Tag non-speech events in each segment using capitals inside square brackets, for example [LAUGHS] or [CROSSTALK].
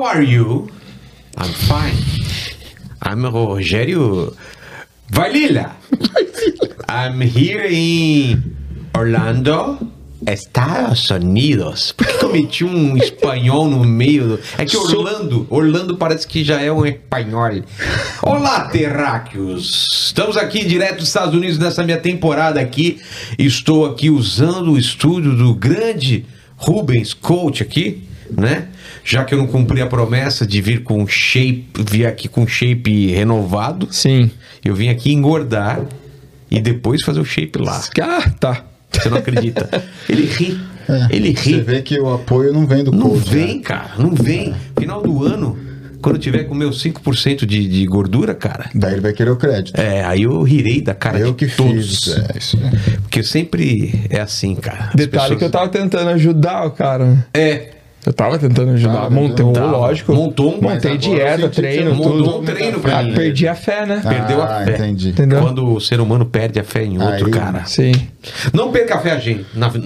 How are you? I'm fine. I'm Rogério Valila. [LAUGHS] I'm here in Orlando, Estados Unidos. Por que eu meti um espanhol no meio? Do... É que Orlando, Orlando parece que já é um espanhol. Olá, terráqueos! Estamos aqui direto dos Estados Unidos nessa minha temporada aqui. Estou aqui usando o estúdio do grande Rubens Coach aqui, né? Já que eu não cumpri a promessa de vir com shape, vir aqui com shape renovado, Sim. eu vim aqui engordar e depois fazer o shape lá. Ah, tá. Você não acredita? Ele ri. É, Ele Você ri. vê que o apoio não vem do Não coach. vem, né? cara. Não vem. Final do ano, quando eu tiver com meus 5% de, de gordura, cara. Daí ele vai querer o crédito. É, aí eu rirei da cara eu de que todos. fiz. É, isso aí. Porque sempre é assim, cara. Detalhe que eu pessoas- tava tentando ajudar o cara. É, Eu tava tentando ajudar. Tava Montei um, lógico. Montou um, Montei dieta, treino, você montou tudo. um treino pra Ah, mim. perdi a fé, né? Perdeu a ah, fé. entendi. Entendeu? Quando o ser humano perde a fé em outro, Aí- cara. Sim. Não perca a fé a gente. Na... [LAUGHS]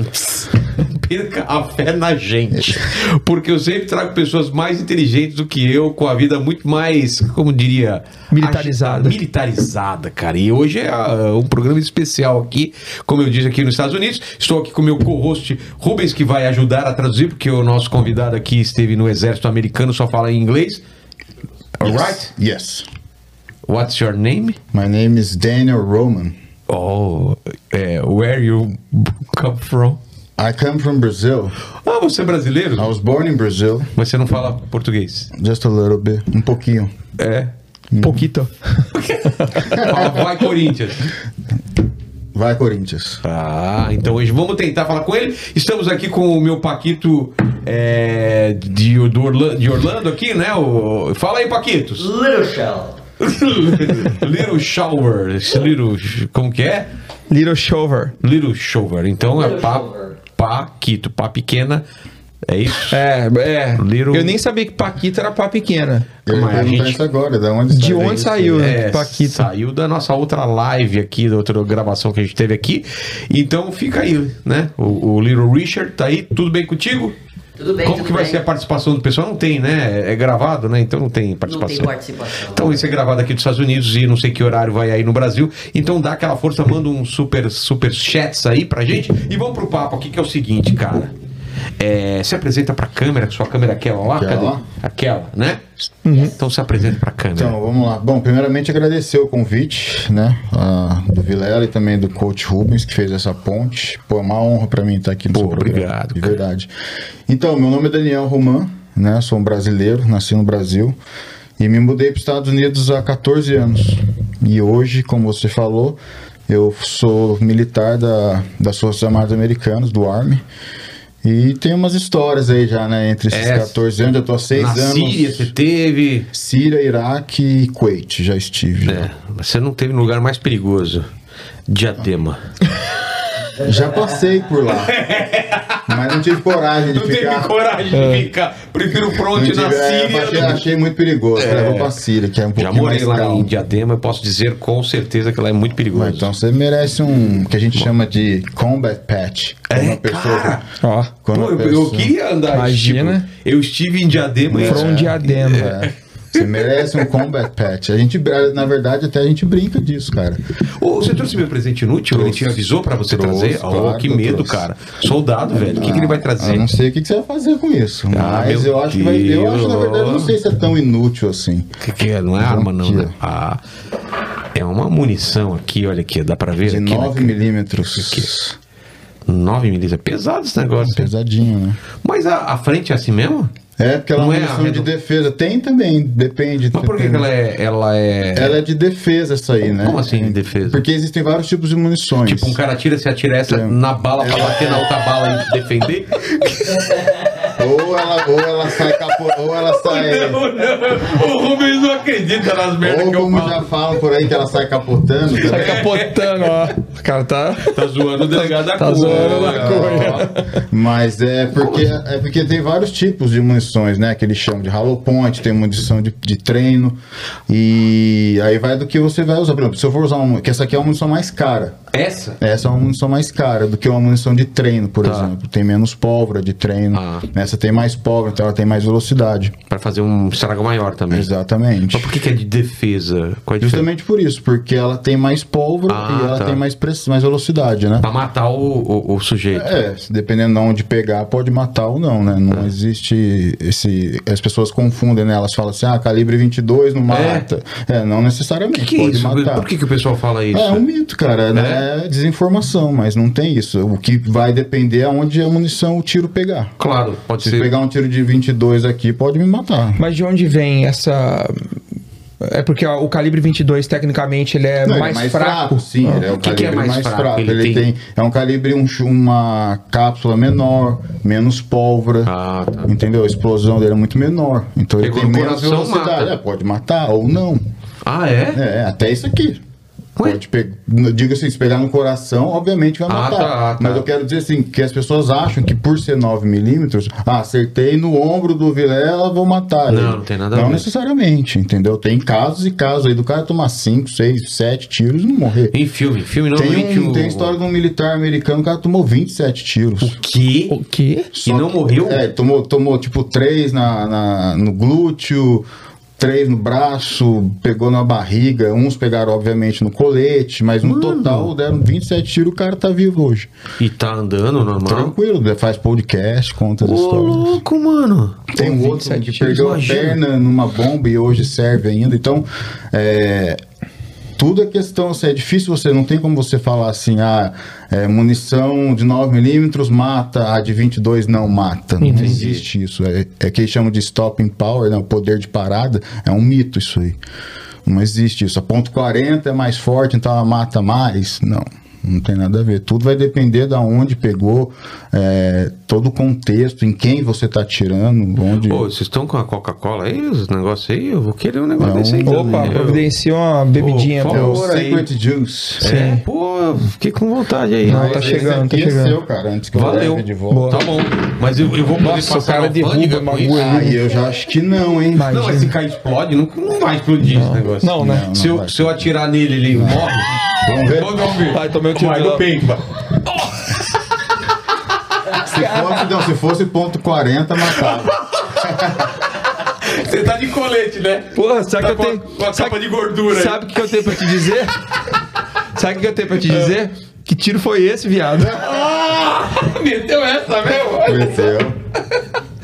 Não perca a fé na gente. Porque eu sempre trago pessoas mais inteligentes do que eu, com a vida muito mais, como diria, Militarizada. militarizada, cara. E hoje é ah, um programa especial aqui, como eu disse aqui nos Estados Unidos. Estou aqui com o meu co-host Rubens, que vai ajudar a traduzir, porque o nosso convidado aqui esteve no exército americano, só fala em inglês. Alright? Yes. What's your name? My name is Daniel Roman. Oh, eh, where you come from? I come from Brazil. Ah, você é brasileiro? I was born in Brazil. Mas você não fala português. Just a little bit. Um pouquinho. É. Um pouquito. [LAUGHS] Fala, vai Corinthians. [LAUGHS] Vai, Corinthians. Ah, então hoje vamos tentar falar com ele. Estamos aqui com o meu Paquito é, de, do Orlando, de Orlando aqui, né? O, fala aí, Paquitos. Little Shell. [LAUGHS] little Shower. esse Little, como que é? Little Shover. Little Shower. Então é Little pá, Shower. Paquito, pá pequena. É isso? É, é. Little- Eu nem sabia que Paquita era pá pequena. Eu Mas a perguntar gente- isso agora. Da onde De onde isso? saiu, né? É, Paquito. saiu da nossa outra live aqui, da outra gravação que a gente teve aqui. Então fica aí, né? O, o Little Richard tá aí, tudo bem contigo? Tudo bem, Como tudo que vai bem. ser a participação do pessoal? Não tem, né? É gravado, né? Então não tem Não participação. tem participação. Então isso é gravado aqui dos Estados Unidos e não sei que horário vai aí no Brasil. Então dá aquela força, manda um super, super chats aí pra gente. E vamos pro papo aqui que é o seguinte, cara. É, se apresenta pra câmera, sua câmera é aquela lá, Aquela cadê? Aquela, né? Então se apresenta pra câmera. Então, vamos lá. Bom, primeiramente agradecer o convite, né? do Vilela e também do coach Rubens, que fez essa ponte. Pô, é uma honra pra mim estar aqui no Pô, seu programa. obrigado, De verdade. Então, meu nome é Daniel Roman, né? Sou um brasileiro, nasci no Brasil. E me mudei para os Estados Unidos há 14 anos. E hoje, como você falou, eu sou militar da, das Forças Armadas Americanas, do Army. E tem umas histórias aí já, né? Entre esses É. 14 anos, eu tô há 6 Na anos. Síria você teve. Síria, Iraque e Kuwait, já estive. É, você não teve no lugar mais perigoso. Diadema. [LAUGHS] Já passei por lá. mas não tive coragem de Não ficar. teve coragem de ficar. Prefiro Não fronte tive, na é, Síria. achei, do achei muito perigoso. Falei, vou pra Síria, que é um Já pouquinho morei mais lá calmo. em Diadema, eu posso dizer com certeza que lá é muito perigoso. Mas Então você merece um que a gente chama de combat patch. É, uma pessoa- cara. Ó. quando Pô, uma eu, eu pessoa- queria andar. Imagina. tipo, eu estive em Diadema e. From Diadema. É. Você merece um combat patch. A gente, na verdade, até a gente brinca disso, cara. Ô, você trouxe meu presente inútil? Ele Trouxe. te avisou pra você Trouxe, trazer? oh, claro que que medo, trouxe. cara. Soldado, velho. O que, que ele vai trazer? Eu não sei o que que você vai fazer com isso. Ah, mas eu acho que vai. Eu acho, na verdade, não Deus. sei se é tão inútil assim. O que, que é? Não é arma, não, né? Ah, é uma munição aqui, olha aqui. Dá pra ver? De aqui, 9 né? milímetros. 9 milímetros. É pesado esse negócio. Pesadinho, né? Mas a, a frente é assim mesmo? É, porque ela é Não uma é a munição de redu- defesa. Tem também, depende. Mas por que, que ela é. Ela é... Ela é de defesa essa aí, né? Como assim de defesa? Porque existem vários tipos de munições. Tipo, um cara tira, se atira essa Tem. na bala pra bater na outra bala e defender? [LAUGHS] Ou ela, ou ela sai capo... ou ela sai. não. O Rubens não acredita nas merdas Ou que eu como falo. já falam por aí que ela sai capotando. Tá também. capotando, ó. O cara tá. Tá zoando o delegado da Tá zoando da Mas é porque, é porque tem vários tipos de munições, né? Que eles chamam de hollow point, tem munição de, de treino. E aí vai do que você vai usar. Por exemplo, se eu for usar uma. Que essa aqui é uma munição mais cara. Essa? Essa é uma munição mais cara do que uma munição de treino, por Tá. exemplo. Tem menos pólvora de treino. Ah. Essa tem mais pólvora, então ela tem mais velocidade. Pra fazer um estrago maior também. Exatamente. Mas por que, que é de defesa? É? Justamente por isso, porque ela tem mais pólvora Ah, e ela tá. tem mais, press... mais velocidade, né? Pra matar o, o, o sujeito. É, dependendo de onde pegar, pode matar ou não, né? Não existe esse. As pessoas confundem, né? Elas falam assim, ah, calibre 22 não mata. É, não O necessariamente. que, que é pode isso? matar. Por que, que o pessoal fala isso? É um mito, cara. né? É desinformação, mas não tem isso. O que vai depender é onde a munição, o tiro pegar. Claro, pode Se ser. pegar um tiro de 22 aqui, pode me matar. Mas de onde vem essa. É porque ó, o calibre 22, tecnicamente, ele é, Não, ele mais, fraco. sim, ele é o O que que calibre é mais mais, fraco? fraco. Ele Ele, tem- tem... é um calibre um, uma cápsula menor, menos pólvora. Ah, tá. Entendeu? A explosão dele é muito menor. Então Pegou ele tem no menos velocidade. mata. É, pode matar ou não. Ah, é? É, até isso aqui. Ué? Pode pegar, diga assim, se pegar no coração, obviamente vai Ah, matar. tá, tá. Mas eu quero dizer assim, que as pessoas acham que por ser 9 milímetros, ah, acertei no ombro do Vilela, vou matar Não, ele. não tem nada a Não ver. necessariamente, entendeu? Tem casos e casos aí do cara tomar 5, 6, 7 tiros e não morrer. Em filme. Filme Tem, normalmente um, o... tem história de um militar americano, o cara tomou 27 tiros. Que? O quê? E não morreu? É, tomou, tomou tipo 3 na, na- no glúteo, 3 no braço, pegou na barriga. Uns pegaram, obviamente, no colete, mas no total deram 27 tiros. O cara tá vivo hoje. E tá andando normal? Tranquilo, faz podcast, conta as Ô, histórias. louco, mano. Tem um outro 27 que perdeu imagina. a perna numa bomba e hoje serve ainda. Então, é, tudo é questão, assim, é difícil você, não tem como você falar assim, ah, é, munição de 9mm mata, a de 22 não mata. Não Entendi. existe isso. É, é que eles chamam de stopping power, né, o poder de parada, é um mito isso aí. Não existe isso. A ponto .40 é mais forte, então ela mata mais. Não. Não tem nada a ver. Tudo vai depender da onde pegou, é, todo o contexto, em quem você tá tirando, onde. Pô, vocês estão com a Coca-Cola aí, os negócios aí? Eu vou querer um negócio Não. desse aí Opa, também. Eu- providencia uma bebidinha. Pô, pra- é o favor, aí. Secret Juice. É, pô, eu fiquei com vontade aí. Não, Mas- tá Esse chegando, tá aqui é chegando. seu, cara, antes que eu Valeu. leve de volta. Boa. Tá bom. Mas eu, eu vou poder Nossa, o passar cara alfândega derruba com isso? bagulho. Ah, eu já acho que não, hein? Mas- Não, mas se cair explode, não, não vai explodir esse negócio. Não, né? Não, se, eu, vai. se eu atirar nele, ele morre. Vamos ver? Vamos ver. Vai, tomei um tiro peito, vai. Se fosse, não, se fosse ponto 40, matava. Você tá de colete, né? Porra, sabe Tá que eu tenho. com a sabe- capa de gordura aí. Sabe o que eu tenho pra te dizer? sabe o que eu tenho pra te dizer? Que tiro foi esse, viado? Ah, meteu essa mesmo? Meteu.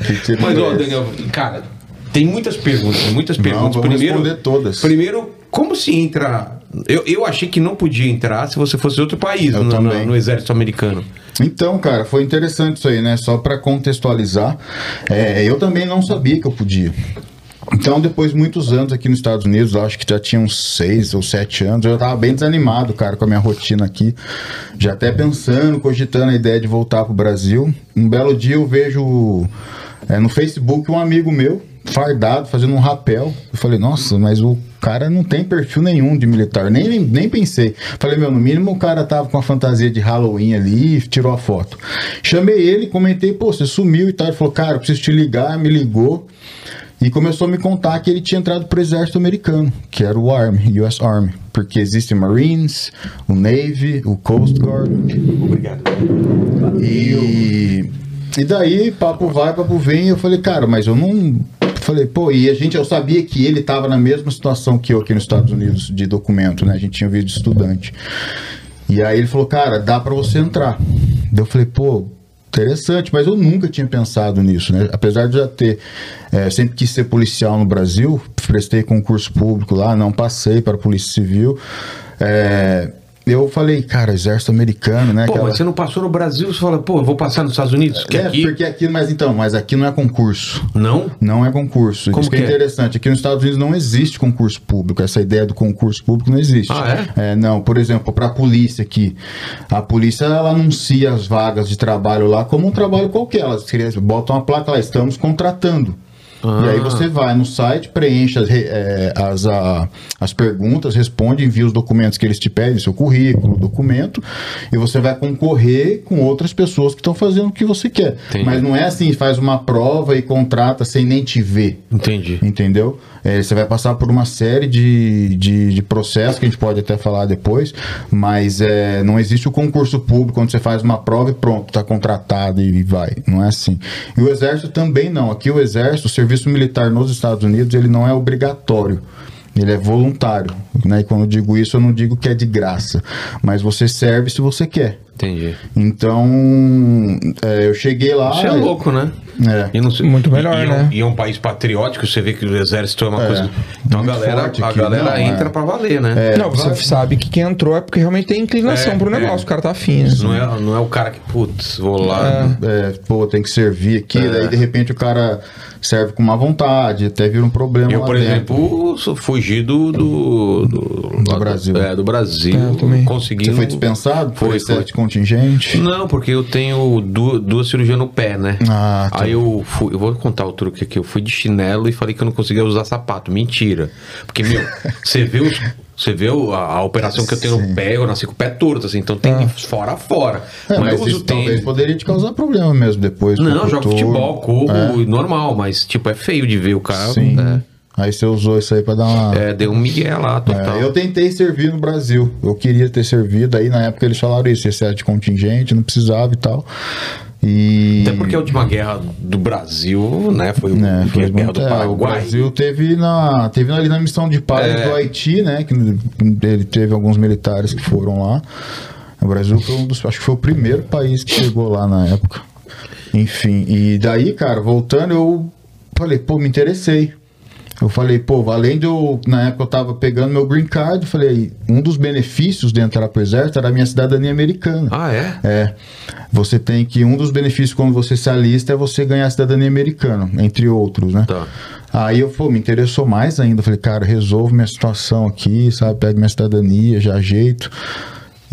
Que tiro Mas, ó, esse? Daniel, cara, tem muitas perguntas, muitas Não, perguntas. vamos primeiro, responder todas. Primeiro, como se entra. Eu, eu achei que não podia entrar se você fosse de outro país no, no- no exército americano. Então, cara, foi interessante isso aí, né? Só pra contextualizar, é, eu também não sabia que eu podia. Então, depois de muitos anos aqui nos Estados Unidos, acho que já tinha uns seis ou sete anos, eu já tava bem desanimado, cara, com a minha rotina aqui. Já até pensando, cogitando a ideia de voltar pro Brasil. Um belo dia eu vejo é, no Facebook um amigo meu, fardado, fazendo um rapel. Eu falei, nossa, mas o cara não tem perfil nenhum de militar. Nem, nem, pensei. Falei, meu, no mínimo o cara tava com a fantasia de Halloween ali e tirou a foto. Chamei ele, comentei, pô, você sumiu e tal. Ele falou, cara, preciso te ligar, me ligou. E começou a me contar que ele tinha entrado pro exército americano, que era o Army, US Army. Porque existe Marines, o Navy, o Coast Guard. Obrigado. E, e daí, papo vai, papo vem, eu falei, cara, mas eu não. Falei, pô, e a gente, eu sabia que ele tava na mesma situação que eu aqui nos Estados Unidos de documento, né? A gente tinha visto de estudante. E aí ele falou, cara, dá pra você entrar. Eu falei, pô, interessante, mas eu nunca tinha pensado nisso, né? Apesar de já ter, é, sempre quis ser policial no Brasil, prestei concurso público lá, não passei para a Polícia Civil. É, eu falei, cara, exército americano, né? Pô, aquela- mas você não passou no Brasil, você fala, pô, eu vou passar nos Estados Unidos? É, aqui. porque aqui, mas então, mas aqui não é concurso. Não? Não é concurso. Como Isso que é é? interessante. Aqui nos Estados Unidos não existe concurso público. Essa ideia do concurso público não existe. Ah, é? não, por exemplo, para a polícia aqui. A polícia ela anuncia as vagas de trabalho lá como um trabalho qualquer. Elas botam uma placa lá, estamos contratando. Ah. E aí você vai no site, preenche as, eh, as, a- as perguntas, responde, envia os documentos que eles te pedem, seu currículo, documento, e você vai concorrer com outras pessoas que estão fazendo o que você quer. Entendi. Mas não é assim, faz uma prova e contrata sem nem te ver. Entendi. Entendeu? É, você vai passar por uma série de, de, de processos que a gente pode até falar depois, mas é, não existe o concurso público quando você faz uma prova e pronto, está contratado e vai. Não é assim. E o Exército também não. Aqui o Exército, o serviço militar nos Estados Unidos, ele não é obrigatório. Ele é voluntário. Né? E quando eu digo isso, eu não digo que é de graça. Mas você serve se você quer. Entendi. Então, é, eu cheguei lá. Isso é louco, né? É. E não sei- Muito melhor, e, e né? É um, e é um país patriótico, você vê que o exército é uma É, coisa. Então a galera, a galera Não, é. entra pra valer, né? É, não, você sabe que quem entrou é porque realmente tem inclinação É, pro é. negócio, o cara tá afim. né? Não, é, não é o cara que, putz, vou lá. É, pô, tem que servir aqui, É. daí de repente o cara serve com má vontade, até vira um problema. Eu, lá por dentro. exemplo, sou fugido do. Do, Do Brasil. É, do Brasil. É. Consegui. Você foi dispensado? Foi, Foi, contingente? Não, porque eu tenho du- duas cirurgias no pé, né? Ah, tá. Aí eu fui, eu vou contar o truque aqui. Eu fui de chinelo e falei que eu não conseguia usar sapato. Mentira. Porque, meu, [LAUGHS] você vê os. Você vê a, a operação que eu tenho no Sim. pé, eu nasci com o pé torto, assim, então tem Ah. fora a fora. É, mas, eu uso isso talvez tênis. poderia te causar problema mesmo depois. Não, jogo futuro. futebol, corro, É, normal, mas tipo, é feio de ver o cara. sim. É, Aí você usou isso aí pra dar uma. é, deu um migué lá, total. É, eu tentei servir no Brasil. Eu queria ter servido. Aí na época eles falaram isso, excesso de contingente, não precisava e tal. E. Até porque a última guerra do Brasil, né, foi, o- né, foi foi a guerra muito- do é, o Paraguai. Brasil teve na teve ali na missão de paz É. do Haiti, né, que ele teve alguns militares que foram lá. O Brasil foi um dos, acho que foi o primeiro país que chegou lá na época. Enfim, e daí, cara, voltando, eu falei, pô, me interessei. Eu falei, pô, além de eu, na época eu tava pegando meu green card, eu falei, um dos benefícios de entrar pro exército era a minha cidadania americana. Ah, é? É. Você tem que. Um dos benefícios quando você se alista é você ganhar a cidadania americana, entre outros, né? Tá. Aí eu, pô, me interessou mais ainda. Falei, cara, resolvo minha situação aqui, sabe? Pego minha cidadania, já ajeito.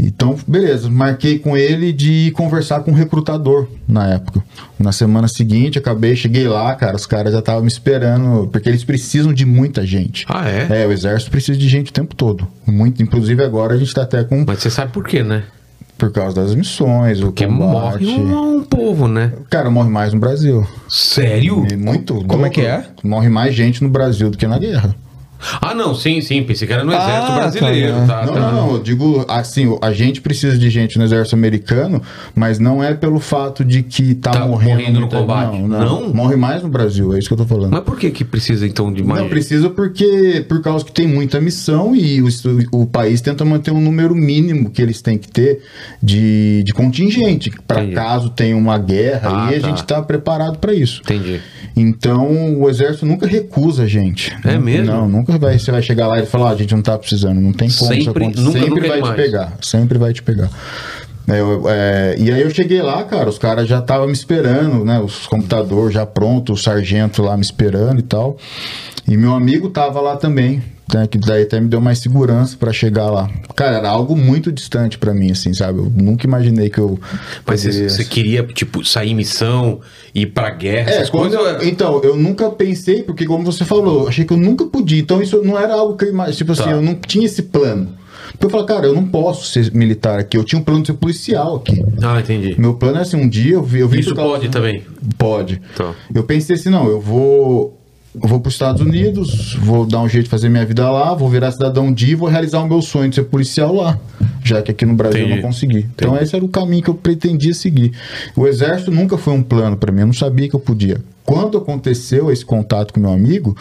Então, beleza, marquei com ele de conversar com o recrutador na época. Na semana seguinte, acabei, cheguei lá, cara, os caras já estavam me esperando, porque eles precisam de muita gente. Ah, é? É, o exército precisa de gente o tempo todo. Muito, inclusive agora a gente tá até com. Mas você sabe por quê, né? Por causa das missões, o Porque combate. morre um, um povo, né? Cara, morre mais no Brasil. Sério? E muito. Como é que é? Morre mais gente no Brasil do que na guerra. Ah, não, sim, sim. Pensei que era no Ah, exército tá, brasileiro, né? tá? não, tá. não, não. Eu digo assim, a gente precisa de gente no exército americano, mas não é pelo fato de que tá, Tá morrendo, morrendo no combate. Não, não, Não? Morre mais no Brasil, é isso que eu tô falando. Mas por que que precisa então de mais? Não precisa porque por causa que tem muita missão e o, o país tenta manter um número mínimo que eles têm que ter de, de contingente para caso tenha uma guerra Ah, e a tá. gente tá preparado para isso. Entendi. Então o exército nunca recusa a gente. É mesmo? Não, nunca vai, você vai chegar lá e falar, ah, a gente não tá precisando, não tem como Sempre- nunca, sempre nunca vai demais. te pegar, sempre vai te pegar. É, eu- é, e aí eu cheguei lá, cara, os caras já estavam me esperando, né? Os computadores já prontos, o sargento lá me esperando e tal. E meu amigo tava lá também, né? Que daí até me deu mais segurança pra chegar lá. Cara, era algo muito distante pra mim, assim, sabe? Eu nunca imaginei que eu. Mas você, poderia- você queria, tipo, sair em missão, ir pra guerra, É, essas quando coisas? eu- então, eu nunca pensei, porque como você falou, achei que eu nunca podia. Então, isso não era algo que eu imaginei. Tipo Tá. assim, eu não tinha esse plano. Porque eu falei, cara, eu não posso ser militar aqui. Eu tinha um plano de ser policial aqui. Ah, entendi. Meu plano é assim, um dia eu vi. Eu vi Isso pode também. Pode. Tá. Eu pensei assim, não, eu vou. Eu vou para os Estados Unidos, vou dar um jeito de fazer minha vida lá, vou virar cidadão de e vou realizar o meu sonho de ser policial lá, já que aqui no Brasil eu Entendi. não consegui. Então esse era o caminho que eu pretendia seguir. O exército nunca foi um plano para mim, eu não sabia que eu podia. Quando aconteceu esse contato com meu amigo,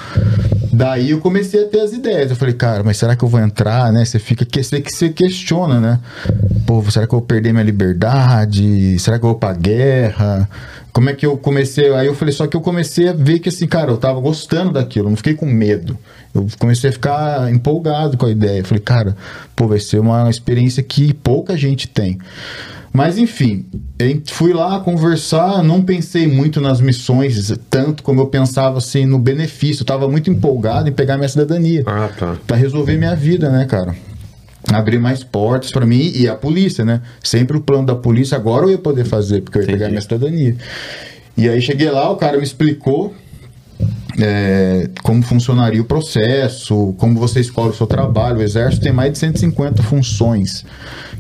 daí eu comecei a ter as ideias. Eu falei, cara, mas será que eu vou entrar, né? Você fica que você que você questiona, né? Pô, será que eu vou perder minha liberdade? Será que eu vou pra guerra? Como é que eu comecei? Aí eu falei, só que eu comecei a ver que assim, cara, eu tava gostando daquilo, não fiquei com medo. Eu comecei a ficar empolgado com a ideia. Eu falei, cara, pô, vai ser uma experiência que pouca gente tem. Mas enfim, eu fui lá conversar, não pensei muito nas missões, tanto como eu pensava assim no benefício. Eu tava muito empolgado em pegar minha cidadania Ah, tá. pra resolver minha vida, né, cara? Abrir mais portas pra mim e a polícia, né? Sempre o plano da polícia, agora eu ia poder fazer, porque eu ia Entendi. pegar minha cidadania. E aí cheguei lá, o cara me explicou. É, como funcionaria o processo, como você escolhe o seu trabalho. O Exército tem mais de 150 funções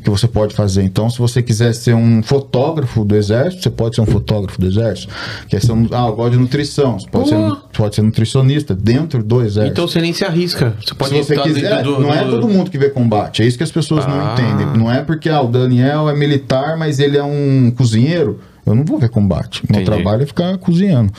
que você pode fazer. Então, se você quiser ser um fotógrafo do Exército, você pode ser um fotógrafo do Exército. Quer ser um, ah, eu gosto de nutrição, você pode, ser, pode ser nutricionista dentro do Exército. Então você nem se arrisca. Você pode Se você quiser, do- não é do- todo mundo que vê combate. É isso que as pessoas não Ah. entendem. Não é porque ah, o Daniel é militar, mas ele é um cozinheiro. Eu não vou ver combate. Meu Entendi. trabalho é ficar cozinhando.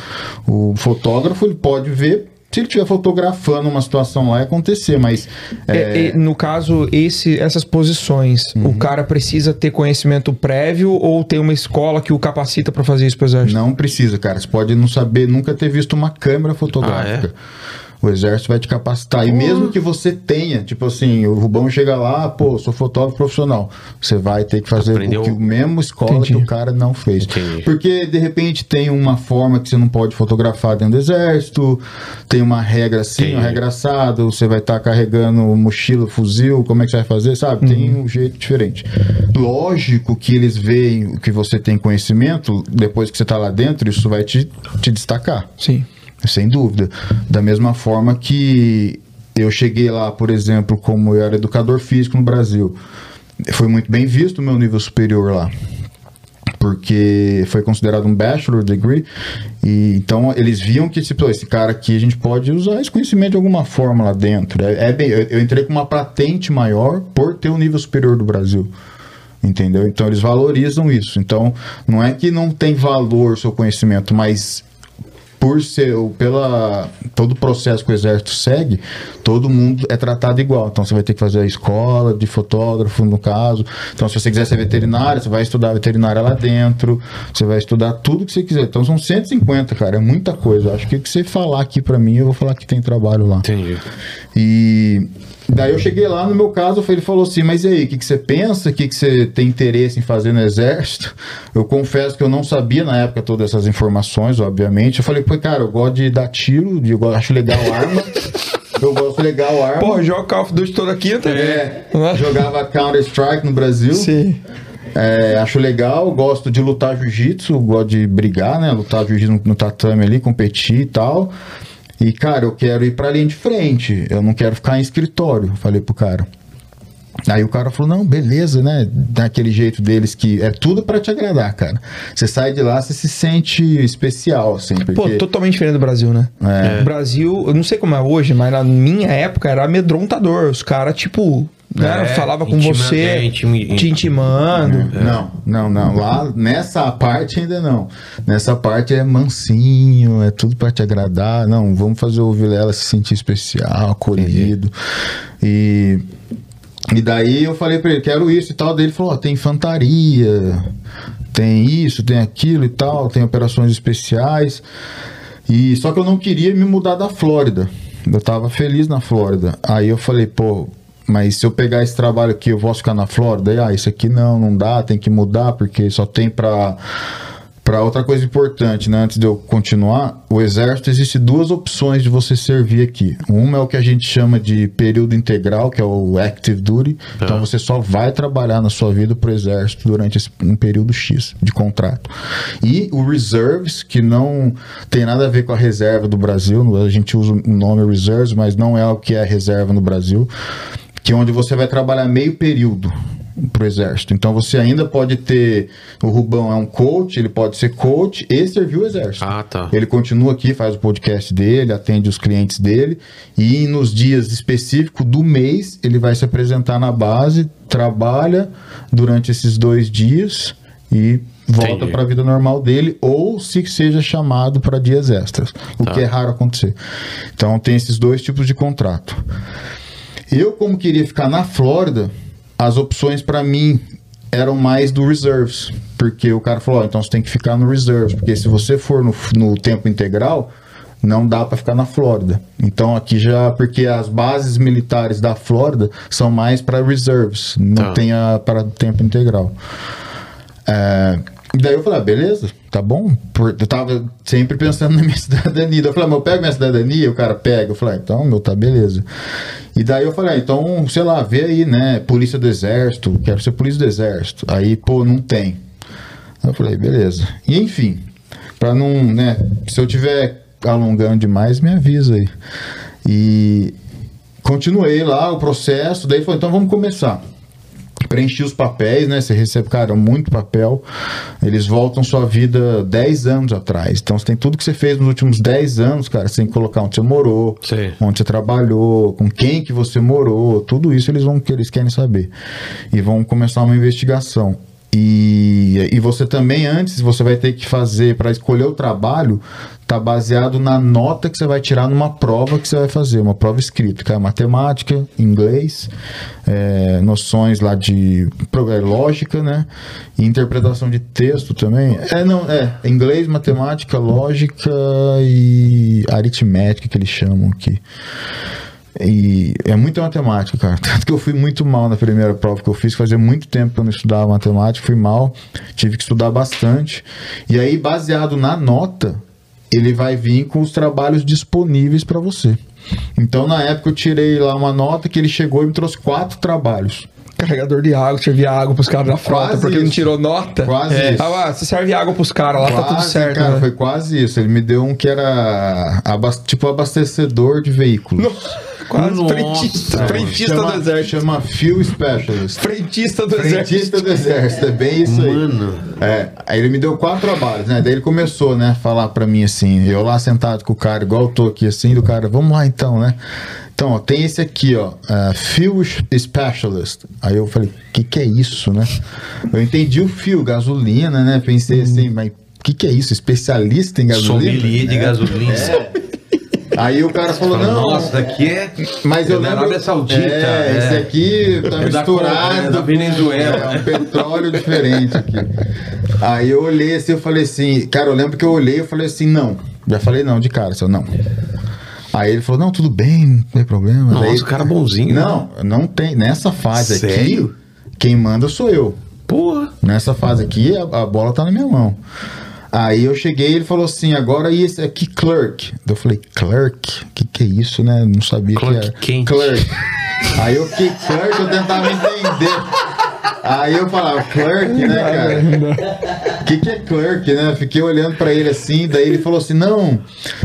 O fotógrafo ele pode ver se ele estiver fotografando uma situação lá e acontecer, mas É, é, é, no caso, esse, essas posições, o cara precisa ter conhecimento prévio ou tem uma escola que o capacita pra fazer isso pro exército? não precisa, cara. Você pode não saber, nunca ter visto uma câmera fotográfica. Ah, O exército vai te capacitar. E mesmo que você tenha, tipo assim, o Rubão chega lá, pô, sou fotógrafo profissional. Você vai ter que fazer Aprendeu- o que o mesmo escola Entendi. que o cara não fez. Entendi. Porque de repente tem uma forma que você não pode fotografar dentro do exército, tem uma regra assim, Entendi. uma regra assada, você vai estar carregando mochila, fuzil, como é que você vai fazer, sabe? Tem Uhum. um jeito diferente. Lógico que eles veem que você tem conhecimento, depois que você está lá dentro, isso vai te, te destacar. Sim. Sem dúvida. Da mesma forma que eu cheguei lá, por exemplo, como eu era educador físico no Brasil. Foi muito bem visto o meu nível superior lá. Porque foi considerado um bachelor degree. E então eles viam que tipo, esse cara aqui a gente pode usar esse conhecimento de alguma forma lá dentro. É, é bem, eu, eu entrei com uma patente maior por ter o nível superior do Brasil. Entendeu? Então eles valorizam isso. Então não é que não tem valor o seu conhecimento, mas por ser pela todo o processo que o exército segue, todo mundo é tratado igual. Então você vai ter que fazer a escola de fotógrafo, no caso. Então, se você quiser ser veterinário, você vai estudar veterinária lá dentro. Você vai estudar tudo que você quiser. Então são 150, cara, é muita coisa. Acho que o que você falar aqui pra mim, eu vou falar que tem trabalho lá. Entendi. E daí eu cheguei lá, no meu caso, ele falou assim, mas e aí, o que, que você pensa? O que, que você tem interesse em fazer no exército? [LAUGHS] Eu confesso que eu não sabia na época todas essas informações, obviamente. Eu falei, pô, cara, eu gosto de dar tiro, de- eu acho legal arma. [LAUGHS] eu gosto legal arma. Pô, joga Call of Duty toda quinta. É, Né? jogava Counter-Strike no Brasil. Sim. É, acho legal, gosto de lutar jiu-jitsu, gosto de brigar, né? Lutar jiu-jitsu no, no tatame ali, competir e tal. E, cara, eu quero ir pra linha de frente, eu não quero ficar em escritório, falei pro cara. Aí o cara falou, não, beleza, né? Daquele jeito deles que é tudo pra te agradar, cara. Você sai de lá, você se sente especial, assim, porque... Pô, totalmente diferente do Brasil, né? É. O Brasil, eu não sei como é hoje, mas na minha época era amedrontador. Os caras, tipo, né, É, falava com você, é, intimi- te intimando. Não, não, não. Lá nessa parte ainda não. Nessa parte é mansinho, é tudo pra te agradar. Não, vamos fazer o Vilela se sentir especial, acolhido. E, e daí eu falei pra ele, quero isso e tal. Daí ele falou: ó, tem infantaria, tem isso, tem aquilo e tal, tem operações especiais. E só que eu não queria me mudar da Flórida. Eu tava feliz na Flórida. Aí eu falei, pô, mas se eu pegar esse trabalho aqui, eu posso ficar na Flórida? Ah, isso aqui não, não dá, tem que mudar, porque só tem pra. Pra outra coisa importante, né? Antes de eu continuar, o exército existe duas opções de você servir aqui. Uma é o que a gente chama de período integral, que é o active duty. Então você só vai trabalhar na sua vida pro exército durante esse, um período X de contrato. E o reserves, que não tem nada a ver com a reserva do Brasil. A gente usa o nome reserves, mas não é o que é reserva no Brasil. Que é onde você vai trabalhar meio período pro exército. Então você ainda pode ter o Rubão é um coach, ele pode ser coach e servir o exército. Ah, tá. Ele continua aqui, faz o podcast dele, atende os clientes dele e nos dias específicos do mês ele vai se apresentar na base, trabalha durante esses dois dias e volta para a vida normal dele ou se seja chamado para dias extras, o Tá. que é raro acontecer. Então tem esses dois tipos de contrato. Eu, como queria ficar na Flórida, as opções para mim eram mais do reserves. Porque o cara falou: ó, então você tem que ficar no reserves. Porque se você for no, no tempo integral, não dá para ficar na Flórida. Então aqui já. Porque as bases militares da Flórida são mais para reserves, não Tá. tem a para tempo integral. É, daí eu falei, ah, beleza, tá bom. Eu tava sempre pensando [LAUGHS] na minha cidadania. Eu falei, ah, mas eu pego minha cidadania, o cara pega. Eu falei, ah, então, meu, tá beleza. E daí eu falei, ah, então, sei lá, vê aí, né? Polícia do Exército, quero ser polícia do Exército. Aí, pô, não tem. Eu falei, beleza. E enfim, pra não, né? Se eu tiver alongando demais, me avisa aí. E continuei lá o processo, daí falou, então vamos começar. Preenchi os papéis, né? Você recebe, cara, muito papel. Eles voltam sua vida 10 anos atrás. Então você tem tudo que você fez nos últimos 10 anos, cara. Você tem que colocar onde você morou, Sim. onde você trabalhou, com quem que você morou, tudo isso eles vão que eles querem saber. E vão começar uma investigação. E, e você também, antes, você vai ter que fazer para escolher o trabalho, tá baseado na nota que você vai tirar numa prova que você vai fazer, uma prova escrita, que é matemática, inglês, é, noções lá de é, lógica, né? E interpretação de texto também. É, não, é, inglês, matemática, lógica e aritmética que eles chamam aqui. E é muita matemática, cara. [LAUGHS] Tanto que eu fui muito mal na primeira prova que eu fiz. Fazia muito tempo que eu não estudava matemática, fui mal. Tive que estudar bastante. E aí, baseado na nota, ele vai vir com os trabalhos disponíveis para você. Então, na época, eu tirei lá uma nota que ele chegou e me trouxe quatro trabalhos. Carregador de água, servia água pros caras da frota, Quase porque não isso. tirou nota. Quase é. isso. Ah, você serve água pros caras, lá tá tudo Quase, certo. cara, né? foi quase isso. Ele me deu um que era tipo abastecedor de veículos. Quase Nossa, frentista, mano. frentista chama, do exército. Chama Fuel Specialist. Frentista do exército. Frentista do exército, é bem isso aí. Mano. É, aí ele me deu quatro trabalhos, né? Daí ele começou, né, a falar pra mim assim, eu lá sentado com o cara, igual eu tô aqui assim, do cara, vamos lá então, né? Então, ó, tem esse aqui, ó, uh, Fuel Specialist. Aí eu falei, o que que é isso, né? Eu entendi o fio, gasolina, né? Pensei assim, mas o que que é isso? Especialista em gasolina? Sommelier de É. gasolina. Aí o cara falou, não, Nossa, daqui é. mas eu é da lembro. Arábia Saudita. É, esse aqui tá É da misturado. Colômbia, da Venezuela. É um petróleo diferente aqui. Aí eu olhei assim, eu falei assim, cara, eu lembro que eu olhei, eu falei assim, não. Já falei não de cara, só não. Aí ele falou, não, tudo bem, não tem problema. Nossa, Daí- o cara bonzinho. né? Não, não tem. Nessa fase Sério? aqui, quem manda sou eu. Porra. Nessa fase aqui, a, a bola tá na minha mão. Aí eu cheguei e ele falou assim, agora e esse aqui, clerk? Eu falei, clerk? O que, que é isso, né? Não sabia Clerk que era. quente. Clerk. Aí eu fiquei clerk, eu tentava entender. Aí eu falava, clerk, né, cara? O que, que é clerk, né? Fiquei olhando pra ele assim, daí ele falou assim: não,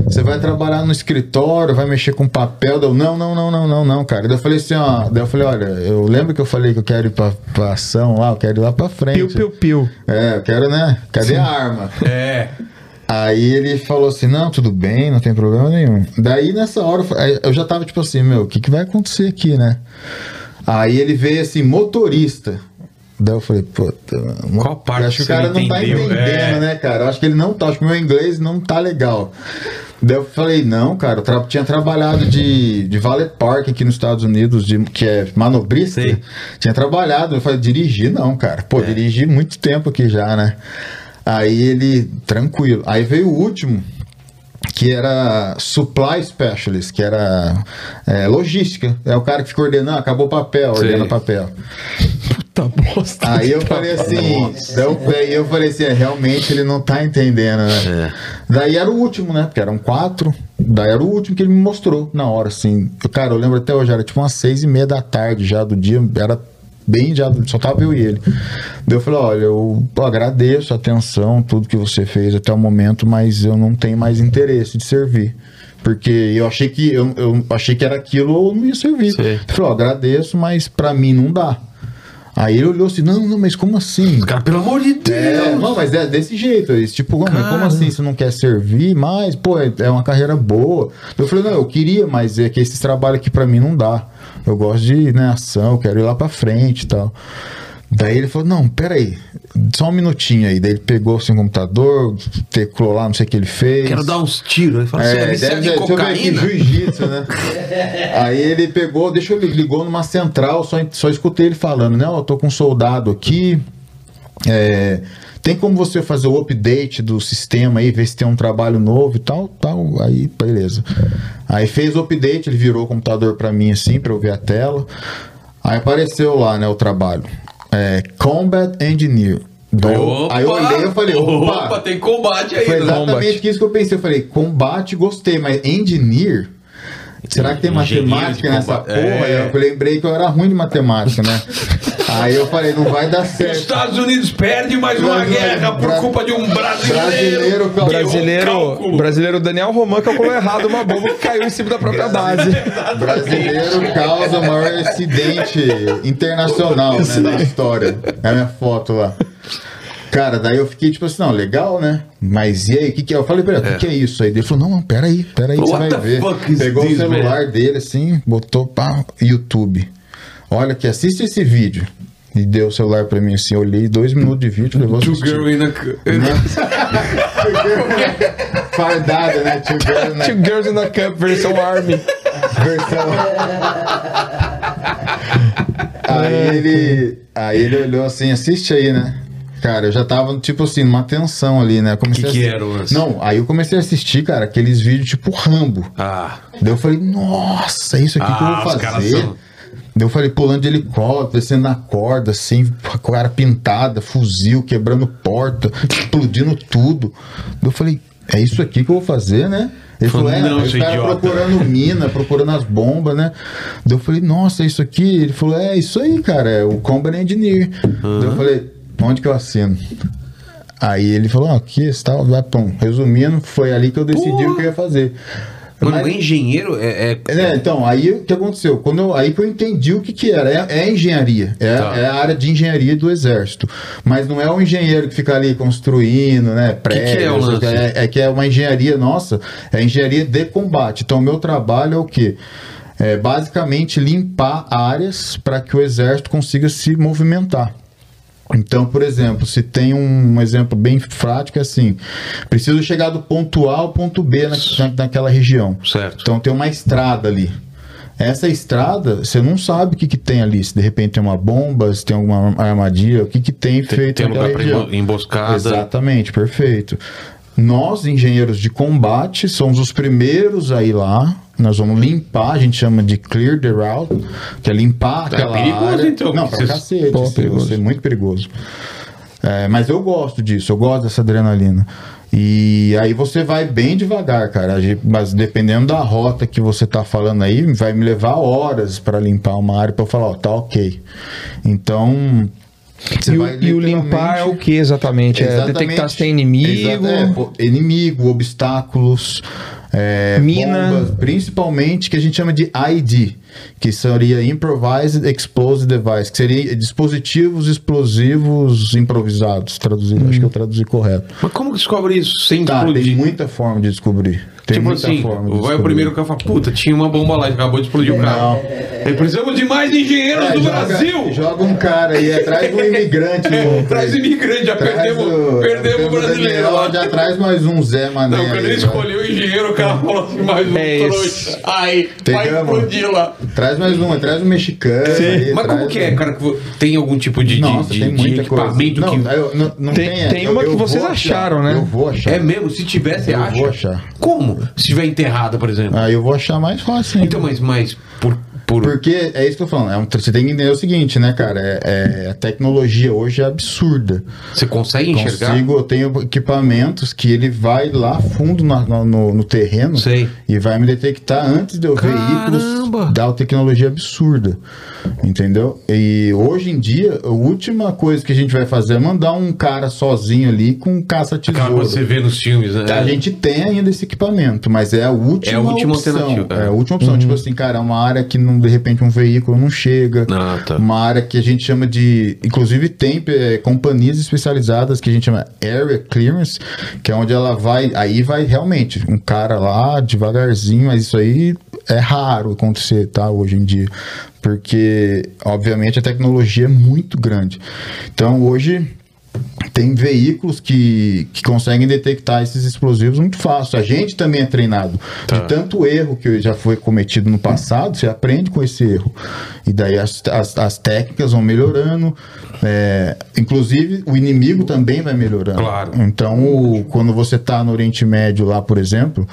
você vai trabalhar no escritório, vai mexer com papel. Daí Eu, não, não, não, não, não, não, cara. Daí eu falei assim, ó, daí eu falei, olha, eu lembro que eu falei que eu quero ir pra, pra ação lá, eu quero ir lá pra frente. Piu, piu, piu. É, eu quero, né? Cadê a arma? É. Aí ele falou assim: não, tudo bem, não tem problema nenhum. Daí nessa hora eu já tava tipo assim: meu, o que, que vai acontecer aqui, né? Aí ele veio assim: motorista. Daí eu falei: puta, mo- Qual parte acho que o cara não tá entendeu? entendendo, É. né, cara? Eu acho que ele não tá, acho que meu inglês não tá legal. Daí eu falei: não, cara, eu tra- tinha trabalhado de, de valet park aqui nos Estados Unidos, de, que é manobrista. Sei. Tinha trabalhado. Eu falei: dirigir não, cara. Pô, É. dirigi muito tempo aqui já, né? Aí ele, tranquilo. Aí veio o último, que era Supply Specialist, que era é, logística. É o cara que fica ordenando, acabou o papel, Sei. ordena papel. Puta bosta. Aí eu falei assim, daí eu, falei assim, é, realmente ele não tá entendendo, né? Daí era o último, né? Porque eram quatro. Daí era o último que ele me mostrou na hora, assim. Cara, eu lembro até hoje, era tipo umas seis e meia da tarde já do dia, era bem já, só tava eu e ele. Daí eu falei, olha, eu agradeço a atenção, tudo que você fez até o momento, mas eu não tenho mais interesse de servir. Porque eu achei que eu, eu achei que era aquilo ou não ia servir. Sei. Ele falou, agradeço, mas pra mim não dá. Aí ele olhou assim, não, não, mas como assim? Cara, pelo amor de Deus. É, não, mas é desse jeito. Esse, tipo, como, Cara. como assim você não quer servir? Mas, pô, é, é uma carreira boa. Eu falei, não, eu queria, mas é que esse trabalho aqui pra mim não dá. Eu gosto de né, ação, eu quero ir lá pra frente e tal. Daí ele falou, não, peraí, só um minutinho aí. Daí ele pegou assim, o computador, teclou lá, não sei o que ele fez. Quero dar uns tiros. Ele assim, é viciado deve, aqui, cocaína. jiu-jitsu, né? [LAUGHS] Aí ele pegou, deixa eu li- ligou numa central, só, só escutei ele falando, né? Ó, Eu tô com um soldado aqui. é, tem como você fazer o update do sistema aí, ver se tem um trabalho novo e tal, tal. Aí, beleza. Aí fez o update, ele virou o computador pra mim assim, pra eu ver a tela. Aí apareceu lá, né, o trabalho. É, Combat Engineer. Eu- Opa! aí eu olhei e falei, opa, Opa, tem combate aí. foi né? exatamente isso que eu pensei. Eu falei, combate, gostei, mas engineer. Será que tem matemática nessa porra? É. Eu lembrei que eu era ruim de matemática, né? [LAUGHS] Aí eu falei, não vai dar Os certo. Estados Unidos perde mais uma guerra por bra- culpa de um brasileiro. Brasileiro, que errou o Brasileiro, brasileiro Daniel Roman calculou [LAUGHS] errado uma bomba que caiu em cima da própria base. Brasileiro causa o maior acidente internacional né, na história. É a minha foto lá. Cara, daí eu fiquei tipo assim, não, legal, né? Mas e aí, o que, que é? Eu falei pra ele, o que, que é isso aí? Ele falou, não, não, peraí, peraí, que você What vai the ver. Pegou o celular dele assim, botou pá, YouTube. Olha aqui, assiste esse vídeo. E deu o celular pra mim assim, eu olhei dois minutos de vídeo, falei, vou Two girl in a... [LAUGHS] Fardada, né? Two girls na Two Girls in a Cup versão Army. versão. aí ele. Aí ele olhou assim, assiste aí, né? Cara, eu já tava, tipo assim, numa tensão ali, né? Comecei Que a que era o lance? Não, aí eu comecei a assistir, cara, aqueles vídeos tipo Rambo. Ah, Daí eu falei, nossa, isso aqui que eu Ah, vou os caras fazer. são- eu falei, pulando de helicóptero, descendo na corda, assim, com a cara pintada, fuzil, quebrando porta, explodindo tudo. Eu falei, é isso aqui que eu vou fazer, né? Ele Falou, é, "Não, os caras idiota." procurando mina, procurando as bombas, né? Daí eu falei, nossa, é isso aqui? Ele falou, é isso aí, cara, é o Combat Engineer. Daí eu falei, onde que eu assino? Aí ele falou, ó, aqui, está, vai, pum. Resumindo, foi ali que eu decidi Porra. o que eu ia fazer. Mano, Mas- o engenheiro é... é- é, né, então, aí o que aconteceu? Quando eu- aí que eu entendi o que, que era. É, é engenharia. É, Tá. é a área de engenharia do exército. Mas não é o engenheiro que fica ali construindo, né? Prédios. que é o lance? é, é que é uma engenharia nossa, é engenharia de combate. Então, o meu trabalho é o quê? É basicamente limpar áreas para que o exército consiga se movimentar. Então, por exemplo, se tem um exemplo bem prático, é assim: preciso chegar do ponto A ao ponto B na, na- naquela região. Certo. Então tem uma estrada ali. Essa estrada, você não sabe o que, que tem ali. Se de repente tem uma bomba, se tem alguma armadilha, o que, que tem, Tem, feito tem um lugar embo- emboscada. Exatamente, perfeito. Nós, engenheiros de combate, somos os primeiros a ir lá. Nós vamos limpar, a gente chama de clear the route, que é limpar É aquela perigoso, área. então, Não, pra vocês- cacete, Pô, isso, perigoso. é muito perigoso. É, mas eu gosto disso, eu gosto dessa adrenalina. E aí você vai bem devagar, cara. Mas dependendo da rota que você tá falando aí, vai me levar horas para limpar uma área para eu falar, ó, tá ok. Então. Você E o, vai e o limpar é o que exatamente? É Exatamente. detectar se tem inimigo. É, pô, inimigo, obstáculos, é, Mina. bombas, principalmente que a gente chama de ID, que seria Improvised Explosive Device, que seria dispositivos explosivos improvisados, traduzido, acho que eu traduzi correto. Mas como que descobre isso sem Tá, explodir? tem muita forma de descobrir. Tem tipo assim, vai o primeiro cara e fala, puta, tinha uma bomba lá e acabou de explodir o carro. E precisamos de mais engenheiros É, do joga, Brasil! Joga um cara aí atrás do imigrante. [LAUGHS] louco Traz aí. imigrante, já Traz perdemos, o- perdemos o brasileiro. Já traz mais um Zé Mané. Não, quando aí, ele vai. escolheu o engenheiro, o cara falou assim, mais um É trouxa. Ai, vai explodir lá. Traz mais um, traz um mexicano. aí, Mas como que é, cara? Tem algum tipo de, Nossa, de, tem de muita coisa. equipamento Não, que... eu- não, não Tem- tem, uma que vocês acharam, achar, né? Eu vou achar. É mesmo? Se tiver, você Eu acha? vou achar. Como? Se tiver enterrada, por exemplo. Aí eu vou achar mais fácil. Então, mas, mas por... por... Porque é isso que eu tô falando. é um- você tem que entender o seguinte, né, cara? É, é- a tecnologia hoje é absurda. Você consegue enxergar? Consigo, eu tenho equipamentos que ele vai lá fundo na- no, no terreno Sei. e vai me detectar antes de eu ver Caramba! veículos da tecnologia absurda. Entendeu? E hoje em dia, a última coisa que a gente vai fazer é mandar um cara sozinho ali com um caça-tesouro. você vê nos filmes, né? A gente tem ainda esse equipamento, mas é a última, É a última opção. alternativa, é. É a última opção. Tipo assim, cara, é uma área que não, de repente um veículo não chega. Ah, tá. Uma área que a gente chama de. Inclusive, tem é, companhias especializadas que a gente chama Area Clearance, que é onde ela vai. Aí vai realmente um cara lá devagarzinho, mas isso aí é raro acontecer, tá? Hoje em dia. Porque, obviamente, a tecnologia é muito grande. Então, hoje tem veículos que, que conseguem detectar esses explosivos muito fácil. A gente também é treinado. Tá. De tanto erro que já foi cometido no passado, você aprende com esse erro. E daí as, as, as técnicas vão melhorando. é, inclusive, o inimigo também vai melhorando. Claro. Então, o- quando você está no Oriente Médio lá, por exemplo,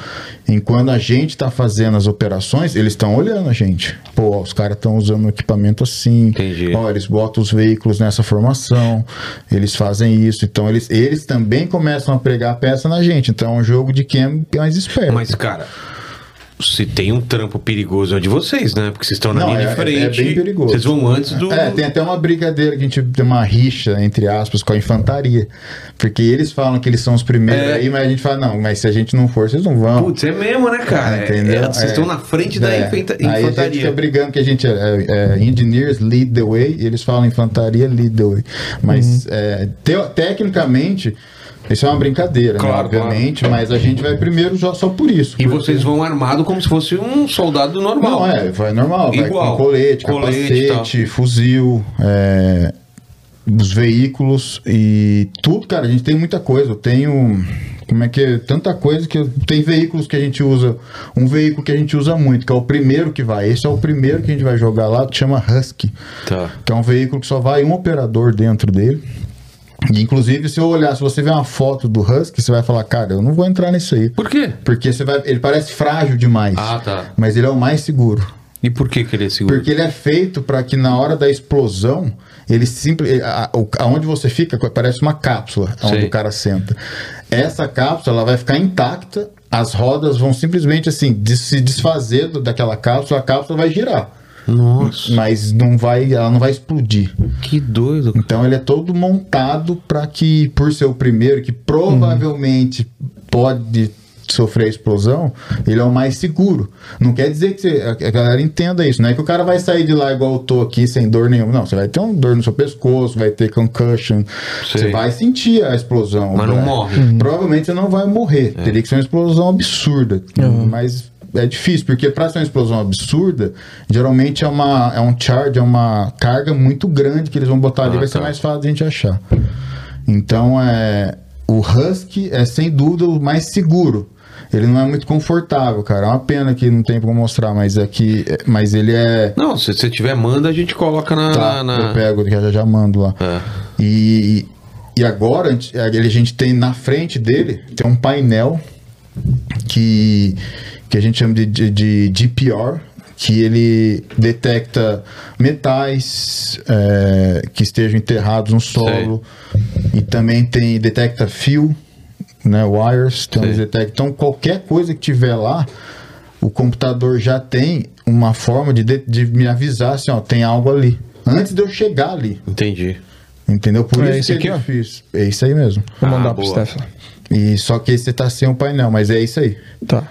enquanto a gente está fazendo as operações, eles estão olhando a gente. Pô, ó, os caras estão usando um equipamento assim. Entendi. Ó, eles botam os veículos nessa formação, eles fazem isso. Então, eles, eles também começam a pregar a peça na gente. Então, é um jogo de quem é mais esperto. Mas, cara, se tem um trampo perigoso é de vocês, né? Porque vocês estão na Não, linha é- de frente. é bem perigoso. Vocês vão antes do. É, tem até uma brincadeira que a gente tem uma rixa, entre aspas, com a infantaria. Porque eles falam que eles são os primeiros É. aí, mas a gente fala, não, mas se a gente não for, vocês não vão. Putz, é mesmo, né, cara? É- Entendeu? é- vocês É. estão na frente da É. infanta- Aí a gente fica infantaria. brigando que a gente é, engineers lead the way, e eles falam infantaria lead the way. Mas Uhum. é, teo- tecnicamente, isso é uma brincadeira, né, Claro, obviamente, mas a gente vai primeiro já só por isso. E porque- vocês vão armado como se fosse um soldado normal. Não, é, vai normal, Igual. vai com colete, Colete capacete, fuzil, é, os veículos e tudo, cara, a gente tem muita coisa. Eu tenho. Como é que é? Tanta coisa que tem veículos que a gente usa. Um veículo que a gente usa muito, que é o primeiro que vai. Esse é o primeiro que a gente vai jogar lá, que chama Husky. Tá. Que é um veículo que só vai um operador dentro dele. E, inclusive, se eu olhar, se você ver uma foto do Husky, você vai falar, cara, eu não vou entrar nisso aí. Por quê? Porque você vai, ele parece frágil demais. Ah, tá. Mas ele é o mais seguro. E por que que ele é seguro? Porque ele é feito para que na hora da explosão, ele simplesmente. Aonde você fica, parece uma cápsula onde Sei. o cara senta. Essa cápsula ela vai ficar intacta, as rodas vão simplesmente assim des- se desfazer daquela cápsula, a cápsula vai girar. Nossa, Mas não vai, ela não vai explodir. que doido. Então ele é todo montado para que, por ser o primeiro, que provavelmente pode sofrer explosão, ele é o mais seguro. Não quer dizer que você- a galera entenda isso. Não é que o cara vai sair de lá igual eu tô aqui, sem dor nenhuma. Não, você vai ter uma dor no seu pescoço, vai ter concussion. Sei. Você vai sentir a explosão. Mas não né? morre. Provavelmente você não vai morrer. Teria que ser uma explosão absurda. Mas é difícil, porque para ser uma explosão absurda, geralmente é, uma, é um charge, é uma carga muito grande que eles vão botar ali, Ah, vai ser tá. mais fácil de a gente achar. Então, é, o Husky é sem dúvida o mais seguro. Ele não é muito confortável, cara. É uma pena que não tem como mostrar, mas aqui, mas ele é Não, se você tiver, manda, a gente coloca na. Tá, na- eu pego, já, já mando lá. É. E, e agora a gente, a gente tem na frente dele tem um painel que, que a gente chama de, de, de DPR, que ele detecta metais é, que estejam enterrados no solo e também tem detecta fio, né, wires, então, Sei. eles detectam. então qualquer coisa que tiver lá o computador já tem uma forma de, de, de me avisar assim, ó, tem algo ali. Antes de eu chegar ali. Entendi. Entendeu? Por É isso esse que é aqui, ó? difícil. É isso aí mesmo. Vou Ah, mandar pro boa. Stefan. E só que esse tá sem o painel, mas é isso aí. Tá.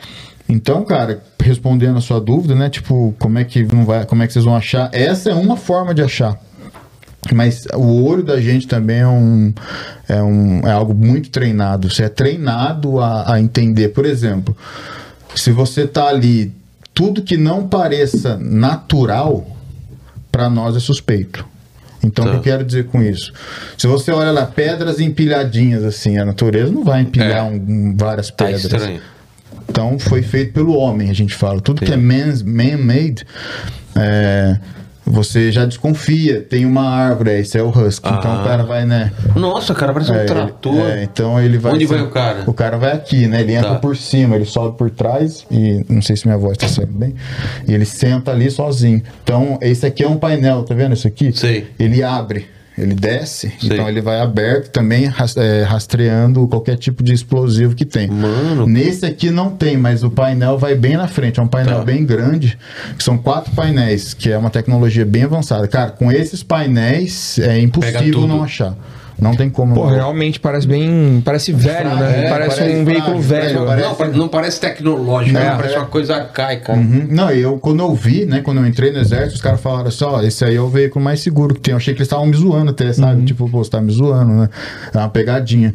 Então, cara, respondendo a sua dúvida, né? Tipo, como é que não vai, como é que vocês vão achar? Essa é uma forma de achar. Mas o olho da gente também é um é, um, é algo muito treinado. Você é treinado a, a entender. Por exemplo, se você tá ali, tudo que não pareça natural, para nós é suspeito. Então, Tá. o que eu quero dizer com isso? Se você olha lá, pedras empilhadinhas assim, a natureza não vai empilhar É. um- várias Tá pedras. estranho. Então foi feito pelo homem, a gente fala. Tudo que é man-made, é, você já desconfia. Tem uma árvore, esse é o husky. Então Ah. o cara vai, né? Nossa, cara, parece um é, trator. ele- é, então ele vai. Onde vai o cara? O cara vai aqui, né? Ele entra Tá. por cima, ele sobe por trás e não sei se minha voz tá saindo bem. E ele senta ali sozinho. Então esse aqui é um painel, tá vendo isso aqui? Sei. Ele abre. Ele desce, Sei. então ele vai aberto também é, rastreando qualquer tipo de explosivo que tem. Mano. Nesse aqui não tem, mas o painel vai bem na frente. É um painel Tá. bem grande, que são quatro painéis, que é uma tecnologia bem avançada. Cara, com esses painéis é impossível não achar. Não tem como. Pô, não. realmente parece bem. Parece velho, né? É, parece, parece um veículo velho. parece- Não, pare- não parece tecnológico, né? parece é. uma coisa arcaica. Uhum. Não, eu quando eu vi, né, quando eu entrei no exército, os caras falaram assim, ó, esse aí é o veículo mais seguro que tem. Eu achei que eles estavam me zoando até, sabe? Tipo, pô, você tá me zoando, né? É uma pegadinha.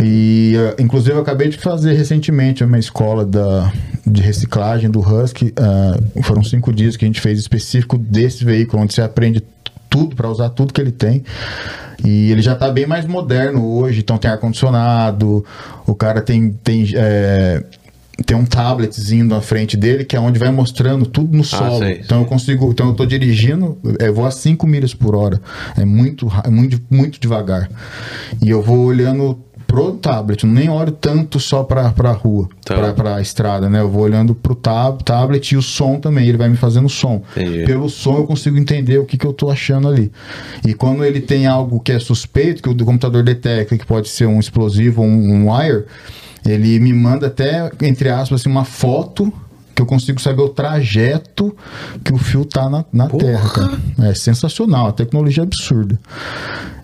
E, eh, inclusive, eu acabei de fazer recentemente uma escola da, de reciclagem do Husky. ah, foram cinco dias que a gente fez específico desse veículo, onde você aprende tudo para usar tudo que ele tem. E ele já tá bem mais moderno hoje, então tem ar-condicionado, o cara tem, tem, é, tem um tabletzinho na frente dele que é onde vai mostrando tudo no solo. sei, então eu consigo, então eu tô dirigindo, eu vou a 5 milhas por hora. É muito, é muito, muito devagar. E eu vou olhando pro tablet, nem olho tanto só pra, pra rua, Tá. pra, pra estrada, né? Eu vou olhando pro tab, tablet e o som também, ele vai me fazendo som. Entendi. Pelo som eu consigo entender o que, que eu tô achando ali. E quando ele tem algo que é suspeito, que o do computador detecta que pode ser um explosivo ou um, um wire, ele me manda até, entre aspas, assim, uma foto que eu consigo saber o trajeto que o fio tá na, na terra, cara. É sensacional, a tecnologia é absurda.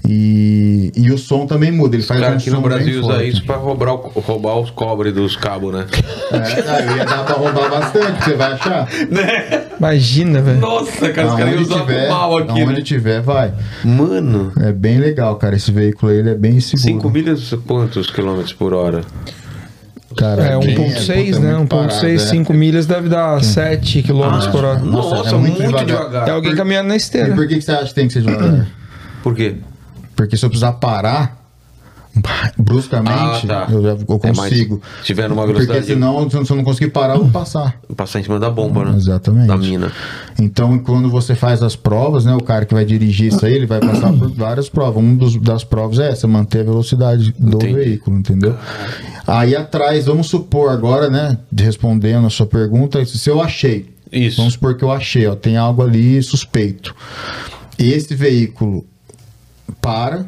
E, e o som também muda, ele faz caras um aqui no Brasil forte. isso pra roubar, o- roubar os cobres dos cabos, né? É, aí ia dar pra roubar bastante, você vai achar? [LAUGHS] Imagina, velho. Nossa, cara, os caras pro mal aqui, aonde né? tiver, vai. Mano, É bem legal, cara. Esse veículo aí, ele é bem seguro. 5 milhas, quantos quilômetros por hora? Cara, É bem- 1.6, puta, né? muito 1.6, parado, é. 5 milhas deve dar 7 km por hora. Nossa, Nossa, é muito muito, devagar. devagar. É alguém caminhando na E esteira. por que, que você acha que tem que ser devagar? Por quê? Porque se eu precisar parar bruscamente, Ah, tá. eu, já, eu É consigo. se tiver numa Porque velocidade- senão, se eu não conseguir parar, eu vou passar. Passar em cima da bomba, né? Exatamente. Da mina. Então, quando você faz as provas, né, o cara que vai dirigir isso aí, ele vai passar por várias provas. Uma das provas é essa, manter a velocidade do Entendi. veículo, entendeu? Aí atrás, vamos supor agora, né, de respondendo a sua pergunta, se eu achei, Isso. vamos supor que eu achei, ó, tem algo ali suspeito. Esse veículo para,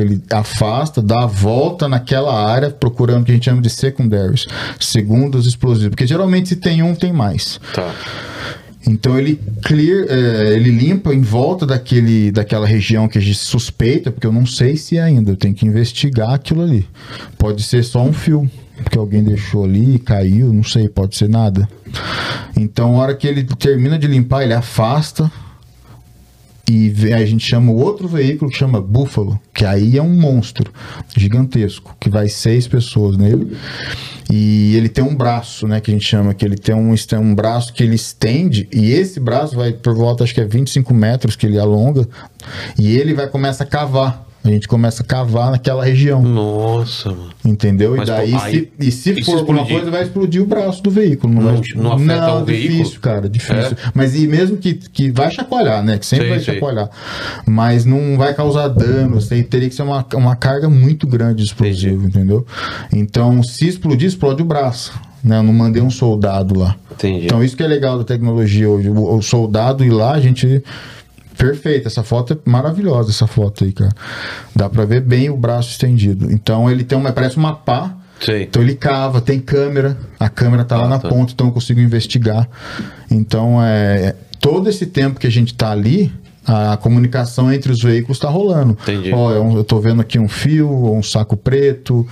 ele afasta, dá a volta naquela área, procurando o que a gente chama de secondaries, segundos explosivos. Porque geralmente se tem um, tem mais. Tá. Então ele clear, é, ele limpa em volta daquele, daquela região que a gente suspeita, porque eu não sei se é ainda, eu tenho que investigar aquilo ali. Pode ser só um fio, porque alguém deixou ali, caiu, não sei, pode ser nada. Então, a hora que ele termina de limpar, ele afasta e a gente chama o outro veículo que chama Buffalo, que aí é um monstro gigantesco, que vai seis pessoas nele. E ele tem um braço, né, que a gente chama, que ele tem um, um braço que ele estende, e esse braço vai por volta, acho que é 25 metros que ele alonga, e ele vai começar a cavar. A gente começa a cavar naquela região, Nossa, mano. entendeu? Mas, e daí, pô, aí- se, e se e se for alguma explodir? coisa, vai explodir o braço do veículo. Não, Não- vai, não afeta o difícil, veículo? cara, difícil. É? Mas e mesmo que, que vai chacoalhar, né? Que sempre Sei, vai sei. chacoalhar. Mas não vai causar dano. Assim, teria que ser uma, uma carga muito grande de explosivo, entendeu? Então, se explodir, explode o braço. Né? Eu não mandei um soldado lá. Entendi. Então, isso que é legal da tecnologia hoje. O, o soldado ir lá, a gente. Perfeito, essa foto é maravilhosa, essa foto aí, cara. Dá pra ver bem o braço estendido. Então ele tem uma. Parece uma pá. Sei. Então ele cava, tem câmera, a câmera tá lá Ah, na tá. ponta, então eu consigo investigar. Então é todo esse tempo que a gente tá ali, a comunicação entre os veículos tá rolando. Entendi. Ó, é eu tô vendo aqui um fio, um saco preto.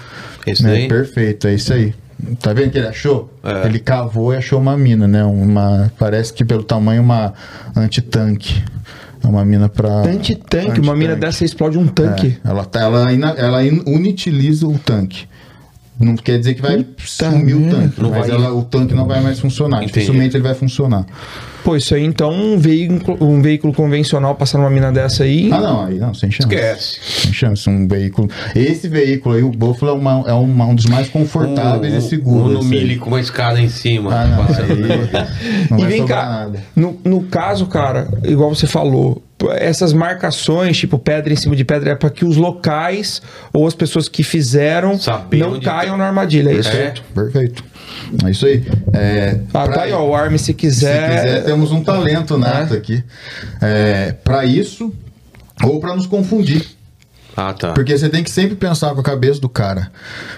Esse né? daí? Perfeito, é isso aí. Tá vendo que ele achou? É. Ele cavou e achou uma mina, né? Uma, parece que pelo tamanho uma antitanque. É uma mina pra. Antitanque, uma mina dessa explode um tanque. É, ela, tá- ela, ina- ela in- inutiliza o tanque. Não quer dizer que vai sumir o merda. tanque, Não mas vai- ela- o tanque não vai mais funcionar. Entendi. Dificilmente ele vai funcionar. Pô, isso aí então um veículo, um veículo convencional passar numa mina dessa aí. Ah, não, aí não, sem chance. Esquece. Sem chance. Um veículo. Esse veículo aí, o Buffalo, é, uma- é uma- um dos mais confortáveis Um- e seguros. Um no aí. milho com uma escada em cima. Ah, não, passando. aí não e vai vem cá, nada. no, no caso, cara, igual você falou, essas marcações, tipo pedra em cima de pedra, é para que os locais ou as pessoas que fizeram Saber não caiam tá. na armadilha, é isso? É. Perfeito. É isso aí. É, Ah, pra- tá aí, ó, o Arme, se quiser. Se quiser, temos um talento nato É. aqui. É, para isso, ou para nos confundir. Ah, tá. Porque você tem que sempre pensar com a cabeça do cara.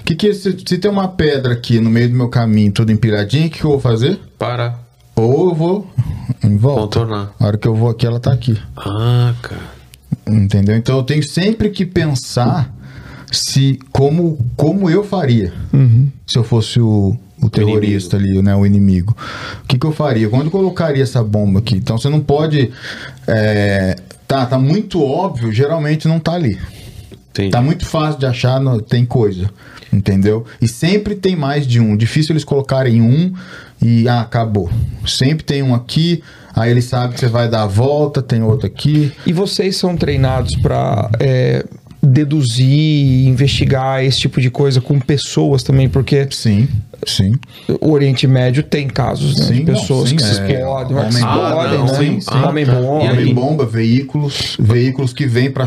Que que se, se tem uma pedra aqui no meio do meu caminho, toda empilhadinha, o que, que eu vou fazer? Para. Ou eu vou em volta. Contornar. A hora que eu vou aqui, ela tá aqui. Ah, cara. Entendeu? Então eu tenho sempre que pensar se como, como eu faria se eu fosse o, o terrorista ali, né, o inimigo. O que, que eu faria? Quando eu colocaria essa bomba aqui? Então você não pode. é, tá, tá muito óbvio, geralmente não tá ali. Entendi. Tá muito fácil de achar, não- tem coisa. Entendeu? E sempre tem mais de um. Difícil eles colocarem um e ah, acabou. Sempre tem um aqui, aí ele sabe que você vai dar a volta, tem outro aqui. E vocês são treinados para deduzir, investigar esse tipo de coisa com pessoas também, porque Sim, sim. o Oriente Médio tem casos né, de Sim, não, pessoas sim, que se é. explodem, Homem que se explodem, Ah, não, né? Homem bomba. Homem bomba, veículos, veículos que vêm pra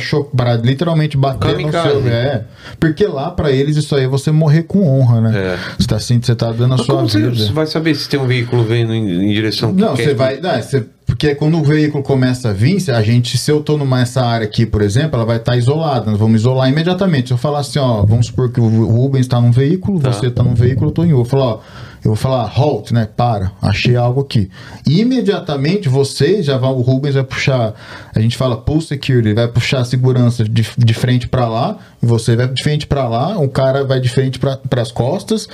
literalmente bater Kamikaze. no seu. É. Porque lá pra eles isso aí é você morrer com honra, né? É. Você tá assim, você tá dando a Mas sua vida. você vai saber se tem um veículo vindo em, em direção que Não, você vai. Não, você, porque quando o veículo começa a vir, se a gente, se eu tô numa essa área aqui, por exemplo, ela vai estar isolada. Nós vamos isolar imediatamente. Se eu falar assim, ó, vamos supor que o Rubens está num veículo, Tá. você está num veículo, eu tô em outro. Eu vou falar, ó, eu vou falar halt, né? Para, achei algo aqui. E imediatamente vocês já vão, o Rubens vai puxar, a gente fala pull security, vai puxar a segurança de, de frente para lá, e você vai de frente para lá, o cara vai de frente para as costas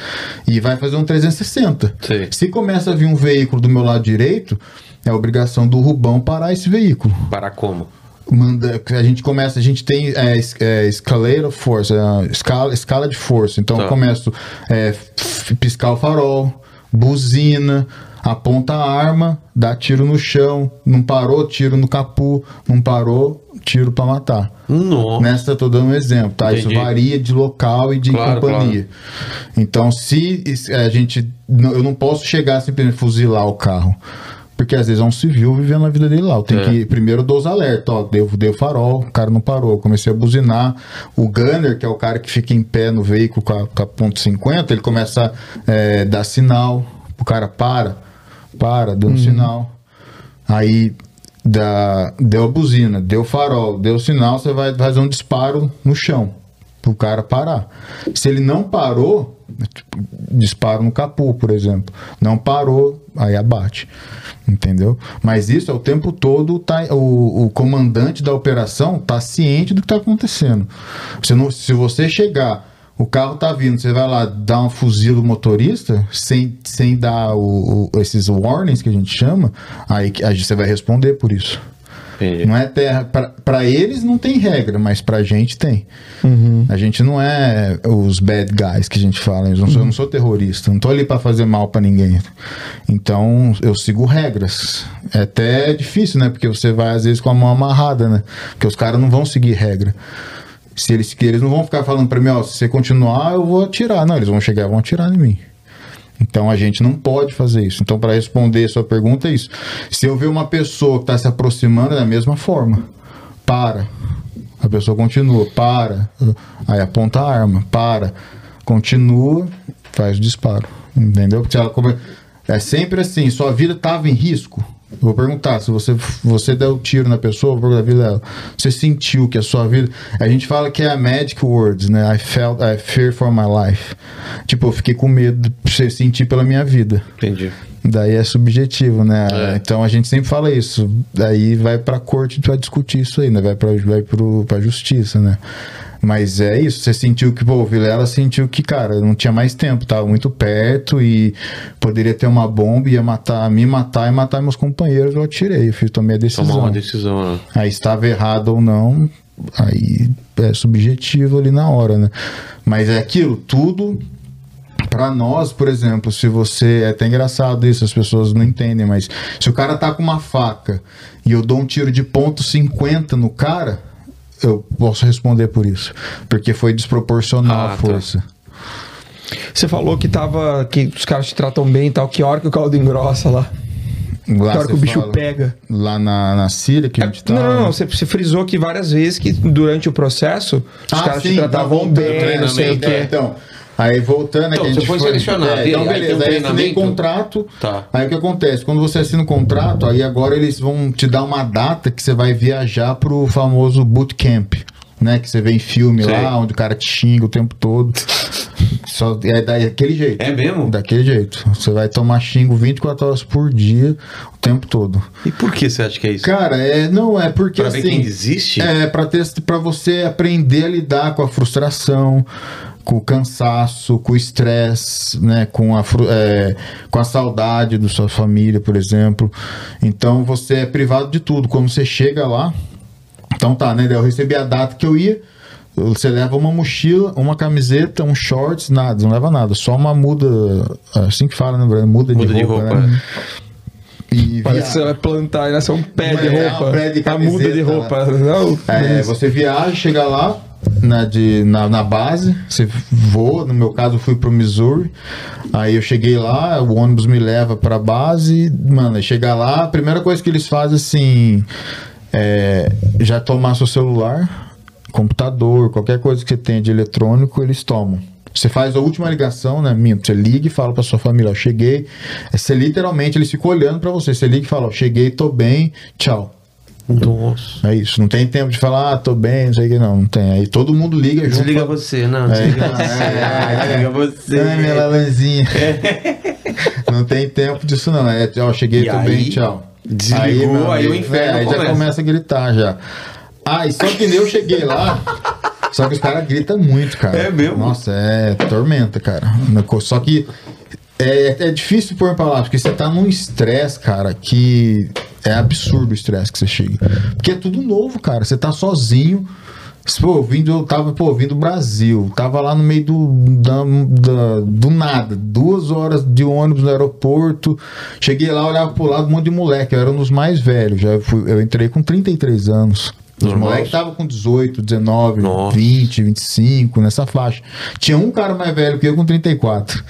e vai fazer um 360. Sei. Se começa a vir um veículo do meu lado direito, é obrigação do Rubão parar esse veículo. Para como? Manda, a gente começa, a gente tem é, é, escalator force, é, escala, escala de força. Então Tá. eu começo é, piscar o farol, buzina, aponta a arma, dá tiro no chão, não parou, tiro no capu, não parou, tiro pra matar. Nossa. Nessa eu tô dando um exemplo, tá? Isso Entendi. varia de local e de Claro, companhia. Então, se a gente. Eu não posso chegar simplesmente fuzilar o carro. Porque às vezes é um civil vivendo a vida dele lá. Eu tenho É. que. Primeiro dou os alertas, ó. Deu, deu farol, o cara não parou. Eu comecei a buzinar. O gunner, que é o cara que fica em pé no veículo com a, com a ponto .50, ele começa a é, dar sinal. O cara para, para, deu um sinal. Aí dá, deu a buzina, deu farol, deu sinal, você vai fazer um disparo no chão pro cara parar. Se ele não parou, tipo, disparo no capô, por exemplo. Não parou, aí abate. Entendeu? Mas isso é o tempo todo, tá, o, o comandante da operação tá ciente do que tá acontecendo. Você não, se você chegar, o carro tá vindo, você vai lá dar um fuzil do motorista, sem, sem dar o, o- esses warnings que a gente chama, aí aí você vai responder por isso. Entendi. Não é terra. pra- Pra eles não tem regra, mas pra gente tem. A gente não é os bad guys que a gente fala. Eu não sou, eu não sou terrorista. Não tô ali pra fazer mal pra ninguém. Então eu sigo regras. É até difícil, né? Porque você vai às vezes com a mão amarrada, né? Porque os caras não vão seguir regra. Se eles, eles não vão ficar falando pra mim, ó, se você continuar, eu vou atirar. Não, eles vão chegar e vão atirar em mim. Então a gente não pode fazer isso. Então, para responder a sua pergunta, é isso. Se eu ver uma pessoa que está se aproximando é da mesma forma, para. A pessoa continua, para. Aí aponta a arma, para. Continua, faz o disparo. Entendeu? Porque ela come- é sempre assim, sua vida estava em risco. Vou perguntar, se você, você deu tiro na pessoa, vou perguntar. Você sentiu que a sua vida. A gente fala que é a magic words, né? I felt I fear for my life. Tipo, eu fiquei com medo de você sentir pela minha vida. Entendi. Daí é subjetivo, né? É. Então a gente sempre fala isso. Daí vai pra corte pra discutir isso aí, né? Vai pra, vai pro, pra justiça, né? Mas é isso, você sentiu que, pô, Vilela sentiu que, cara, não tinha mais tempo, tava muito perto e poderia ter uma bomba, ia matar, me matar e matar meus companheiros, eu atirei, eu fiz, tomei a decisão. Tomar uma decisão. né? Aí estava errado ou não, aí é subjetivo ali na hora, né? Mas é aquilo, tudo Pra nós, por exemplo, se você. É até engraçado isso, as pessoas não entendem, mas se o cara tá com uma faca e eu dou um tiro de ponto 50 no cara, eu posso responder por isso. Porque foi desproporcional Ah, a tá. força. Você falou que tava. que os caras te tratam bem e tal. Que hora que o caldo engrossa lá? Lá que hora que o bicho pega. Lá na, na Síria que a gente tá. Não, não, não. Você, você frisou aqui várias vezes que durante o processo os Ah, caras sim, te tá tratavam voltando, bem, não sei o quê. É, então, aí voltando, Então, que a você gente foi selecionado, É, então, aí beleza, aí assinei treinamento? contrato. Tá. Aí o que acontece? Quando você assina um contrato, aí agora eles vão te dar uma data que você vai viajar pro famoso bootcamp. Né, que você vê em filme Sei. lá, onde o cara te xinga o tempo todo. Só, é daquele jeito. É mesmo? Daquele jeito. Você vai tomar xingo 24 horas por dia, o tempo todo. E por que você acha que é isso? Cara, é, não, é porque Pra ver assim. quem desiste? É, pra, ter, pra você aprender a lidar com a frustração, com o cansaço, com o estresse, né? Com a, é, com a saudade da sua família, por exemplo. Então você é privado de tudo. Quando você chega lá. Então tá, né? Eu recebi a data que eu ia. Você leva uma mochila, uma camiseta, um shorts, nada, não leva nada. Só uma muda, assim que fala, né? Muda, Muda de de roupa. roupa, né? E Parece que você vai plantar e nascer um pé de É, um roupa. pé de a muda de camiseta, roupa. Não, É, você viaja, chega lá na, de, na, na base, você voa, no meu caso eu fui pro Missouri, aí eu cheguei lá, o ônibus me leva pra base, mano, chegar lá, a primeira coisa que eles fazem assim, é já tomar seu celular, computador, qualquer coisa que você tenha de eletrônico, eles tomam. Você faz a última ligação, né? Minto. Você liga e fala pra sua família, ó, cheguei. É, Você literalmente, eles ficam olhando pra você. Você liga e fala, ó, cheguei, tô bem, tchau. Nossa. É isso. Não tem tempo de falar, ah, tô bem, não sei o que, não. Não tem. Aí todo mundo liga junto. Desliga você, não. É, Desliga é, [LAUGHS] você. é, é. Desliga você. Ai, minha lalanzinha. [LAUGHS] não tem tempo disso, não. É, ó, cheguei, E tô aí, bem, tchau. desligou, meu aí o inferno é, aí já começa. a gritar já. Ah, e só que nem eu cheguei lá. Só que os caras gritam muito, cara. É mesmo? Nossa, é tormenta, cara. Só que é, é difícil pôr em palavras, porque você tá num estresse, cara, que é absurdo o estresse que você chega. Porque é tudo novo, cara. Você tá sozinho. Pô, vindo, eu tava, pô, vindo do Brasil, tava lá no meio do, da, da- do nada, duas horas de ônibus no aeroporto. Cheguei lá, olhava pro lado, um monte de moleque, eu era um dos mais velhos, já fui, eu entrei com 33 anos. Os moleques estavam com 18, 19, Nossa. 20, 25, nessa faixa. Tinha um cara mais velho que eu com 34.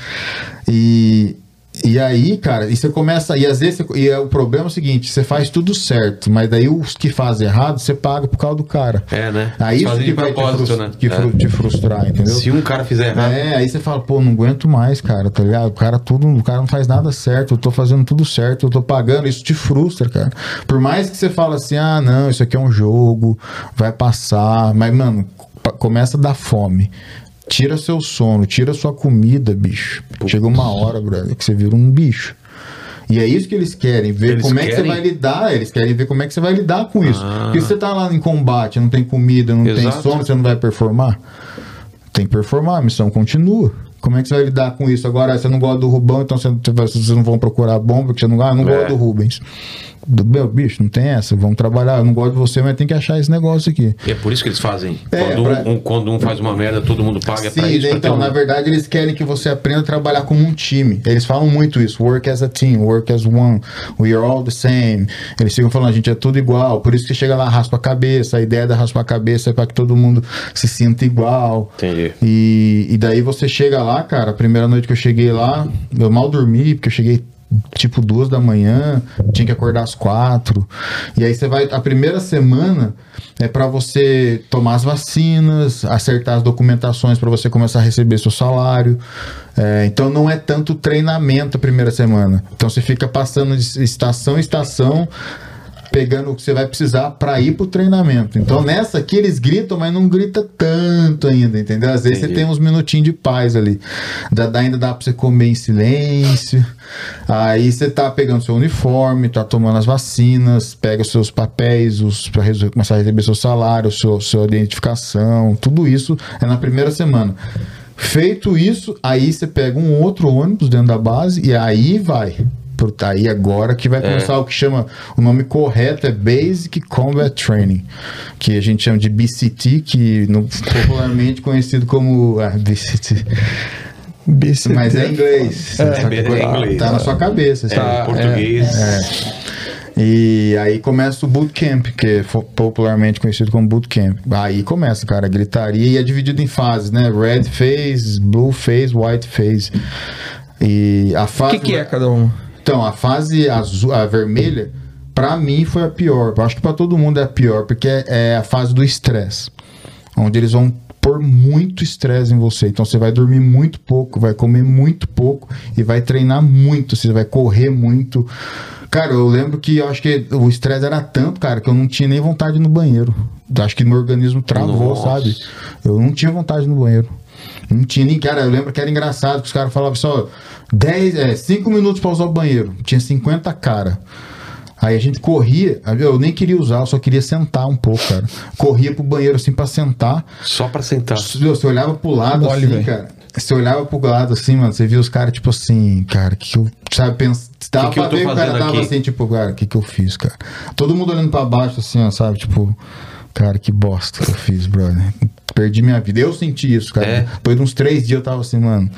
E, e aí, cara, e você começa. E às vezes. você- e é, o problema é o seguinte: você faz tudo certo, mas daí os que fazem errado, você paga por causa do cara. É, né? Aí isso que vai te, né? que É. te frustrar, entendeu? Se um cara fizer errado. É, aí você fala, pô, não aguento mais, cara, tá ligado? O cara tudo, o cara não faz nada certo, eu tô fazendo tudo certo, eu tô pagando, isso te frustra, cara. Por mais que você fala assim, ah, não, isso aqui é um jogo, vai passar, mas, mano, começa a dar fome. Tira seu sono, tira sua comida, bicho. Chega uma hora, brother, que você vira um bicho. E é isso que eles querem, ver Eles como é que você querem? vai lidar. Eles querem ver como é que você vai lidar com isso. Ah. Porque se você tá lá em combate, não tem comida, não tem Exato. sono, você não vai performar. Tem que performar, a missão continua. Como é que você vai lidar com isso? Agora, você não gosta do Rubão, então você, vocês não vão procurar bomba, porque você não, ah, não É. gosta do Rubens. Do, meu, bicho, não tem essa. Vamos trabalhar. Eu não gosto de você, mas tem que achar esse negócio aqui. E é por isso que eles fazem. É, quando, pra- um, quando um faz uma merda, todo mundo paga é pra Sim, isso. pra então, um- na verdade, eles querem que você aprenda a trabalhar como um time. Eles falam muito isso, work as a team, work as one, we are all the same. Eles ficam falando, a gente é tudo igual. Por isso que chega lá, raspa a cabeça. A ideia da raspa a cabeça é para que todo mundo se sinta igual. Entendi. E, e daí você chega lá, cara, a primeira noite que eu cheguei lá, eu mal dormi, porque eu cheguei tipo duas da manhã, tinha que acordar às quatro. E aí você vai. A primeira semana é para você tomar as vacinas, acertar as documentações para você começar a receber seu salário. É, então não é tanto treinamento a primeira semana. Então você fica passando de estação em estação pegando o que você vai precisar para ir pro treinamento. Então nessa aqui eles gritam, mas não grita tanto ainda, entendeu? Às vezes Entendi. você tem uns minutinhos de paz ali. Dá, dá- ainda dá para você comer em silêncio. Aí você tá pegando seu uniforme, tá tomando as vacinas, pega os seus papéis, os para começar a receber seu salário, seu, sua identificação, tudo isso é na primeira semana. Feito isso, aí você pega um outro ônibus dentro da base e aí vai. Por aí agora que vai começar o que chama, o nome correto é Basic Combat Training, que a gente chama de BCT, que no, popularmente conhecido como ah, BCT, BCT. mas é inglês. É, é coisa inglês. Tá na sua cabeça. É, sabe? português. É. E aí começa o bootcamp, que é popularmente conhecido como bootcamp. Aí começa, cara, a gritaria e é dividido em fases, né? Red phase, blue phase, white phase. E a O fase. que, que é cada um? Então, a fase azul, a vermelha, pra mim foi a pior. Eu acho que pra todo mundo é a pior, porque é, é a fase do estresse. Onde eles vão pôr muito estresse em você. Então você vai dormir muito pouco, vai comer muito pouco e vai treinar muito. Você vai correr muito. Cara, eu lembro que eu acho que o estresse era tanto, cara, que eu não tinha nem vontade no banheiro. Acho que meu organismo travou, Nossa. sabe? Eu não tinha vontade no banheiro. Não tinha nem, cara, eu lembro que era engraçado que os caras falavam só 10, é, 5 minutos pra usar o banheiro. Tinha 50 cara. Aí a gente corria, eu nem queria usar, eu só queria sentar um pouco, cara. Corria pro banheiro assim pra sentar. Só pra sentar. Você olhava pro lado Olha, assim, velho. cara. Você olhava pro lado assim, mano, você via os caras, tipo assim, cara, que que eu. Sabe, pensa, dava Que que eu pra tô ver que o cara tava assim, tipo, cara, o que que eu fiz, cara? Todo mundo olhando pra baixo, assim, ó, sabe, tipo, cara, que bosta que eu fiz, brother. Perdi minha vida. Eu senti isso, cara. É. Depois de uns três dias eu tava assim, mano,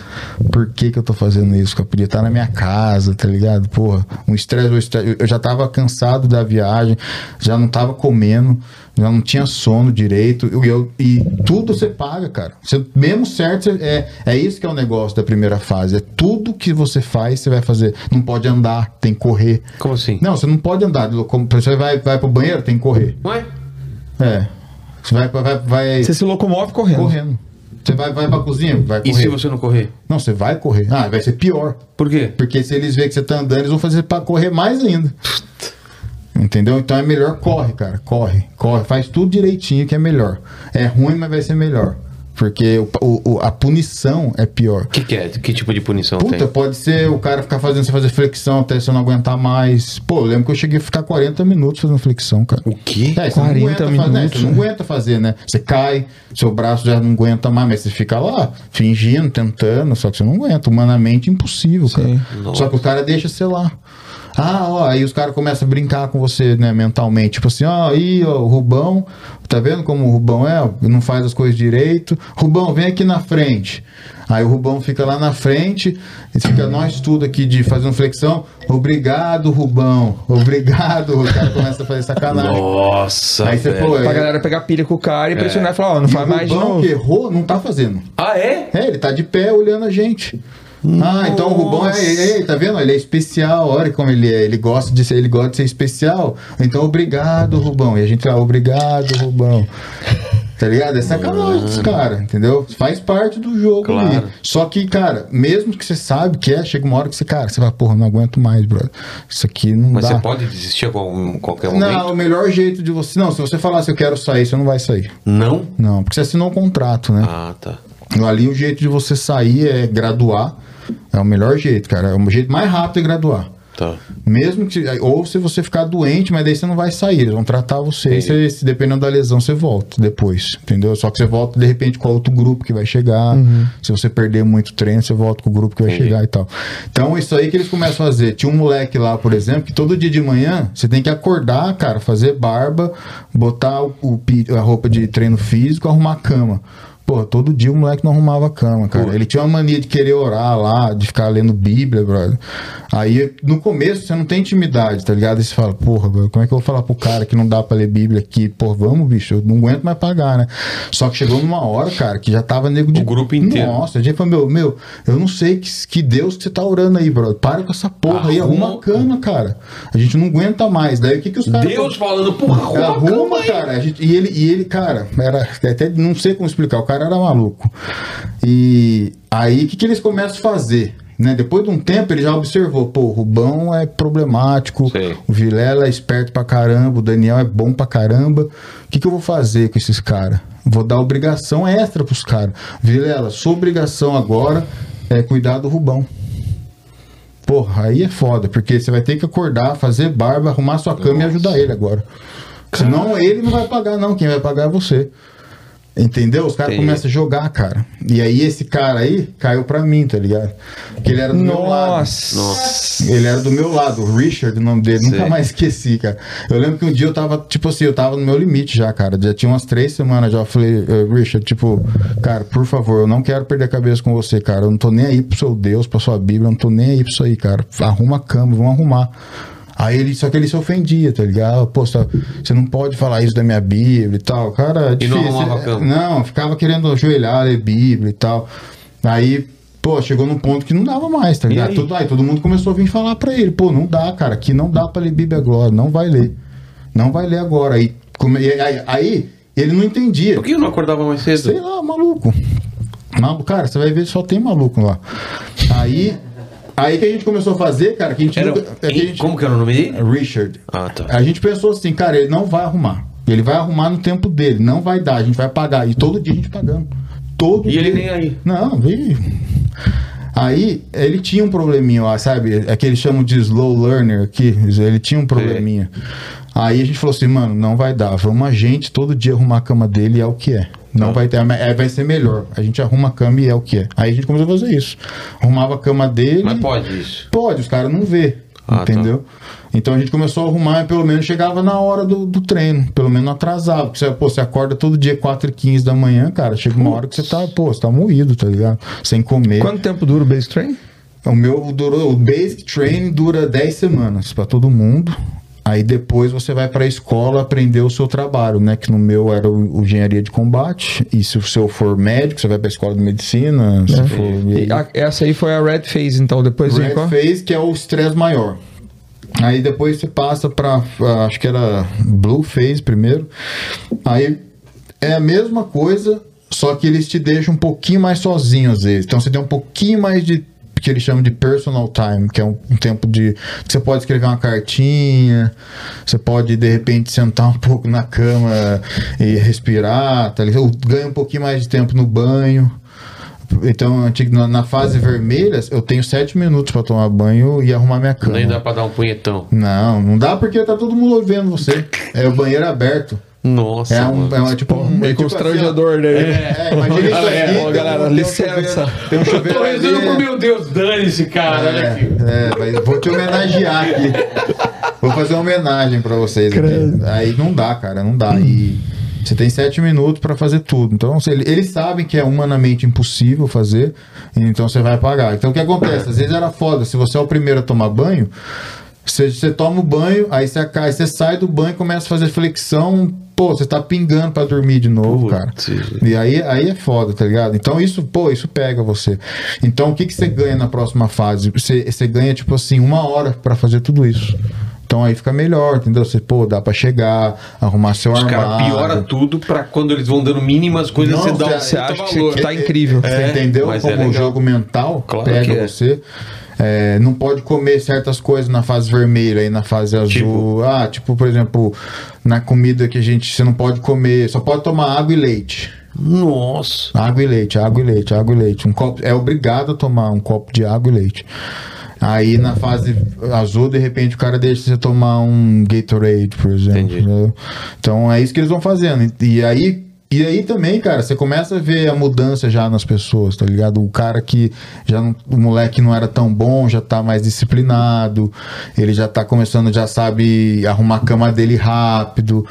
por que que eu tô fazendo isso? Eu podia estar na minha casa, tá ligado? Porra, um estresse, um estresse- eu já tava cansado da viagem, já não tava comendo, já não tinha sono direito, eu, eu- e tudo você paga, cara. Você, mesmo certo, você- é, é isso que é o negócio da primeira fase. É tudo que você faz, você vai fazer. Não pode andar, tem que correr. Como assim? Não, você não pode andar. Como Você vai, vai pro banheiro, tem que correr. Ué? É. Você vai, vai, vai Você se locomove correndo. correndo. Você vai, vai pra cozinha, vai E correr. se você não correr? Não, você vai correr. Ah, vai ser pior. Por quê? Porque se eles verem que você tá andando, eles vão fazer pra correr mais ainda. Entendeu? Então é melhor corre, cara. Corre, corre. Faz tudo direitinho que é melhor. É ruim, mas vai ser melhor. Porque o- o- o- a punição é pior. O que, que é? Que tipo de punição Puta, tem? pode ser o cara ficar fazendo você fazer flexão até você não aguentar mais. Pô, eu lembro que eu cheguei a ficar 40 minutos fazendo flexão, cara. O quê? É, você não 40 aguenta fazer, né? minutos, Você não aguenta fazer, né? Você cai, seu braço já não aguenta mais, mas você fica lá, fingindo, tentando, só que você não aguenta. Humanamente impossível, cara. Sim. Só que o cara deixa você lá. Ah, ó, aí os caras começam a brincar com você, né, mentalmente. Tipo assim, ó, aí, ó, o Rubão, tá vendo como o Rubão é? Não faz as coisas direito. Rubão, vem aqui na frente. Aí o Rubão fica lá na frente, e fica nós tudo aqui de fazendo flexão. Obrigado, Rubão. Obrigado. O cara começa a fazer sacanagem. Nossa, Aí você, velho. pô, Pra é- galera pegar pilha com o cara e pressionar e falar, ó, não e faz o mais de Rubão que errou, não tá fazendo. Ah, é? É, ele tá de pé olhando a gente. Ah, então o Rubão é, é, é, tá vendo? Ele é especial, olha como ele é. Ele gosta de ser, ele gosta de ser especial. Então, obrigado, Rubão. E a gente lá, obrigado, Rubão. Tá ligado? É sacanagem esse cara, entendeu? Faz parte do jogo Claro. ali. Só que, cara, mesmo que você sabe que é, chega uma hora que você, cara, você vai, porra, não aguento mais, brother. Isso aqui não Mas dá. você pode desistir a qual- qualquer momento? Não, o melhor jeito de você. Não, se você falar se eu quero sair, você não vai sair. Não? Não, porque você assinou um contrato, né? Ah, tá. Ali o jeito de você sair é graduar. É o melhor jeito, cara. É o jeito mais rápido de graduar. Tá. Mesmo que. Ou se você ficar doente, mas daí você não vai sair. Eles vão tratar você. E você, se dependendo da lesão, você volta depois. Entendeu? Só que você volta de repente com outro grupo que vai chegar. Se você perder muito treino, você volta com o grupo que vai Entendi. chegar e tal. Então, isso aí que eles começam a fazer. Tinha um moleque lá, por exemplo, que todo dia de manhã você tem que acordar, cara, fazer barba, botar o, a roupa de treino físico, arrumar a cama. Pô, todo dia o moleque não arrumava a cama, cara. Ele tinha uma mania de querer orar lá, de ficar lendo Bíblia, brother. Aí, no começo, você não tem intimidade, tá ligado? Aí você fala, porra, como é que eu vou falar pro cara que não dá pra ler Bíblia aqui? Pô, vamos, bicho, eu não aguento mais pagar, né? Só que chegou numa hora, cara, que já tava nego de... O grupo inteiro. Nossa, a gente falou, meu, meu, eu não sei que, que Deus que você tá orando aí, brother. Para com essa porra aí, Arruma- a cama, cara. A gente não aguenta mais. Daí o que que os caras... Deus falando, porra, arruma, Arruma, cara. A gente- e, ele, e ele, cara, era. Até não sei como explicar, o cara era maluco. E aí, o que, que eles começam a fazer? Né? Depois de um tempo, ele já observou: pô, o Rubão é problemático, Sei. o Vilela é esperto pra caramba, o Daniel é bom pra caramba. O que, que eu vou fazer com esses caras? Vou dar obrigação extra pros caras. Vilela, sua obrigação agora é cuidar do Rubão. Porra, aí é foda, porque você vai ter que acordar, fazer barba, arrumar sua cama e ajudar ele agora. Senão ele não vai pagar, não. Quem vai pagar é você. Entendeu? Os caras começam a jogar, cara. E aí esse cara aí caiu pra mim, tá ligado? Porque ele era do meu lado. Nossa. Nossa. Ele era do meu lado, o Richard, o nome dele, Sei. nunca mais esqueci, cara. Eu lembro que um dia eu tava, tipo assim, eu tava no meu limite já, cara. Já tinha umas três semanas já. Eu falei, "Eh, Richard, tipo, cara, por favor, eu não quero perder a cabeça com você, cara. Eu não tô nem aí pro seu Deus, pra sua Bíblia, eu não tô nem aí pra isso aí, cara. Arruma a cama, vamos arrumar. Aí ele, só que ele se ofendia, tá ligado? Pô, você não pode falar isso da minha Bíblia e tal. Cara, é E não difícil. arrumava cama? Não, ficava querendo ajoelhar, ler Bíblia e tal. Aí, pô, chegou num ponto que não dava mais, tá ligado? aí? Todo, aí todo mundo começou a vir falar pra ele, pô, não dá, cara, aqui não dá pra ler Bíblia agora, não vai ler. Não vai ler agora. Aí, come- aí, aí ele não entendia. Por que eu não acordava mais cedo? Sei lá, maluco. Maluco, cara, você vai ver, só tem maluco lá. Aí, aí que a gente começou a fazer, cara, que a gente... Era- nunca- é que a gente Como que era o nome dele? Richard. Ah, tá. A gente pensou assim, cara, ele não vai arrumar. Ele vai arrumar no tempo dele, não vai dar, a gente vai pagar. E todo dia a gente pagando. Todo E dia. ele nem aí. Não, veio. Aí ele tinha um probleminha lá, sabe? É que eles chamam de slow learner aqui. Ele tinha um probleminha. Aí a gente falou assim, mano, não vai dar. Vamos a gente todo dia arrumar a cama dele e é o que é. Não vai ter, é, vai ser melhor. A gente arruma a cama e é o que é. Aí a gente começou a fazer isso. Arrumava a cama dele. Mas pode isso. Pode, os caras não vê. Ah, entendeu? Então a gente começou a arrumar e pelo menos chegava na hora do, do treino. Pelo menos não atrasava. Porque você, pô, você acorda todo dia 4 e 15 da manhã, cara. Chega uma hora que você tá, pô, você tá moído, tá ligado? Sem comer. Quanto tempo dura o base train? O meu durou, o basic training dura 10 semanas pra todo mundo. Aí depois você vai pra escola aprender o seu trabalho, né? Que no meu era o, o engenharia de combate. E se o seu for médico, você vai pra escola de medicina. Se for, a- essa aí foi a red phase, então depois Red qual? phase, que é o estresse maior. Aí depois você passa pra. ah, Acho que era Blue phase primeiro. Aí é a mesma coisa, só que eles te deixam um pouquinho mais sozinho às vezes. Então você tem um pouquinho mais de que eles chamam de personal time, que é um, um tempo de que você pode escrever uma cartinha, você pode de repente sentar um [LAUGHS] pouco na cama e respirar, tá ligado? Ganha um pouquinho mais de tempo no banho. Então, na, na fase vermelha, eu tenho sete minutos pra tomar banho e arrumar minha cama. Nem dá pra dar um punhetão. Não, não dá porque tá todo mundo vendo você. É o banheiro aberto. Nossa, É um, mano. é um- tipo um Meio tipo assim, constrangedor, né? É, imagina isso aqui. ó, tem- galera, tem um licença. chuveiro- Tem um chuveiro Tô rezando meu Deus, dane-se, cara. Olha aqui. É, é, mas vou te homenagear aqui. Vou fazer uma homenagem pra vocês aqui. Aí não dá, cara, não dá. E você tem sete minutos pra fazer tudo. Então, se eles sabem que é humanamente impossível fazer, então você vai pagar. Então, o que acontece? Às vezes era foda. Se você é o primeiro a tomar banho, você, você toma o banho, aí você, acai- você sai do banho e começa a fazer flexão. Pô, você tá pingando pra dormir de novo, cara. Putz. E aí, aí é foda, tá ligado? Então isso, pô, isso pega você. Então o que, que você ganha na próxima fase? Você, você ganha, tipo assim, uma hora pra fazer tudo isso. Então aí fica melhor, entendeu? Você, pô, dá pra chegar, arrumar seu Os armário. caras pioram tudo pra quando eles vão dando mínimas coisas, Não, você dá um você Você puta acha que valor. você tá incrível. Você É, entendeu mas como é o jogo mental Claro pega que é. você? É, não pode comer certas coisas na fase vermelha e na fase azul. Tipo? Ah, tipo, por exemplo, na comida que a gente. Você não pode comer, só pode tomar água e leite. Nossa. Água e leite, água e leite, água e leite. Um copo, é obrigado a tomar um copo de água e leite. Aí na fase azul, de repente, o cara deixa você tomar um Gatorade, por exemplo. Entendi. Então é isso que eles vão fazendo. E aí, e aí também, cara, você começa a ver a mudança já nas pessoas, tá ligado? O cara que já não, o moleque não era tão bom, já tá mais disciplinado, ele já tá começando, já sabe arrumar a cama dele rápido.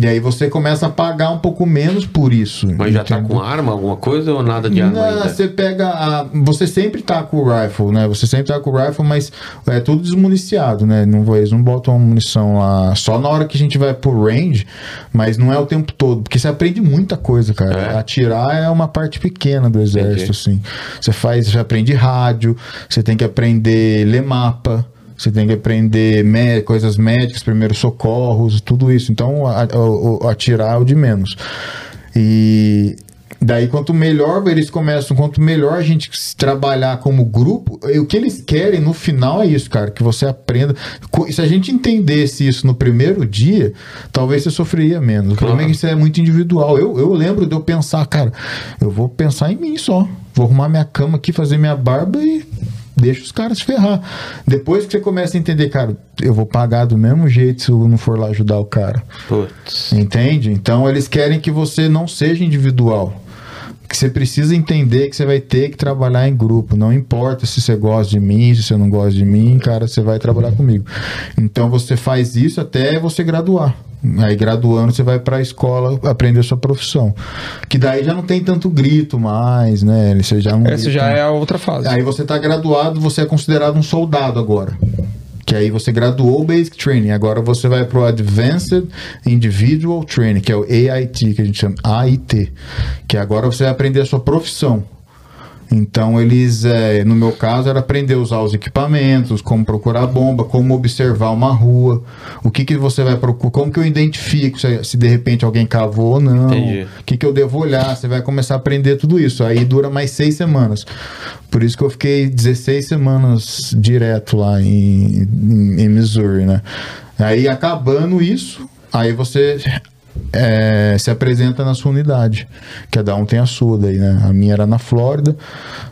E aí você começa a pagar um pouco menos por isso. Mas já tá entendeu? com arma, alguma coisa ou nada de arma Não, ainda? você pega a. Você sempre tá com o rifle, né? Você sempre tá com o rifle, mas é tudo desmuniciado, né? Não, eles não botam munição lá só na hora que a gente vai pro range, mas não é o tempo todo, porque você aprende muita coisa, cara. É? Atirar é uma parte pequena do exército, Entendi. assim. Você faz, você aprende rádio, você tem que aprender ler mapa. Você tem que aprender mé- coisas médicas, primeiros socorros, tudo isso. Então, atirar é o de menos. E daí, quanto melhor eles começam, quanto melhor a gente trabalhar como grupo, o que eles querem no final é isso, cara, que você aprenda. Se a gente entendesse isso no primeiro dia, talvez você sofreria menos. O problema é que isso é muito individual. Eu, eu lembro de eu pensar, cara, eu vou pensar em mim só. Vou arrumar minha cama aqui, fazer minha barba e deixa os caras se ferrar. Depois que você começa a entender, cara, eu vou pagar do mesmo jeito se eu não for lá ajudar o cara. Putz. Entende? Então eles querem que você não seja individual. Que você precisa entender que você vai ter que trabalhar em grupo. Não importa se você gosta de mim, se você não gosta de mim, cara, você vai trabalhar comigo. Então você faz isso até você graduar. Aí graduando você vai para a escola aprender sua profissão. Que daí já não tem tanto grito mais, né? Você já não Essa já é a outra fase. Aí você tá graduado, você é considerado um soldado agora. Que aí você graduou o Basic Training. Agora você vai pro Advanced Individual Training, que é o AIT, que a gente chama AIT. Que agora você vai aprender a sua profissão. Então eles, é, no meu caso, era aprender a usar os equipamentos, como procurar bomba, como observar uma rua, o que, que você vai procurar, como que eu identifico se, se de repente alguém cavou ou não, Entendi. o que, que eu devo olhar, você vai começar a aprender tudo isso. Aí dura mais seis semanas. Por isso que eu fiquei 16 semanas direto lá em, em, em Missouri, né? Aí acabando isso, aí você é, se apresenta na sua unidade. Cada um tem a sua daí, né? A minha era na Flórida,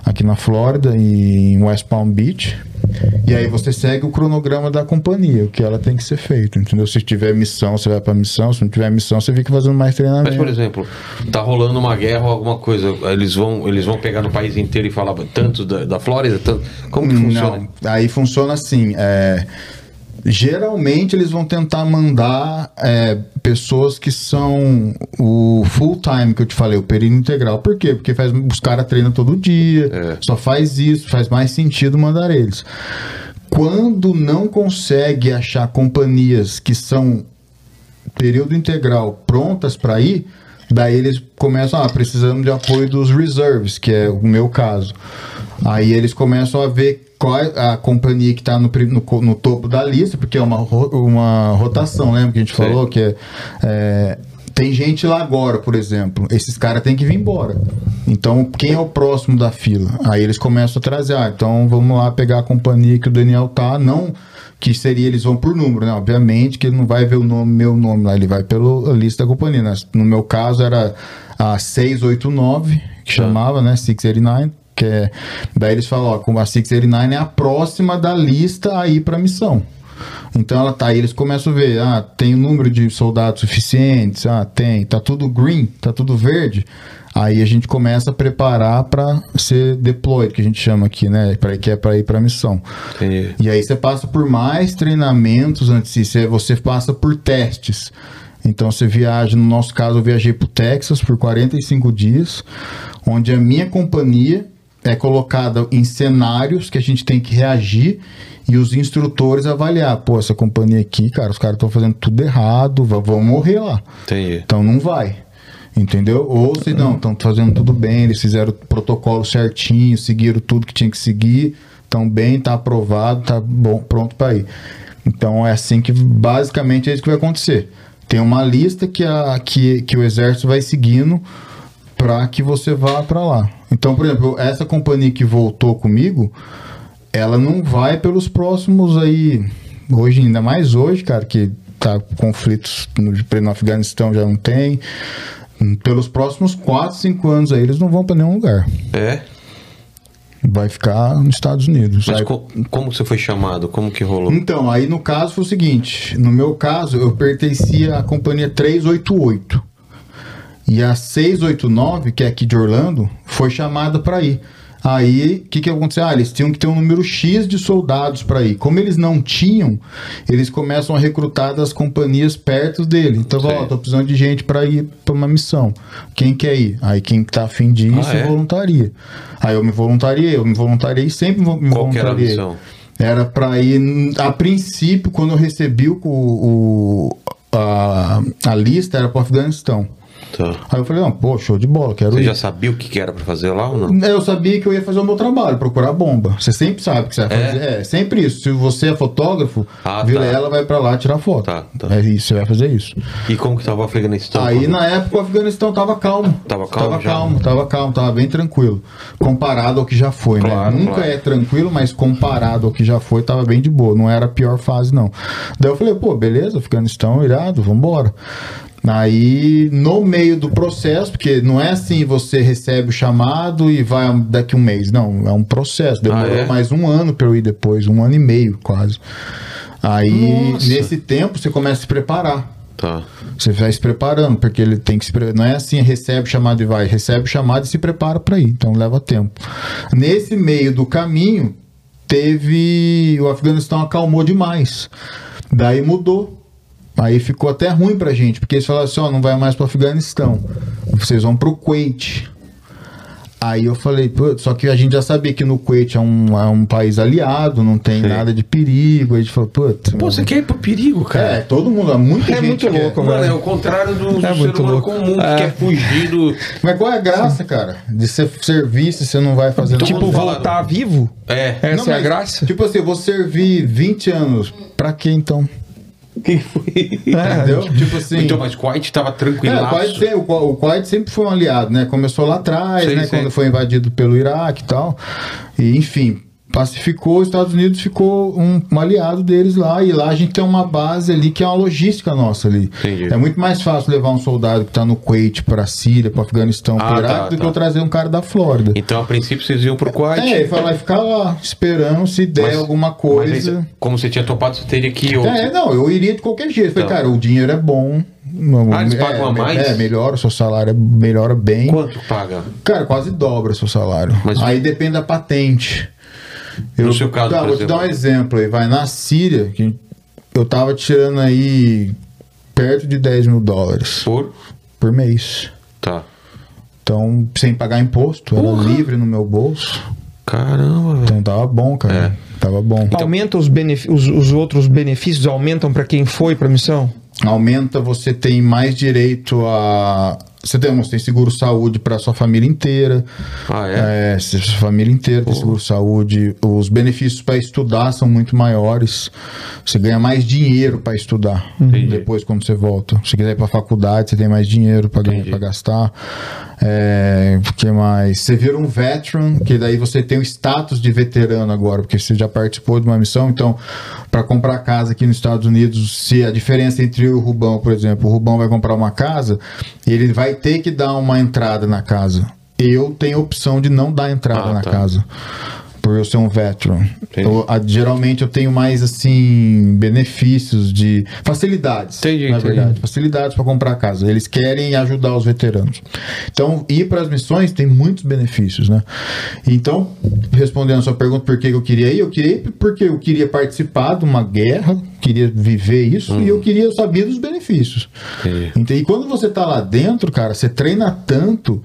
aqui na Flórida em West Palm Beach. E aí você segue o cronograma da companhia, o que ela tem que ser feito, entendeu? Se tiver missão, você vai pra missão, se não tiver missão, você fica fazendo mais treinamento. Mas, por exemplo, tá rolando uma guerra ou alguma coisa, eles vão, eles vão pegar no país inteiro e falar tanto da, da Flórida, tanto. Como que funciona? Não, aí funciona assim. é, geralmente eles vão tentar mandar é, pessoas que são o full time que eu te falei, o período integral. Por quê? Porque faz, os caras treinam todo dia, É. só faz isso, faz mais sentido mandar eles. Quando não consegue achar companhias que são período integral prontas para ir, daí eles começam, ah, precisamos de apoio dos reserves, que é o meu caso. Aí eles começam a ver a companhia que está no, no, no topo da lista, porque é uma, uma rotação, lembra que a gente falou que é, é, Tem gente lá agora, por exemplo. Esses caras têm que vir embora. Então, quem é o próximo da fila? Aí eles começam a trazer. Ah, então vamos lá pegar a companhia que o Daniel tá. Não que seria, eles vão por número, né? Obviamente que ele não vai ver o nome, meu nome lá, ele vai pela lista da companhia. né? No meu caso era a 689, que chamava, né? 689. Que é, daí eles falam, ó, como a 689 é a próxima da lista aí pra missão. Então ela tá aí, eles começam a ver, ah, tem o número de soldados suficientes, ah, tem, tá tudo green, tá tudo verde. Aí a gente começa a preparar para ser deployed, que a gente chama aqui, né, para que é para ir para missão. Entendi. E aí você passa por mais treinamentos antes disso, aí você passa por testes. Então você viaja, no nosso caso eu viajei para o Texas por 45 dias, onde a minha companhia é colocada em cenários que a gente tem que reagir e os instrutores avaliar. Pô, essa companhia aqui, cara, os caras estão fazendo tudo errado, vão morrer lá. Entendi. Então não vai. Entendeu? Ou se não, estão fazendo tudo bem, eles fizeram o protocolo certinho, seguiram tudo que tinha que seguir, estão bem, tá aprovado, tá bom, pronto para ir. Então é assim que basicamente é isso que vai acontecer. Tem uma lista que, a, que, que o exército vai seguindo para que você vá para lá. Então, por exemplo, essa companhia que voltou comigo, ela não vai pelos próximos aí, hoje ainda mais hoje, cara, que tá conflitos no, no Afeganistão já não tem. Pelos próximos 4, 5 anos aí, eles não vão para nenhum lugar. É? Vai ficar nos Estados Unidos. Mas Aí- co- como você foi chamado? Como que rolou? Então, aí no caso foi o seguinte: no meu caso, eu pertencia à companhia 388. E a 689, que é aqui de Orlando, foi chamada para ir. Aí, o que, que aconteceu? Ah, eles tinham que ter um número X de soldados para ir. Como eles não tinham, eles começam a recrutar das companhias perto dele. Então, Sim. ó, tô precisando de gente para ir para uma missão. Quem quer ir? Aí, quem tá afim de ir, Ah, se é? voluntaria. Aí, eu me voluntariei. Eu me voluntariei sempre me Qual que era a voluntariei. missão? Era pra ir. A princípio, quando eu recebi o, o- a, a lista, era pro Afeganistão. Tá. Aí eu falei, não, pô, show de bola, quero Você ir. já sabia o que que era pra fazer lá ou não? Eu sabia que eu ia fazer o meu trabalho, procurar bomba. Você sempre sabe que você vai É? fazer. É, sempre isso. Se você é fotógrafo, Ah, vira tá. ela, vai pra lá tirar foto. Tá, tá. É isso, você vai fazer isso. E como que tava o Afeganistão? Aí na época o Afeganistão tava calmo. Tava calmo Tava já? calmo, tava calmo, tava bem tranquilo. Comparado ao que já foi, Claro, né? Nunca claro. é tranquilo, mas comparado ao que já foi, tava bem de boa. Não era a pior fase, não. Daí eu falei, pô, beleza, Afeganistão, irado, vambora. Aí, no meio do processo, porque não é assim, você recebe o chamado e vai daqui um mês. Não, é um processo. Demorou Ah, é? mais um ano pra eu ir depois, um ano e meio quase. Aí, Nossa. nesse tempo, você começa a se preparar. Tá. Você vai se preparando, porque ele tem que se pre... Não é assim, recebe o chamado e vai. Recebe o chamado e se prepara para ir. Então leva tempo. Nesse meio do caminho, teve. O Afeganistão acalmou demais. Daí mudou. Aí ficou até ruim pra gente, porque eles falaram assim: ó, não vai mais pro Afeganistão. Vocês vão pro Kuwait. Aí eu falei, só que a gente já sabia que no Kuwait é um, é um país aliado, não tem Sim. nada de perigo. Aí a gente falou, putz. Pô, você quer ir pro perigo, cara? É, todo mundo, muita É gente muito quer. louco, Mano, velho. é o contrário do, do É ser muito humano louco. comum que É. quer fugir do. Mas qual é a graça, cara? De ser servir se você não vai fazer Tipo, mundo fala- voltar vivo? É. Essa Não, é a graça? Tipo assim, eu vou servir 20 anos. Pra quê então? Que foi? Entendeu? Tipo assim. Então, mas Kuwait tava É, tranquilo. o Kuwait, sempre, o Kuwait sempre foi um aliado, né? Começou lá atrás, né? Quando foi invadido pelo Iraque e tal. E, enfim, pacificou, os Estados Unidos ficou um, um aliado deles lá. E lá a gente tem uma base ali que é uma logística nossa ali. Entendi. É muito mais fácil levar um soldado que tá no Kuwait pra Síria, pro Afeganistão, Ah, pro Iraque, tá, do que tá. eu trazer um cara da Flórida. Então, a princípio, vocês iam pro Kuwait. É, foi lá e ficar lá, esperando se der Mas- alguma aí, coisa. você- como você tinha topado, você teria que ir outro. É, não, eu iria de qualquer jeito. Falei, Tá. cara, o dinheiro é bom. Ah, eles pagam é, a mais? É, melhora, o seu salário é- melhora bem. Quanto paga? Cara, quase dobra o seu salário. Mas- Aí depende da patente. No seu caso, tá, por vou te dar um exemplo aí. Vai na Síria, que eu tava tirando aí perto de 10 mil dólares Por? por mês. Tá. Então, sem pagar imposto, era Porra! livre no meu bolso. Caramba, velho. Então tava bom, cara. É. Tava bom. Aumenta os, os, os outros benefícios, aumentam pra quem foi pra missão? aumenta, você tem mais direito a Você tem, você tem seguro saúde para sua família inteira. Ah, é? É, sua família inteira tem seguro saúde. Os benefícios para estudar são muito maiores. Você ganha mais dinheiro para estudar Entendi. depois quando você volta. Se quiser ir para faculdade, você tem mais dinheiro para gastar. É, o que mais? Você vira um veteran, que daí você tem o status de veterano agora, porque você já participou de uma missão. Então, para comprar casa aqui nos Estados Unidos, se a diferença entre o Rubão, por exemplo, o Rubão vai comprar uma casa, ele vai ter que dar uma entrada na casa. Eu tenho a opção de não dar entrada Ah, na tá. casa. Por eu ser um veteran. Eu, a- geralmente eu tenho mais assim benefícios de facilidades. Entendi, na entendi. verdade, facilidades para comprar casa. Eles querem ajudar os veteranos. Então, ir para as missões tem muitos benefícios, né? Então, respondendo a sua pergunta, por que eu queria ir? Eu queria ir porque eu queria participar de uma guerra, queria viver isso e eu queria saber dos benefícios. Entendi. Então, e quando você tá lá dentro, cara, você treina tanto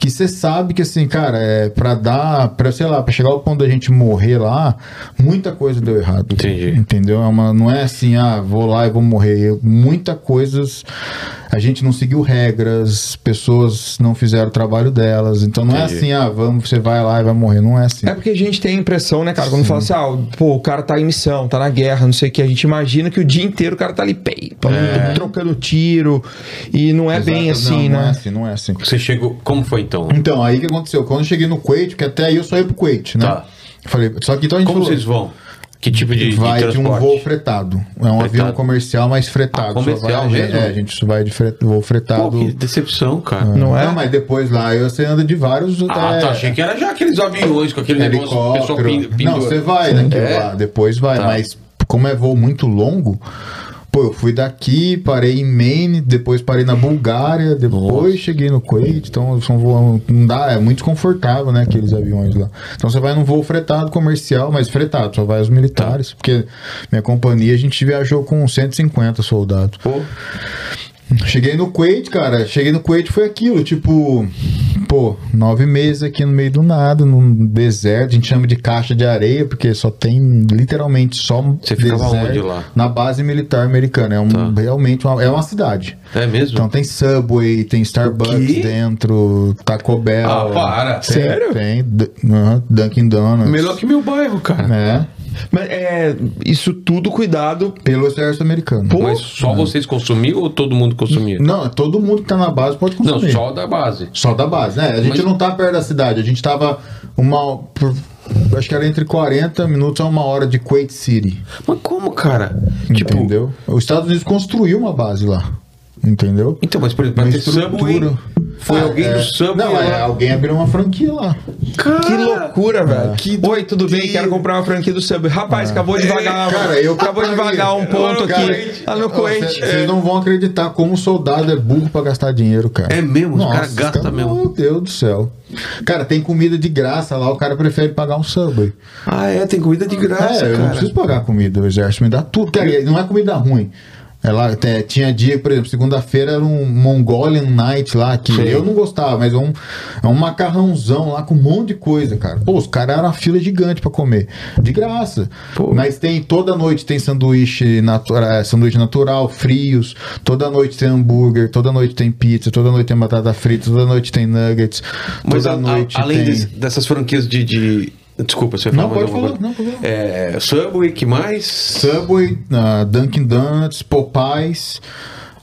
que você sabe que assim, cara, é para dar, para sei lá, para chegar ao ponto da gente morrer lá, muita coisa deu errado. Entendi. Entendeu? É uma, não é assim, ah, vou lá e vou morrer. Muita coisas a gente não seguiu regras, pessoas não fizeram o trabalho delas. Então não é Entendi. assim, ah, vamos, você vai lá e vai morrer. Não é assim. É porque a gente tem a impressão, né, cara, quando fala assim, ah, pô, o cara tá em missão, tá na guerra, não sei o que, a gente imagina que o dia inteiro o cara tá ali, pei, pam, trocando tiro, e não é bem Exato. assim, não, Não é né? assim, não é assim. Você chegou. Como foi então? Então, aí o que aconteceu? Quando eu cheguei no Kuwait, que até aí eu só ia pro Kuwait, né? Tá. Falei, só que então a gente Como falou, vocês vão? Que tipo de, de vai de, um transporte? voo fretado. É um avião Fretado. comercial, mas fretado. Ah, comercial vai- mesmo? É, a gente vai de fre- voo fretado. Pô, que decepção, cara. Não é? Não, mas depois lá eu- você anda de vários. Ah, é, tá. Achei que era já aqueles aviões com aquele negócio que o pessoal helicóptero. pin- pendura. Não, você vai naquilo É? lá, depois vai, Tá. mas como é voo muito longo, pô, eu fui daqui, parei em Maine, depois parei na Bulgária, depois cheguei no Kuwait, então são voos, não dá, é muito confortável, né, aqueles aviões lá. Então você vai num voo fretado comercial, mas fretado, só vai os militares, porque minha companhia a gente viajou com 150 soldados. Pô, Cheguei no Kuwait, cara. Cheguei no Kuwait foi aquilo, tipo, pô, nove meses aqui no meio do nada, num deserto. A gente chama de caixa de areia, porque só tem literalmente só Você ficava onde lá? Na base militar americana. É um, Tá. realmente uma, é uma cidade. é mesmo? Então tem Subway, tem Starbucks dentro, Taco Bell. Ah, para. Tem, Sério? Tem, aham, Dunkin' Donuts. Melhor que meu bairro, cara. É, Mas é, isso tudo cuidado. pelo exército americano. Pô, Mas só vocês consumiam ou todo mundo consumia? Não, todo mundo que tá na base pode Não, consumir. só da base. Só da base, né? A gente Mas- não tá perto da cidade, a gente tava uma. por- acho que era entre 40 minutos a uma hora de Kuwait City. Mas como, cara? Tipo, entendeu? Os Estados Unidos construiu uma base lá. Entendeu? então, mas por exemplo, Uma Subway, estrutura. Foi Ah, alguém é, do Subway Não, é, alguém abriu uma franquia lá. Cara, Que loucura, velho. que Oi, tudo bem? doideira. Quero comprar uma franquia do Subway. Rapaz, acabou de É, vagar. Cara, eu acabou de compraria. vagar um ponto aqui. Lá no Kuwait. Vocês não vão acreditar como o soldado é burro pra gastar dinheiro, cara. É mesmo? Os Nossa, caras gastam cara, mesmo. Meu Deus do céu. Cara, tem comida de graça lá, o cara prefere pagar um Subway. Ah, é, tem comida de graça, é, eu não preciso pagar comida, o exército me dá tudo. Cara, e não é comida ruim. Ela te- tinha dia, por exemplo, segunda-feira era um Mongolian Night lá, que Sim. eu não gostava, mas é um, é um macarrãozão lá com um monte de coisa, cara. Pô, os caras eram uma fila gigante pra comer. De graça. Pô. Mas tem, toda noite tem sanduíche, natura, sanduíche natural, frios. Toda noite tem hambúrguer, toda noite tem pizza, toda noite tem batata frita, toda noite tem nuggets. Mas toda a- a- noite além tem... dessas franquias de, de- Desculpa, você vai Não, pode falar, não, pode É, Subway, que mais? Subway, uh, Dunkin' Donuts, Popeyes,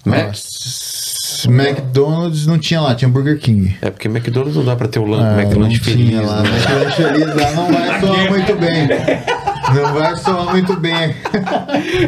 Mac? uh, McDonald's não tinha lá, tinha Burger King. É, porque McDonald's não dá pra ter o lan- Ah, não feliz, tinha lá, né? McLanche feliz lá não vai [LAUGHS] soar muito bem. Não vai soar muito bem.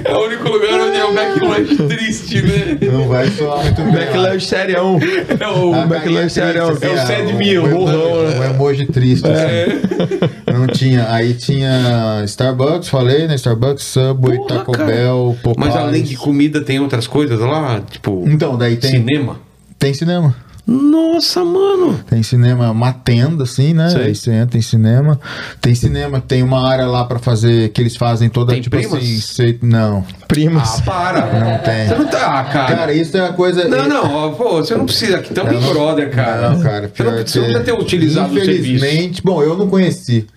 É o único lugar onde é o McLanche triste, né? Não vai soar muito bem. McLanche serião. É o A carinha serião. triste, É o assim, sad ah, meal, o- burrão, né? O emoji triste. É. assim. Não tinha. Aí tinha Starbucks, falei, né? Starbucks, Subway, Porra, Taco cara. Bell, Popeyes. Mas além de comida, tem outras coisas lá? Tipo, Então, daí tem, cinema? tem cinema. Nossa, mano! Tem cinema, uma tenda, assim, né? Sei. Aí você entra em cinema. Tem cinema, tem uma área lá pra fazer, que eles fazem toda, Tem tipo primas? assim, não. Primas. Ah, para! Não tem. Você não tá, ah, cara. Cara, isso é uma coisa... Não, não, ó, pô, você não precisa aqui, tamo em não- brother, cara. Não, cara, Você não, pior você não precisa ter utilizado o serviço. Infelizmente, bom, eu não conheci.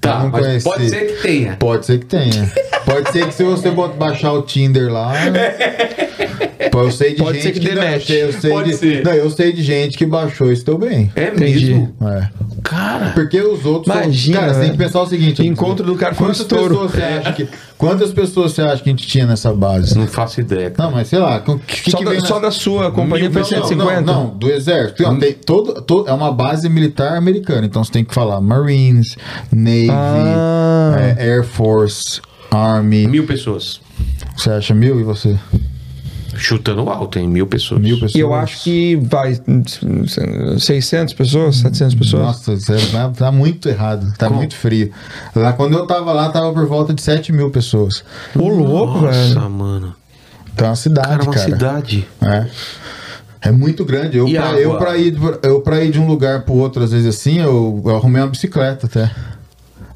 Tá, mas conheci. pode ser que tenha. Pode ser que tenha. Pode ser que se você [LAUGHS] baixar o Tinder lá. Eu sei de Pode gente ser que dê não, eu sei, eu sei Pode de, ser. Não, eu sei de gente que baixou e estou bem. É Entendi. mesmo? É. Cara. Porque os outros. são- Imagina, cara, você tem que pensar o seguinte: Encontro do cara foi um quantas estouro. pessoas você acha que Quantas pessoas você acha que a gente tinha nessa base? Não faço ideia. cara. Não, mas sei lá. Que, Só, que da, vem só da sua companhia foi não, 150? Não, não, do exército. Não, tem todo, todo- é uma base militar americana. Então você tem que falar Marines, Navy, Ah. é, Air Force, Army. Mil pessoas. Você acha mil e você? Chutando alto, hein? Mil pessoas. Mil pessoas. E eu acho que vai 600 pessoas, 700 pessoas. Nossa, você tá, tá muito errado. Tá Como? muito frio. Lá quando eu tava lá, tava por volta de 7 mil pessoas. Ô, louco, Nossa, velho. mano. Então é uma cidade, Cara, cara. uma cidade. É. É muito grande. Eu pra, eu, pra ir, eu pra ir de um lugar pro outro, às vezes assim, eu, eu arrumei uma bicicleta até.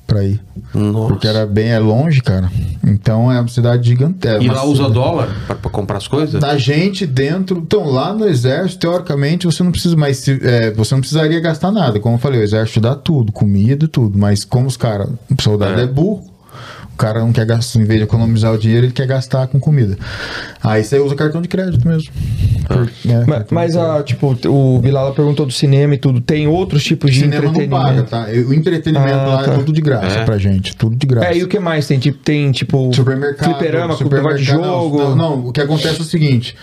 Pra ir. Nossa. Porque era bem é longe, cara. Então é uma cidade gigantesca. E lá usa cidade- dólar pra, pra comprar as coisas? Da gente dentro. Então, lá no exército, teoricamente, você não precisa mais. é, você não precisaria gastar nada. Como eu falei, o exército dá tudo, comida e tudo. Mas como os caras. O soldado É. é. burro. O cara não quer gastar, em vez de economizar o dinheiro, ele quer gastar com comida. Aí você usa cartão de crédito mesmo. Por- é, Mas, mas, ah, tipo, o Bilala perguntou do cinema e tudo. Tem outros tipos de cinema não entretenimento? paga, tá? O entretenimento Ah, lá tá. é tudo de graça É? pra gente. Tudo de graça. É, e o que mais tem? Tipo, tem, tipo, Supermercado. fliperama, supermercado, de jogo. Não, não, o que acontece é o seguinte.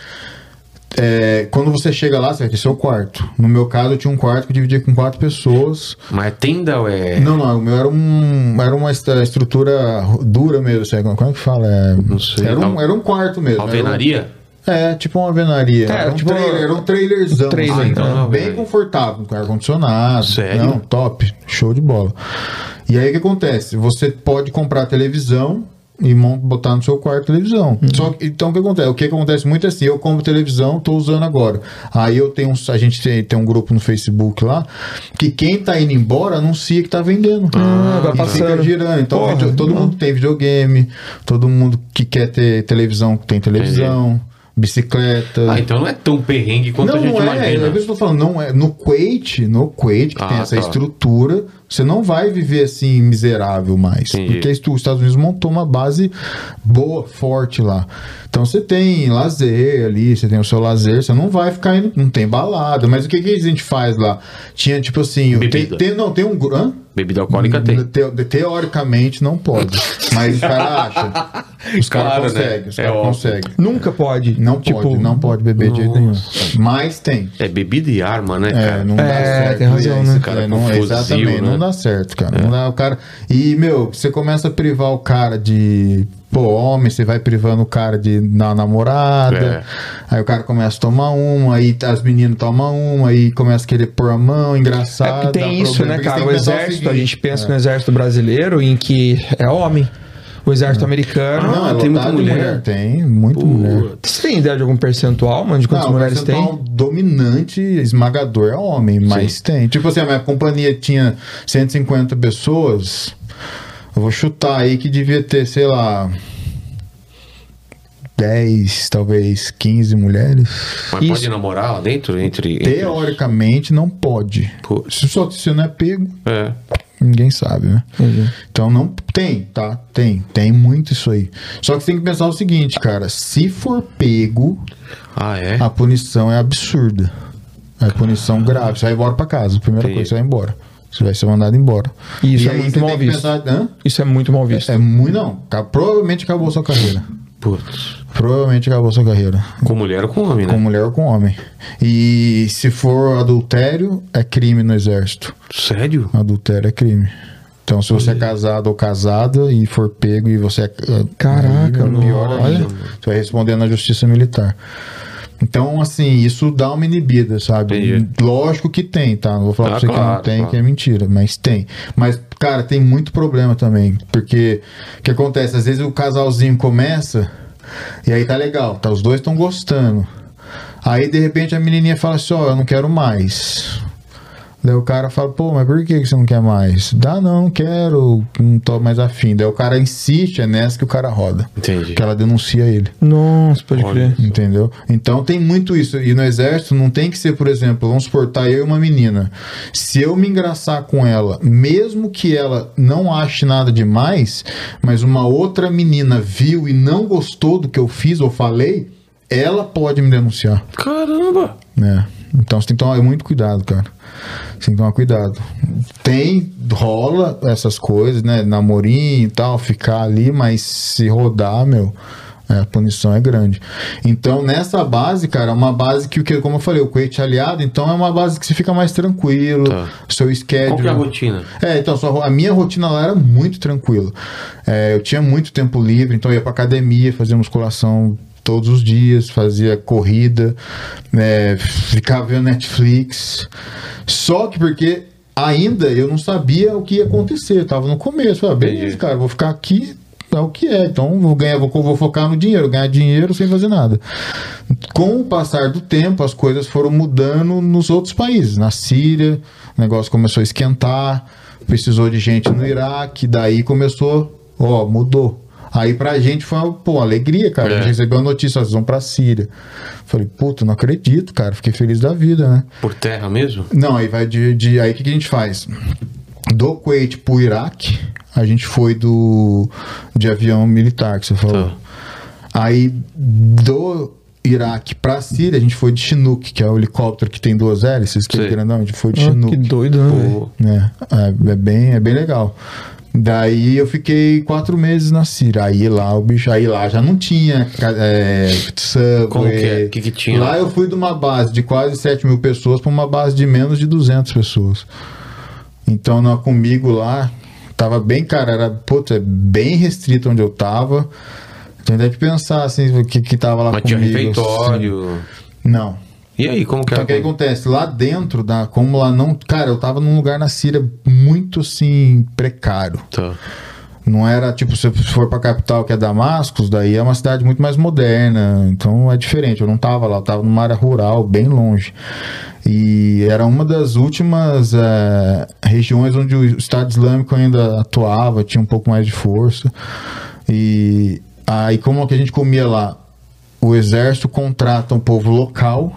É, quando você chega lá, você vai ter seu quarto. No meu caso, eu tinha um quarto que eu dividia com quatro pessoas. Mas é tenda ou é. Não, não, o meu era, um, era uma est- estrutura dura mesmo. Sabe? Como é que fala? É, Não sei. Era um, era um quarto mesmo. um- Alvenaria? é, tipo uma alvenaria. É, era, um tipo- trailer, era um trailerzão. Trailer, assim, então, né? bem confortável, com ar-condicionado. Sério? Não, top. Show de bola. E aí o que acontece? Você pode comprar televisão e botar no seu quarto televisão. Uhum. Só que, então o que acontece? O que acontece muito é assim, eu compro televisão, tô usando agora. Aí eu tenho um, a gente tem, tem um grupo no Facebook lá que quem tá indo embora anuncia que tá vendendo. Ah, vai e passando. girando. Então Porra, todo não. mundo tem videogame, todo mundo que quer ter televisão tem televisão, bicicleta. Ah, então não é tão perrengue quanto não, a gente não é, é imagina. isso que eu falando, não é. No Kuwait, no Kuwait, que Ah, tem essa tá. estrutura, você não vai viver assim miserável mais. Entendi. Porque os Estados Unidos montou uma base boa, forte lá. Então você tem lazer ali, você tem o seu lazer, você não vai ficar indo, não tem balada. Mas o que, que a gente faz lá? Tinha tipo assim, tem, tem- não, tem um. Hã? Bebida alcoólica tem. Te- teoricamente não pode. Mas [LAUGHS] os caras acham. Os caras Claro, né? conseguem, os É caras óbvio. conseguem. Nunca pode. Não tipo, pode, não pode beber de jeito nenhum. Mas tem. É bebida e arma, né, É, cara? não dá É, certo. tem razão, né? Cara, é, não, fuzil, exatamente, né? não dá certo, cara. Não dá o cara. E, meu, você começa a privar o cara de. Pô, homem, você vai privando o cara de na namorada. É. Aí o cara começa a tomar uma, aí as meninas tomam uma, aí começa a querer pôr a mão, É engraçado. porque dá tem isso, problema, né, porque você cara? O exército, a gente pensa é. no exército brasileiro em que é homem. O exército americano. Não, é tem muita de mulher. Tem, muito mulher. Você tem ideia de algum percentual, mano, de quantas Não, mulheres tem? percentual dominante, esmagador é homem, mas tem. Tipo assim, a minha companhia tinha 150 pessoas. Eu vou chutar aí que devia ter, sei lá, 10, talvez 15 mulheres. Mas Isso. pode namorar lá dentro? Entre. entre... Teoricamente não pode. Se só se não é pego, É. ninguém sabe, né? Entendi. Então não tem, tá? Tem, tem muito isso aí. Só que você tem que pensar o seguinte, cara, se for pego, Ah, é? a punição é absurda. É punição grave. Você vai embora pra casa. Primeira Entendi. coisa, você vai embora. Você vai ser mandado embora. E isso E é muito mal visto. pensar? Isso é muito mal visto. É muito. Não. Provavelmente acabou sua carreira. Putz. Provavelmente acabou sua carreira. Com mulher ou com homem, né? Com mulher ou com homem. E se for adultério, é crime no exército. Sério? Adultério é crime. Então, se você é casado ou casada e for pego e você é. é- Caraca, aí, é pior ainda. Você vai responder na justiça militar. Então, assim, isso dá uma inibida, sabe? Entendi. Lógico que tem, tá? Não vou falar Ah, pra você que claro, não tem, claro. que é mentira, mas tem. Mas, cara, tem muito problema também. Porque o que acontece? Às vezes o casalzinho começa e aí tá legal, tá? Os dois estão gostando. Aí, de repente, a menininha fala assim: Ó, eu não quero mais. Daí o cara fala, pô, mas por que você não quer mais? Dá, não, não quero, não tô mais afim. Daí o cara insiste, é nessa que o cara roda. Entendi. Que ela denuncia ele. Nossa, pode Olha. crer. Entendeu? Então tem muito isso. E no exército não tem que ser, por exemplo, vamos suportar eu e uma menina. Se eu me engraçar com ela, mesmo que ela não ache nada demais, mas uma outra menina viu e não gostou do que eu fiz ou falei, ela pode me denunciar. Caramba! né? Então você tem que tomar muito cuidado, cara. Você tem que tomar cuidado. Tem, rola essas coisas, né? Namorinho e tal, ficar ali, mas se rodar, meu. é, a punição é grande. Então, nessa base, cara, é uma base que, o que, como eu falei, o coete aliado, então é uma base que você fica mais tranquilo. Tá. Seu schedule. Qual que é a rotina? É, então sua ro- a minha rotina lá era muito tranquila. É, eu tinha muito tempo livre, então eu ia pra academia, fazia musculação todos os dias, fazia corrida, né, ficava vendo Netflix. Só que porque ainda eu não sabia o que ia acontecer, eu tava no começo, falei, ah, beleza, cara, vou ficar aqui, é o que é. Então vou ganhar, vou, vou focar no dinheiro, ganhar dinheiro sem fazer nada. Com o passar do tempo, as coisas foram mudando nos outros países. Na Síria, o negócio começou a esquentar, precisou de gente no Iraque, daí começou, ó, mudou. Aí pra gente foi uma, pô, alegria, cara. A É. gente recebeu a notícia, eles vão pra Síria. Falei, puta, não acredito, cara. Fiquei feliz da vida, né? Por terra mesmo? Não, aí vai de. de- aí o que, que a gente faz? Do Kuwait pro Iraque, a gente foi do de avião militar que você falou. Tá. Aí do Iraque pra Síria, a gente foi de Chinook, que é o helicóptero que tem duas hélices, que é grandão, a gente foi de Ah, Chinook. que doido, né? né? É, é bem, é bem legal. Daí eu fiquei quatro meses na Síria. Aí lá o bicho, aí lá já não tinha é, subway. Como que é? O que que tinha Lá eu fui de uma base de quase 7 mil pessoas para uma base de menos de 200 pessoas. Então não, comigo lá tava bem, cara, era puta, bem restrito onde eu tava. Tem até que pensar assim, o que, que tava lá mas tinha comigo. refeitório. assim. Não. E aí, como que Então o que acontece? Lá dentro, da, como lá não. Cara, eu tava num lugar na Síria muito assim, precário. Tá. Não era tipo, se você for pra capital que é Damascus, daí é uma cidade muito mais moderna. Então é diferente. Eu não tava lá, eu tava numa área rural, bem longe. E era uma das últimas eh, regiões onde o Estado Islâmico ainda atuava, tinha um pouco mais de força. E aí, como que a gente comia lá? O exército contrata um povo local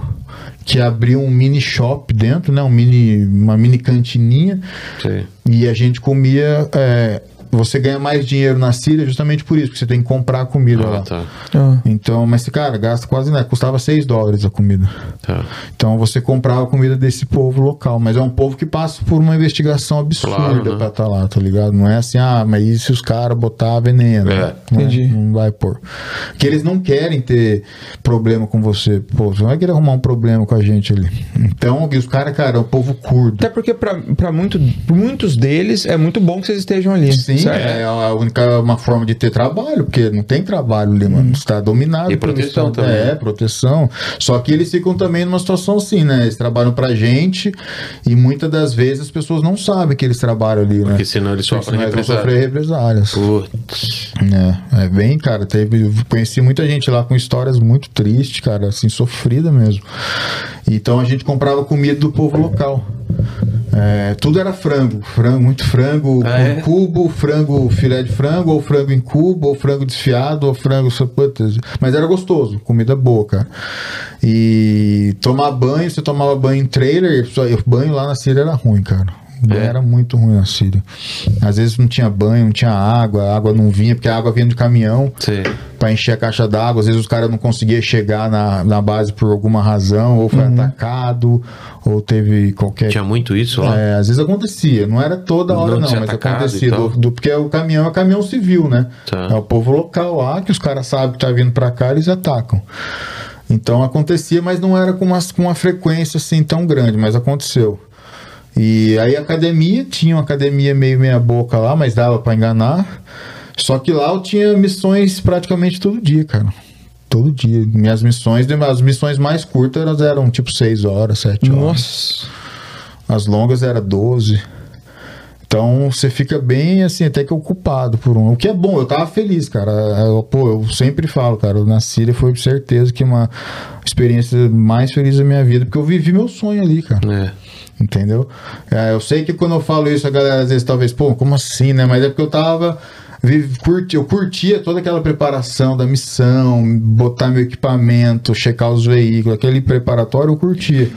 que abriu um mini shop dentro, né? Um mini, uma mini cantininha Sei. e a gente comia. é, você ganha mais dinheiro na Síria justamente por isso, porque você tem que comprar a comida Ah, lá. tá. Ah. Então, mas cara, gasta quase nada. Custava 6 dólares a comida. Tá. Então você comprava a comida desse povo local. Mas é um povo que passa por uma investigação absurda Claro, né? pra estar lá, tá ligado? Não é assim, ah, mas e se os caras botar veneno? É. Não, Entendi. não vai pôr. Porque eles não querem ter problema com você. Pô, você não vai querer arrumar um problema com a gente ali. Então, os caras, cara, é um povo curdo. Até porque pra, pra muito, pra muitos deles é muito bom que vocês estejam ali. Sim, certo? é a única uma forma de ter trabalho, porque não tem trabalho ali, mano. Está dominado. E proteção Estado. também, É, né? proteção. Só que eles ficam também numa situação assim, né? Eles trabalham pra gente e muitas das vezes as pessoas não sabem que eles trabalham ali, né? Porque senão eles Porque sofrem senão eles sofrer represálias. Putz. É, é bem, cara, teve, conheci muita gente lá com histórias muito tristes, cara, assim, sofrida mesmo. Então a gente comprava comida do povo local. É, tudo era frango, frango, muito frango Ah, com é? cubo, frango filé de frango, ou frango em cubo, ou frango desfiado, ou frango mas era gostoso, comida boa, cara. E tomar banho, você tomava banho em trailer, banho lá na Síria era ruim, cara. Banho É? era muito ruim na Síria. Às vezes não tinha banho, não tinha água, a água não vinha, porque a água vinha de caminhão para encher a caixa d'água. Às vezes os caras não conseguiam chegar na, na base por alguma razão, ou foi atacado, ou teve qualquer. Tinha muito isso lá? É, às vezes acontecia, não era toda hora Não não, mas acontecia. Do, do- porque o caminhão é caminhão civil, né? Tá. É o povo local lá, que os caras sabem que tá vindo pra cá, eles atacam. Então acontecia, mas não era com uma, com uma frequência assim tão grande, mas aconteceu. E aí a academia, tinha uma academia meio meia boca lá, mas dava pra enganar. Só que lá eu tinha missões praticamente todo dia, cara. Todo dia. Minhas missões, as missões mais curtas elas eram tipo 6 horas, 7 horas. Nossa. As longas era 12. Então você fica bem assim, até que ocupado por um. O que é bom, eu tava feliz, cara. Eu, pô, eu sempre falo, cara, na Síria foi com certeza que uma experiência mais feliz da minha vida, porque eu vivi meu sonho ali, cara. É. Entendeu? É, eu sei que quando eu falo isso, a galera às vezes talvez, pô, como assim, né? Mas é porque eu tava. Curti, eu curtia toda aquela preparação da missão, botar meu equipamento, checar os veículos, aquele preparatório eu curtia.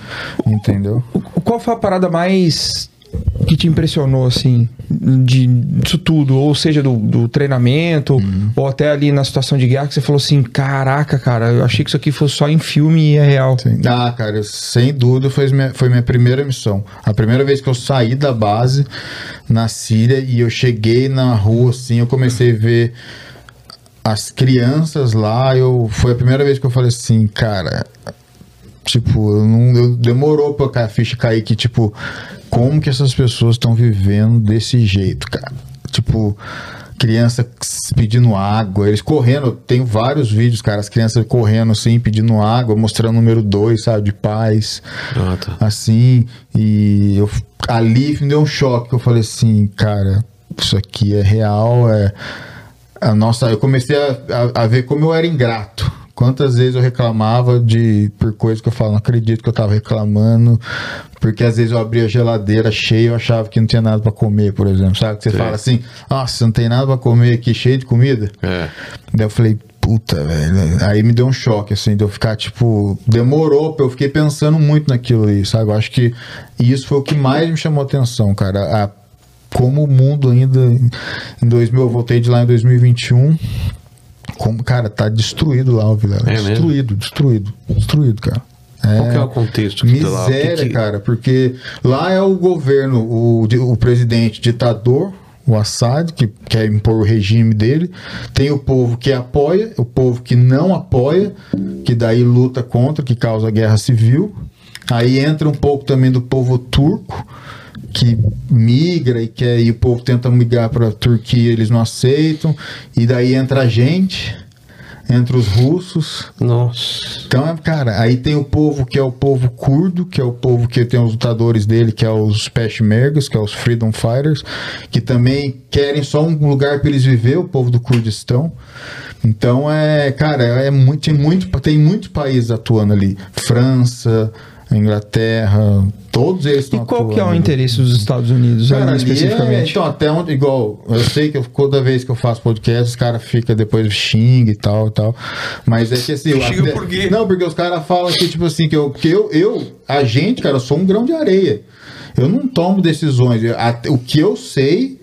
Entendeu? Qual foi a parada mais que te impressionou, assim, de, disso tudo? Ou seja, do, do treinamento, Uhum. ou até ali na situação de guerra, que você falou assim: caraca, cara, eu achei que isso aqui fosse só em filme e é real. Sim. Ah, cara, sem dúvida foi minha, foi minha primeira missão. A primeira vez que eu saí da base na Síria e eu cheguei na rua, assim, eu comecei a ver as crianças lá. Eu, foi a primeira vez que eu falei assim, cara. Tipo, eu não, eu- demorou pra a ficha cair que, tipo, como que essas pessoas estão vivendo desse jeito, cara? Tipo, criança pedindo água, eles correndo, tem vários vídeos, cara, as crianças correndo assim, pedindo água, mostrando o número 2, sabe, de paz, Ah, tá. assim, e eu, ali me deu um choque, que eu falei assim, cara, isso aqui é real, é a nossa, eu comecei a, a, a ver como eu era ingrato. Quantas vezes eu reclamava de por coisas que eu falo, não acredito que eu tava reclamando, porque às vezes eu abria a geladeira cheia e eu achava que não tinha nada pra comer, por exemplo, sabe? Que você Sim. fala assim, nossa, não tem nada pra comer aqui, cheio de comida. É. Daí eu falei, puta, velho. Aí me deu um choque, assim, de eu ficar, tipo, demorou, eu fiquei pensando muito naquilo ali, sabe? Eu acho que isso foi o que mais me chamou atenção, cara. A, como o mundo ainda, em 2000, eu voltei de lá em 2021, como, cara, tá destruído lá o Vilela. É destruído, destruído, destruído, cara. Qual que é o contexto que tá que Miséria, cara, porque lá é o governo, o, o presidente ditador, o Assad, que quer impor o regime dele, tem o povo que apoia, o povo que não apoia, que daí luta contra, que causa guerra civil. Aí entra um pouco também do povo turco, que migra e quer, e o povo tenta migrar para a Turquia, eles não aceitam. E daí entra a gente, entra os russos, Nossa. então, é, cara, aí tem o povo que é o povo curdo, que é o povo que tem os lutadores dele, que é os Peshmergas, que é os Freedom Fighters, que também querem só um lugar para eles viver, o povo do Kurdistão. Então, é, cara, é muito, tem, muito, tem muitos países atuando ali. França, Inglaterra, todos eles E estão qual que é o atuando. interesse dos Estados Unidos Cara, ali é- especificamente? então, até onde, igual, eu sei que eu- toda vez que eu faço podcast, os caras ficam depois xinga e tal e tal. Mas é que assim. eu- Xinga por quê? Não, porque os caras falam que, tipo assim, que eu, que eu, eu, a gente, cara, eu sou um grão de areia. Eu não tomo decisões. Eu- até- o que eu sei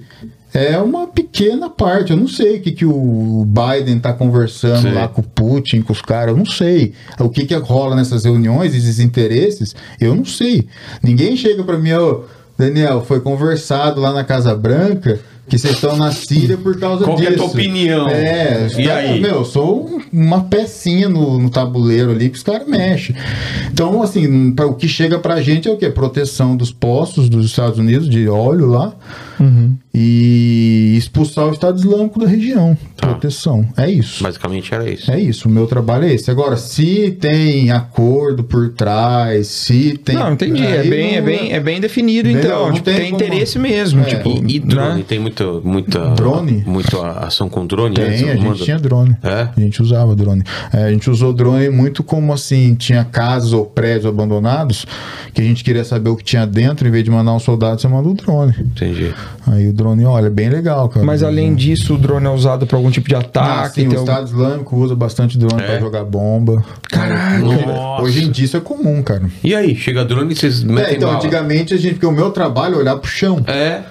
é uma pequena parte. Eu não sei o que, que o Biden tá conversando Sim. lá com o Putin, com os caras. Eu não sei. O que, que rola nessas reuniões, esses interesses, eu não sei. Ninguém chega para mim, ô, Daniel, foi conversado lá na Casa Branca que vocês estão na Síria por causa Qual disso. é a tua opinião? É, E caras- aí? Meu, eu sou um- uma pecinha no, no tabuleiro ali que os caras mexem. Então, assim, pra- o que chega pra gente é o quê? Proteção dos postos dos Estados Unidos de óleo lá Uhum. e expulsar o Estado Islâmico da região. Tá. Proteção. É isso. Basicamente era isso. É isso, o meu trabalho é esse. Agora, se tem acordo por trás, se tem. Não, entendi. É bem, não- é, bem, é bem definido, Entendeu? então. Tipo, tem tem, como- interesse mesmo. É. Tipo, E, e drone? né? Tem muita, muita, Drone? muita ação com drone? Tem, a gente Manda- tinha drone. É? A gente usava drone. É, a gente usou drone muito como assim, tinha casas ou prédios abandonados, que a gente queria saber o que tinha dentro, em vez de mandar um soldado, você manda o drone. Entendi. Aí o drone, olha, é bem legal, cara. Mas além disso, o drone é usado para algum tipo de Ah, ataque. sim, o algum- Estado Islâmico usa bastante drone É? pra jogar bomba. Caraca! Nossa. Hoje em dia isso é comum, cara. E aí, chega drone e vocês metem É, então, bala? antigamente a gente, porque o meu trabalho é olhar pro chão. É.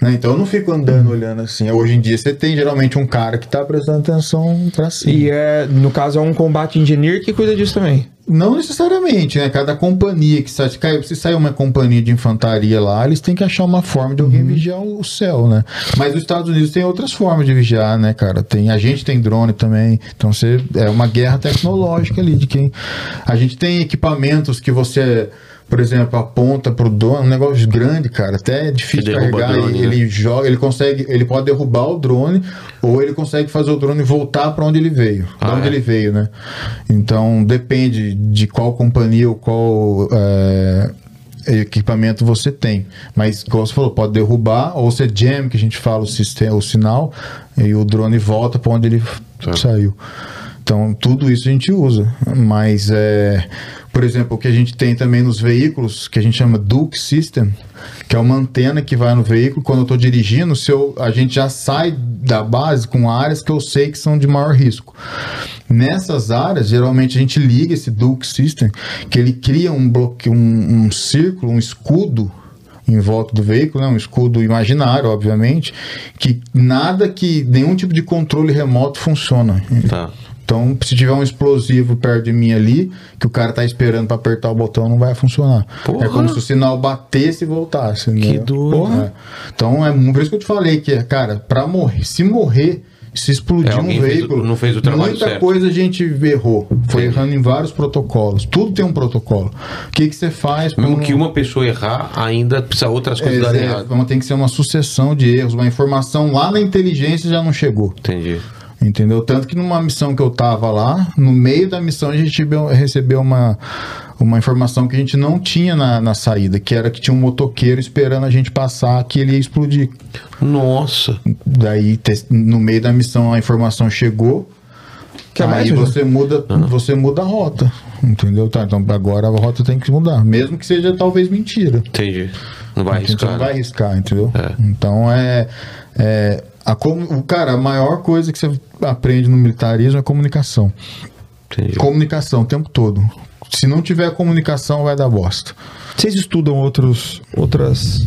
né? Então eu não fico andando olhando assim. Hoje em dia você tem geralmente um cara que tá prestando atenção pra cima. E é, no caso, é um combate engineer que cuida disso também. Não necessariamente, né? Cada companhia que sai, se sair uma companhia de infantaria lá, eles têm que achar uma forma de alguém vigiar o céu, né? Mas os Estados Unidos tem outras formas de vigiar, né, cara? Tem, a gente tem drone também. Então você é uma guerra tecnológica ali de quem. A gente tem equipamentos que você, por exemplo, aponta pro drone, um negócio grande, cara. Até é difícil carregar. drone, e né? ele joga, ele consegue, ele pode derrubar o drone ou ele consegue fazer o drone voltar para onde ele veio, Ah, de onde é? ele veio, né? Então depende de qual companhia ou qual é, equipamento você tem. Mas, como você falou, pode derrubar, ou você jam, que a gente fala o, sistema, o sinal, e o drone volta para onde ele Tá. saiu. Então, tudo isso a gente usa. Mas, é, por exemplo, o que a gente tem também nos veículos, que a gente chama Duke System, que é uma antena que vai no veículo. Quando eu estou dirigindo, se eu, a gente já sai da base com áreas que eu sei que são de maior risco. Nessas áreas, geralmente a gente liga esse Duke System, que ele cria um bloque, um, um círculo, um escudo em volta do veículo, né? um escudo imaginário, obviamente, que nada que nenhum tipo de controle remoto funciona. Tá. Então, se tiver um explosivo perto de mim ali, que o cara tá esperando para apertar o botão, não vai funcionar. Porra. É como se o sinal batesse e voltasse. entendeu? doido. Porra. Então, é por isso que eu te falei que, cara, para morrer, se morrer, se explodir É, um veículo, não fez o trabalho muita certo. coisa a gente errou. Foi Entendi. errando em vários protocolos. Tudo tem um protocolo. O que que você faz? pra Mesmo que uma pessoa errar, ainda precisa outras coisas é, darem errado. vamos- tem que ser uma sucessão de erros, uma informação lá na inteligência já não chegou. Entendi. Entendeu? Tanto que numa missão que eu tava lá, no meio da missão a gente recebeu- uma, uma informação que a gente não tinha na, na saída, que era que tinha um motoqueiro esperando a gente passar que ele ia explodir. Nossa. Daí, no meio da missão, a informação chegou. Quer aí mais, você muda, você muda a rota. Entendeu? Tá, então agora a rota tem que mudar. Mesmo que seja talvez mentira. Entendi. Não vai arriscar. não né? vai arriscar, entendeu? É. Então é. é a com, o cara, a maior coisa que você aprende no militarismo é comunicação. Entendi. Comunicação o tempo todo. Se não tiver comunicação, vai dar bosta. Vocês estudam outros. outras.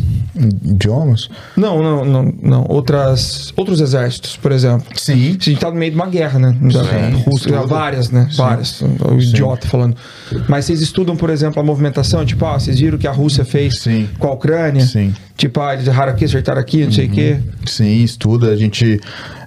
Idiomas? Não, não, não, não. Outras. Outros exércitos, por exemplo. Sim. A gente tá no meio de uma guerra, né? Sim, Rússia, várias, né? Várias. O idiota falando. Mas vocês estudam, por exemplo, a movimentação? Tipo, ah, vocês viram o que a Rússia fez Sim. com a Ucrânia? Sim. Tipo, ah, eles erraram aqui, acertaram aqui, não sei o quê. Sim, estuda. A gente.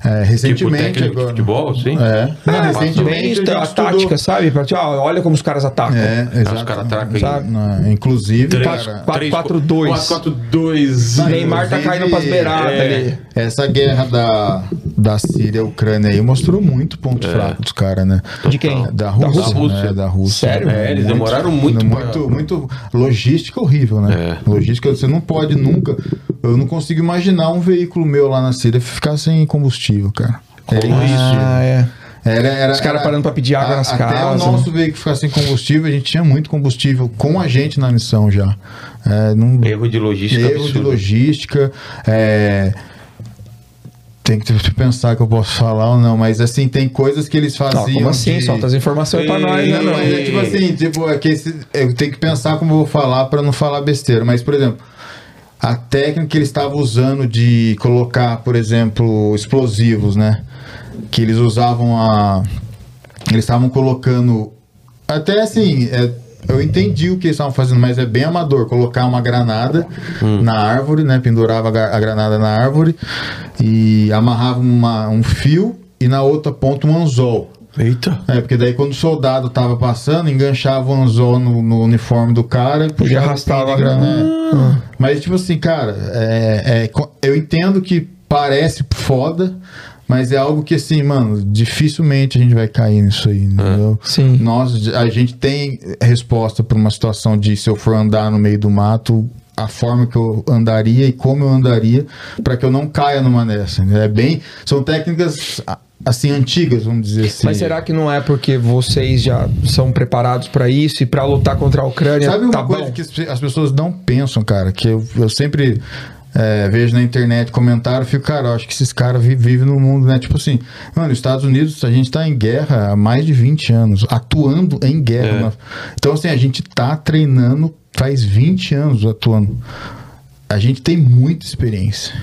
é, Tipo recentemente. de agora, futebol, sim? É. Não, Ah, recentemente. a a estudou- tática, sabe? Pra, tipo, ah, olha como os caras atacam. É, Os exato. caras atacam Sabe? Não, inclusive, Três, cara, quatro, quatro, dois. 4-4-2. Neymar tá caindo pras beiradas é. ali. Essa guerra da, da Síria Ucrânia aí mostrou muito ponto fraco dos caras, né? De quem? Da Rússia. Da Rússia. né? Da Rússia. Sério? É, eles demoraram muito pra- Muito, muito. Logística horrível, né? É. Logística, você não pode nunca. Eu não consigo imaginar um veículo meu lá na Síria ficar sem combustível, cara. Era Como impossível. Ah, é. Era, era, Os caras era- parando pra pedir água a- nas até casas. o nosso veículo ficar sem combustível, a gente tinha muito combustível com a gente na missão já. É, não, Erro de logística erro de absurdo. logística. é, tem que pensar que eu posso falar ou não, mas assim, tem coisas que eles faziam. Não, como assim? de- Solta as informações pra nós, né? não, mas é tipo assim, tipo, é que esse- eu tenho que pensar como eu vou falar pra não falar besteira. Mas, por exemplo, a técnica que eles estavam usando de colocar, por exemplo, explosivos, né? Que eles usavam a. Eles estavam colocando. Até assim, é, eu entendi o que eles estavam fazendo, mas é bem amador. Colocar uma granada na árvore, né? Pendurava a gra- a granada na árvore e amarrava uma- um fio e na outra ponta um anzol. Eita. É, porque daí quando o soldado tava passando, enganchava o anzol no, no uniforme do cara e arrastava a de granada. granada. Mas, tipo assim, cara, é, é eu entendo que parece foda, mas é algo que, assim, mano, dificilmente a gente vai cair nisso aí, entendeu? Sim. Nós, a gente tem resposta para uma situação de se eu for andar no meio do mato, a forma que eu andaria e como eu andaria, para que eu não caia numa dessa. né? É bem. São técnicas, assim, antigas, vamos dizer assim. Mas será que não é porque vocês já são preparados pra isso e pra lutar contra a Ucrânia Sabe uma tá coisa bom? que as- as pessoas não pensam, cara? Que eu, eu sempre é, vejo na internet comentário, fico, cara, eu acho que esses caras vi- vivem no mundo, né? Tipo assim, mano, os Estados Unidos, a gente tá em guerra há mais de 20 anos, atuando em guerra. É. Então, assim, a gente tá treinando faz 20 anos atuando. A gente tem muita experiência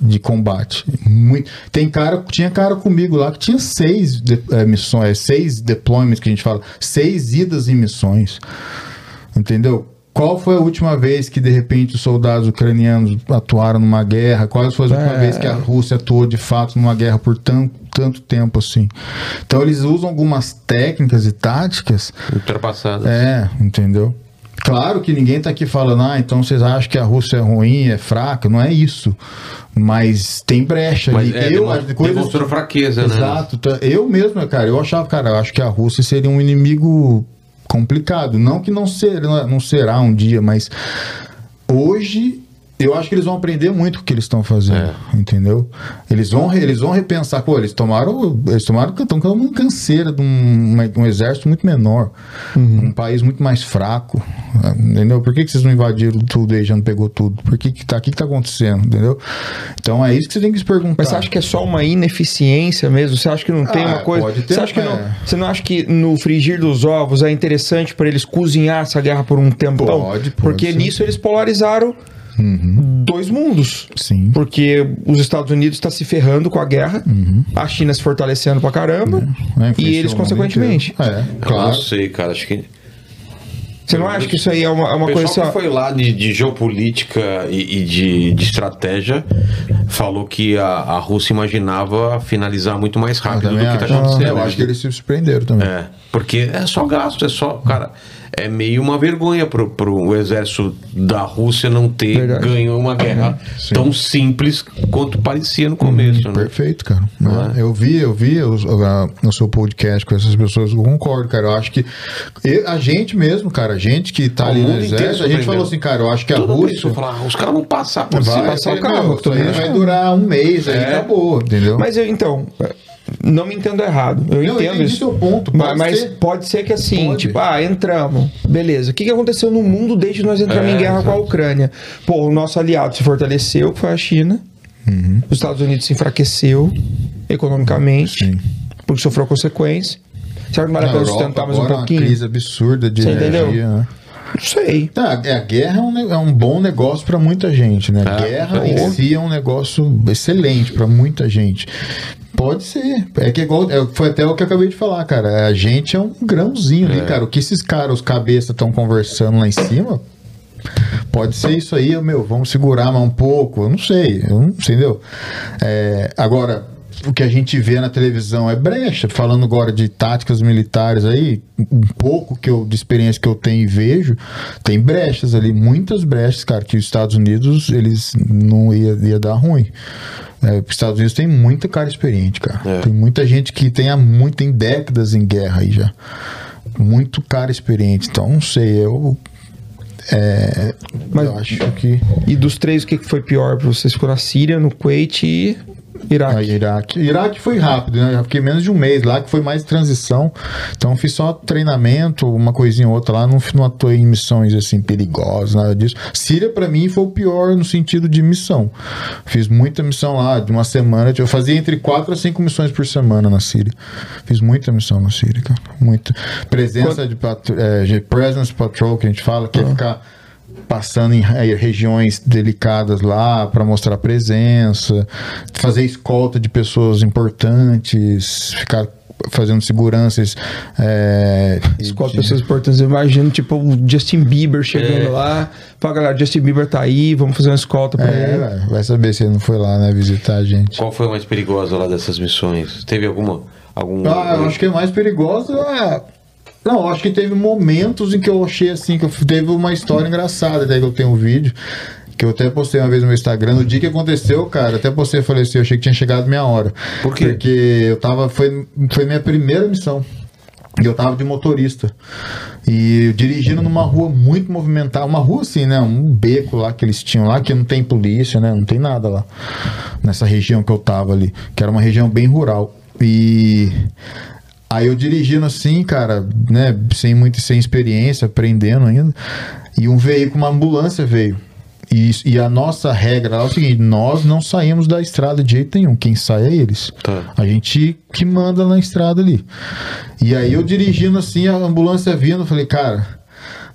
de combate. Muito. Tem cara, tinha cara comigo lá que tinha seis de- eh, missões, seis deployments que a gente fala, seis idas em missões. Entendeu? Qual foi a última vez que de repente os soldados ucranianos atuaram numa guerra? Qual foi a última É. vez que a Rússia atuou de fato numa guerra por tanto, tanto tempo assim? Então eles usam algumas técnicas e táticas Ultrapassado. é, entendeu? Claro que ninguém tá aqui falando, ah, então vocês acham que a Rússia é ruim, é fraca. Não é isso. Mas tem brecha Mas ali. é, eu, demon- as coisas- demonstrou fraqueza, né? Exato. tá- Eu mesmo, cara, eu achava, cara, eu acho que a Rússia seria um inimigo complicado. Não que não, ser, não será um dia, mas hoje eu acho que eles vão aprender muito o que eles estão fazendo, É. entendeu? Eles vão, eles vão repensar, pô, eles tomaram, eles tomaram, estão com uma canseira de um, uma- um exército muito menor, um país muito mais fraco, entendeu? Por que, que vocês não invadiram tudo aí, já não pegou tudo? Por que que tá, que que tá acontecendo, entendeu? Então é isso que você tem que se perguntar. Mas você acha que é só uma ineficiência mesmo? Você acha que não tem Ah, uma coisa. pode ter, você, acha que não, é. você não acha que no frigir dos ovos é interessante para eles cozinhar essa guerra por um tempão? Pode, pode Porque ser. Uhum. nisso eles polarizaram dois mundos. Sim. Porque os Estados Unidos estão se ferrando com a guerra, a China se fortalecendo pra caramba, Uhum. É, e influenciou eles consequentemente. É, Eu não claro. sei, cara. Acho que. Você não acha que isso aí é uma, é uma o coisa pessoal assim, ó, que foi lá de, de geopolítica e, e de, de estratégia falou que a, a Rússia imaginava finalizar muito mais rápido do que está acontecendo. Eu acho que eles se surpreenderam também. É, porque é só gasto, é só. Cara, é meio uma vergonha pro, pro exército da Rússia não ter Verdade. ganho uma guerra tão simples quanto parecia no começo, né? Perfeito, cara. Não é? Eu vi, eu vi o, o seu podcast com essas pessoas, eu concordo, cara. Eu acho que e- a gente mesmo, cara, a gente que tá O ali no exército, a gente falou assim, cara, eu acho que a Rússia eu falar, os caras vão passar por vai cima. passar o meu, carro, isso aí vai durar um mês aí, É. acabou, entendeu? Mas eu, então, não me entendo errado. Eu Não, entendo isso. seu ponto, Mas, pode mas ser. pode ser que assim, Pode. tipo, ah, entramos. Beleza. O que, que aconteceu no mundo desde que nós entramos É, em guerra com a. Ucrânia? Pô, o nosso aliado se fortaleceu, que foi a China. Uhum. Os Estados Unidos se enfraqueceu economicamente, Sim. porque sofreu consequência. Será que não vale a Na pena Europa sustentar mais um agora é pouquinho? uma crise absurda de Você energia, entendeu? né? Não sei. Tá, é, a guerra é um, é um bom negócio pra muita gente, né? É, guerra é. em si é um negócio excelente pra muita gente. Pode ser. É que é igual. é, foi até o que eu acabei de falar, cara. A gente é um grãozinho ali, cara. O que esses caras, os cabeças, estão conversando lá em cima. Pode ser isso aí, meu, vamos segurar mais um pouco. Eu não sei, eu não, entendeu? É, agora, o que a gente vê na televisão é brecha. Falando agora de táticas militares aí, um pouco que eu, de experiência que eu tenho e vejo, tem brechas ali, muitas brechas, cara, que os Estados Unidos, eles não ia, ia dar ruim. É, os Estados Unidos tem muita cara experiente, cara. É. Tem muita gente que tem há muito, tem décadas em guerra aí já. Muito cara experiente. Então, não sei, eu. É, Mas- eu acho que. E dos três, o que foi pior pra vocês? Ficou na Síria, no Kuwait e Iraque. Iraque. Iraque foi rápido, né? Eu fiquei menos de um mês lá, que foi mais transição. Então fiz só treinamento, uma coisinha ou outra lá. Não, não atuei em missões assim perigosas, nada disso. Síria, pra mim, foi o pior no sentido de missão. Fiz muita missão lá, de uma semana. Eu fazia entre quatro a cinco missões por semana na Síria. Fiz muita missão na Síria, cara. Muita. Presença de, patro, é, de presence patrol, que a gente fala, que é ficar passando em eh, regiões delicadas lá para mostrar presença, fazer escolta de pessoas importantes, ficar fazendo seguranças. É, Escolta pessoas importantes. Eu imagino, tipo, o Justin Bieber chegando É. lá. Fala, galera, Justin Bieber tá aí, vamos fazer uma escolta pra é, ele. vai- vai saber se ele não foi lá, né, visitar a gente. Qual foi a mais perigosa lá dessas missões? Teve alguma. Algum... Ah, eu acho que é mais perigoso é. Não, acho que teve momentos em que eu achei assim, que eu teve uma história engraçada, daí que eu tenho um vídeo, que eu até postei uma vez no meu Instagram, no dia que aconteceu, cara, até postei e falei assim, eu achei que tinha chegado minha hora. Por quê? Porque eu tava, foi, foi minha primeira missão. E eu tava de motorista. E dirigindo numa rua muito movimentada. Uma rua assim, né? Um beco lá que eles tinham lá, que não tem polícia, né? Não tem nada lá. Nessa região que eu tava ali. Que era uma região bem rural. E. Aí eu dirigindo assim, cara, né? Sem muita sem experiência, aprendendo ainda. E um veículo, uma ambulância veio. E, e a nossa regra lá é o seguinte: nós não saímos da estrada de jeito nenhum. Quem sai é eles. Tá. A gente que manda na estrada ali. E aí eu dirigindo assim, a ambulância vindo, eu falei, cara,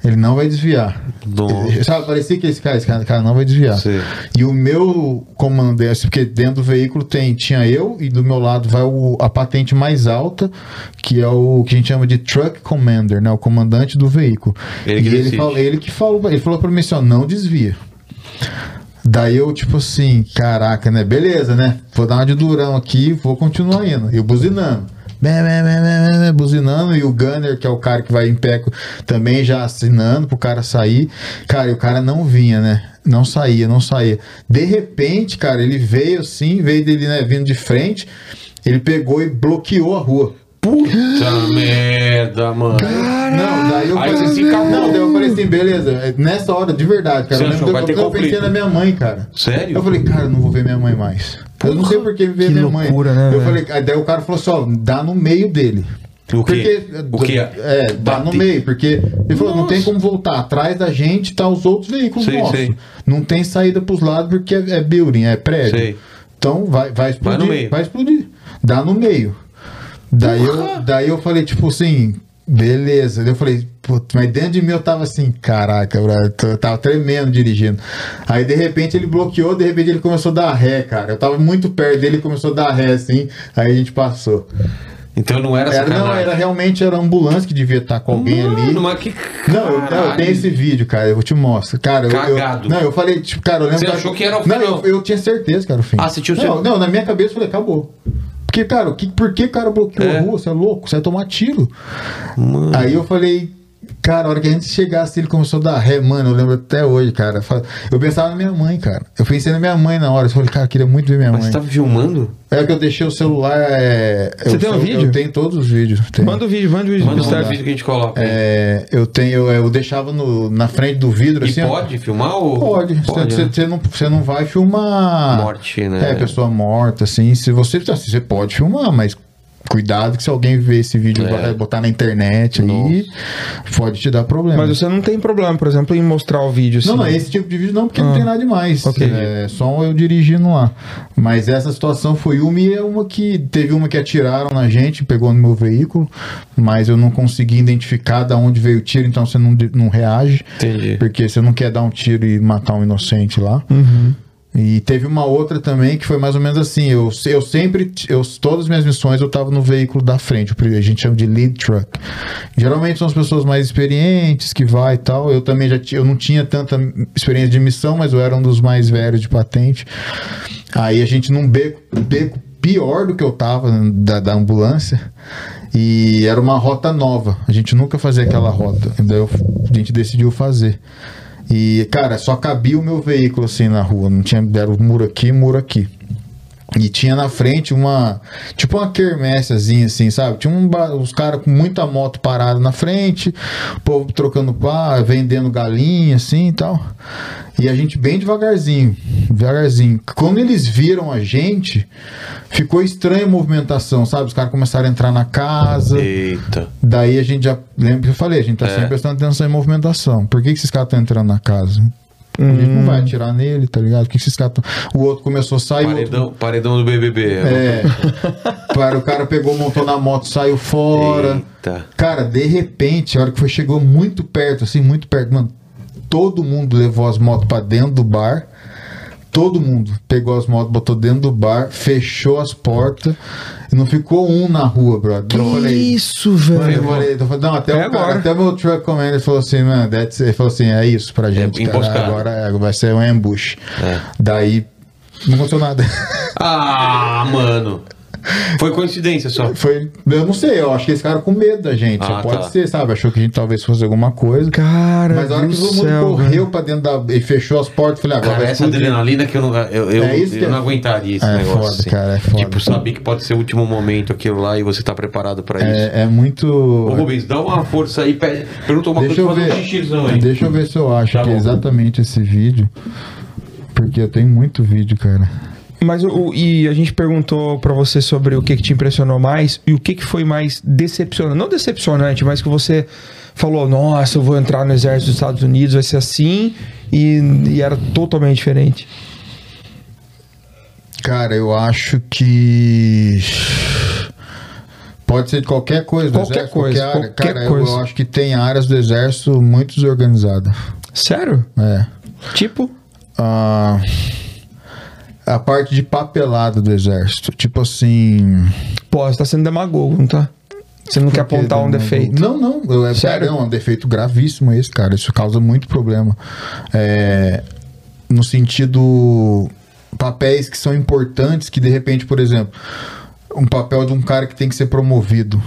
ele não vai desviar. Nossa. Sabe, parecia que esse cara, esse cara, não vai desviar. Sei. E o meu comandante, porque dentro do veículo tem, tinha eu e do meu lado vai o- a patente mais alta, que é o que a gente chama de truck commander, né, o comandante do veículo. Ele que e ele, ele que falou, ele falou para mim assim, ó, não desvia. Daí eu, tipo assim, caraca, né? Beleza, né? Vou dar uma de durão aqui, vou continuar indo. E buzinando. Bé, buzinando. E o Gunner, que é o cara que vai em pé, também já assinando pro cara sair. Cara, e o cara não vinha, né? Não saía, não saía. De repente, cara, ele veio assim, veio dele, né, vindo de frente. Ele pegou e bloqueou a rua. Puta merda, mano. Não, daí eu Aí falei, você se acabou. Não, daí eu falei assim, beleza. é, Nessa hora, de verdade, cara. Você eu lembro achou, vai eu, ter eu pensei na minha mãe, cara. Sério? Eu falei, cara, eu não vou ver minha mãe mais. eu não sei por que ver minha loucura, mãe. né, eu velho? falei, aí daí o cara falou assim, ó, dá no meio dele. O quê? Porque, O quê? É, dá no Bate. meio, porque ele falou, não tem como voltar. Atrás da gente tá os outros veículos Sei, nossos. sei. Não tem saída pros lados porque é, é building, é prédio. Sei. Então vai, vai explodir. Vai no meio. Vai explodir. Dá no meio. Daí eu, daí eu falei, tipo assim, beleza. Daí eu falei, putz, mas dentro de mim eu tava assim, caraca, bro, eu eu tava tremendo dirigindo. Aí de repente ele bloqueou, de repente ele começou a dar ré, cara. Eu tava muito perto dele, ele começou a dar ré assim, aí a gente passou. Então não era Era, não, era realmente era a ambulância que devia estar com alguém ali. Mano, mas que Não, eu, não, eu tenho esse vídeo, cara. Eu te mostro. Cara, eu, eu- Cagado. não, eu falei, tipo, cara, eu lembro. Você achou que era o Não, final? eu, eu tinha certeza que era o fim. Ah, você tinha não, certeza? não, na minha cabeça eu falei, acabou. Porque, cara, o que, por que o cara bloqueou É. a rua? Você é louco? Você vai tomar tiro. Mano. Aí eu falei, cara, a hora que a gente chegasse, ele começou a dar ré, mano, eu lembro até hoje, cara. Eu pensava na minha mãe, cara. Eu pensei na minha mãe na hora. Eu falei, cara, eu queria muito ver minha Mas mãe. você tava filmando? É que eu deixei o celular. É... Você eu, tem um eu- vídeo? Eu tenho todos os vídeos. tenho. Manda o vídeo, manda o vídeo. Manda Start. vídeo que a gente coloca. É, eu tenho, eu deixava no, na frente do vidro e assim. ó. pode filmar ou. Pode. Pode, Você né? você não, você não vai filmar. Morte, né? É, pessoa morta, assim. Se você, assim, você pode filmar, mas cuidado que se alguém ver esse vídeo É. botar na internet aí, pode te dar problema. Mas você não tem problema, por exemplo, em mostrar o vídeo assim. Não, não, esse tipo de vídeo não, porque não Ah, tem nada demais. ok. É só eu dirigindo lá. Mas essa situação foi uma e é uma que teve uma que atiraram na gente, pegou no meu veículo, mas eu não consegui identificar de onde veio o tiro, então você não, não reage. Entendi. Porque você não quer dar um tiro e matar um inocente lá. Uhum. E teve uma outra também que foi mais ou menos assim. Eu, eu sempre, eu, todas as minhas missões eu tava no veículo da frente. A gente chama de lead truck. Geralmente são as pessoas mais experientes que vai e tal. Eu também já eu não tinha tanta experiência de missão, mas eu era um dos mais velhos de patente. Aí a gente num beco, beco pior do que eu tava da, da ambulância. E era uma rota nova. A gente nunca fazia aquela rota. Daí eu- a gente decidiu fazer. E, cara, só cabia o meu veículo assim na rua. Não tinha. Era muro aqui, muro aqui. E tinha na frente uma. Tipo uma quermessezinha, assim, sabe? Tinha um, os caras com muita moto parada na frente, o povo trocando pá, vendendo galinha, assim e tal. E a gente bem devagarzinho, devagarzinho. Quando eles viram a gente, ficou estranha a movimentação, sabe? Os caras começaram a entrar na casa. Eita. Daí a gente já. Lembra que eu falei, a gente tá É. sempre prestando atenção em movimentação. Por que, que esses caras estão entrando na casa? A gente não vai atirar nele, tá ligado? Que, esses caras tão... O outro começou a sair. o outro- Paredão, paredão do BBB. É. [LAUGHS] Para, o cara pegou, montou na moto, saiu fora. Eita. Cara, de repente, a hora que foi, chegou muito perto, assim, muito perto, mano. Todo mundo levou as motos pra dentro do bar. Todo mundo pegou as motos, botou dentro do bar, fechou as portas e não ficou um na rua, brother. Eu falei, Isso, velho. eu falei, eu falei, não, até, É o cara, agora. até o meu truck commander falou assim, mano, that's ele falou assim, é isso pra gente, cara, emboscada. agora é, vai ser um ambush. É. Daí, não aconteceu nada. Ah, mano. Foi coincidência só. Foi, eu não sei, eu acho que eles ficaram com medo da gente, Ah, pode tá. ser, sabe, achou que a gente talvez fosse alguma coisa. Cara, Mas a hora que do todo mundo céu, correu velho. pra dentro da. e fechou as portas, falei, agora Cara, essa explodir. adrenalina que eu não, eu, eu, É eu é- não aguentaria esse É negócio. foda, assim. cara, é foda. Tipo, saber que pode ser o último momento aquilo lá e você tá preparado pra isso. É, é muito. Ô Rubens, dá uma força aí, pede, pergunta uma Deixa coisa eu fazer ver. um xixizão aí. Deixa eu ver se eu acho Tá que é exatamente esse vídeo. Porque eu tenho muito vídeo, cara. Mas o, e a gente perguntou pra você sobre o que, que te impressionou mais e o que, que foi mais decepcionante. Não decepcionante, mas que você falou: Nossa, eu vou entrar no exército dos Estados Unidos, vai ser assim, e, e era totalmente diferente. Cara, eu acho que. Pode ser de qualquer coisa, Qualquer exército, coisa, qualquer área. qualquer Cara, eu- coisa. Eu, acho que tem áreas do exército muito desorganizadas. Sério? É. Tipo? Ah, a parte de papelada do exército. Tipo assim. Pô, você tá sendo demagogo, não tá? Você não quer Por apontar um defeito. Não, não. Eu, é, Sério? Não, é um defeito gravíssimo esse, cara. Isso causa muito problema. É, no sentido. Papéis que são importantes, que de repente, por exemplo, um papel de um cara que tem que ser promovido.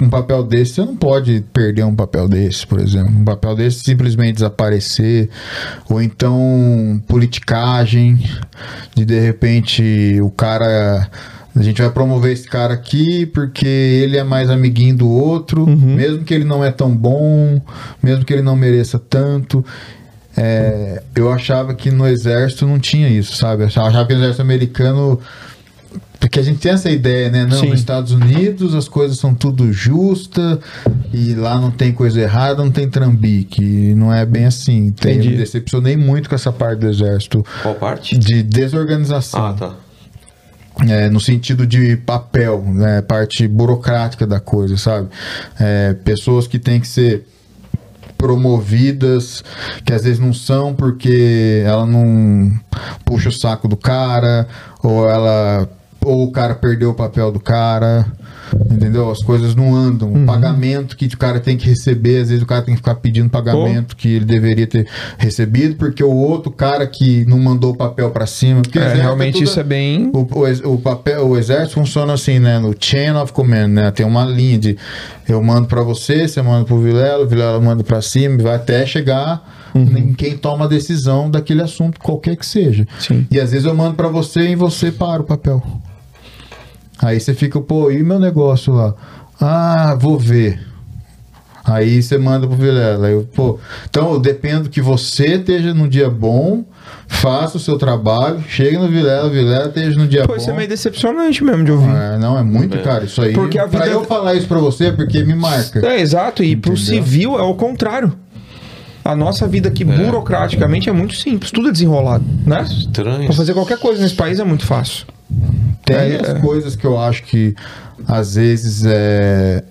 Um papel desse, você não pode perder um papel desse, por exemplo. Um papel desse simplesmente desaparecer. Ou então politicagem, de de repente o cara A gente vai promover esse cara aqui porque ele é mais amiguinho do outro, mesmo que ele não é tão bom, mesmo que ele não mereça tanto. É, eu achava que no exército não tinha isso, sabe? Eu achava que no exército americano. Porque a gente tem essa ideia, né? Não, Sim. nos Estados Unidos as coisas são tudo justa e lá não tem coisa errada, não tem trambique. E não é bem assim. Tem, Entendi. me decepcionei muito com essa parte do exército Qual parte? de desorganização. Ah, tá. É, no sentido de papel, né, parte burocrática da coisa, sabe? É, pessoas que têm que ser promovidas, que às vezes não são porque ela não puxa o saco do cara, ou ela ou o cara perdeu o papel do cara, entendeu? As coisas não andam. O pagamento que o cara tem que receber, às vezes o cara tem que ficar pedindo pagamento que ele deveria ter recebido, porque o outro cara que não mandou o papel pra cima. É, exército realmente tudo- isso é bem. o, o, o papel, o exército funciona assim, né? No chain of command, né? Tem uma linha de eu mando pra você, você manda pro Vilela, o Vilela manda pra cima, vai até chegar em quem toma a decisão daquele assunto, qualquer que seja. Sim. E às vezes eu mando pra você e você para o papel. Aí você fica, pô, e meu negócio lá? Ah, vou ver. Aí você manda pro Vilela. Eu, pô, então eu dependo que você esteja num dia bom, faça o seu trabalho, chegue no Vilela, o Vilela esteja num dia Pô, bom. isso é meio decepcionante mesmo de ouvir. É, não, é muito, cara, isso aí. Porque a Pra vida- eu falar isso pra você, é porque me marca. É, exato. E pro Entendeu? civil é o contrário. A nossa vida aqui, burocraticamente, é muito simples. Tudo é desenrolado, né? Estranho. Pra fazer qualquer coisa nesse país é muito fácil. Tem É, as coisas que eu acho que às vezes é.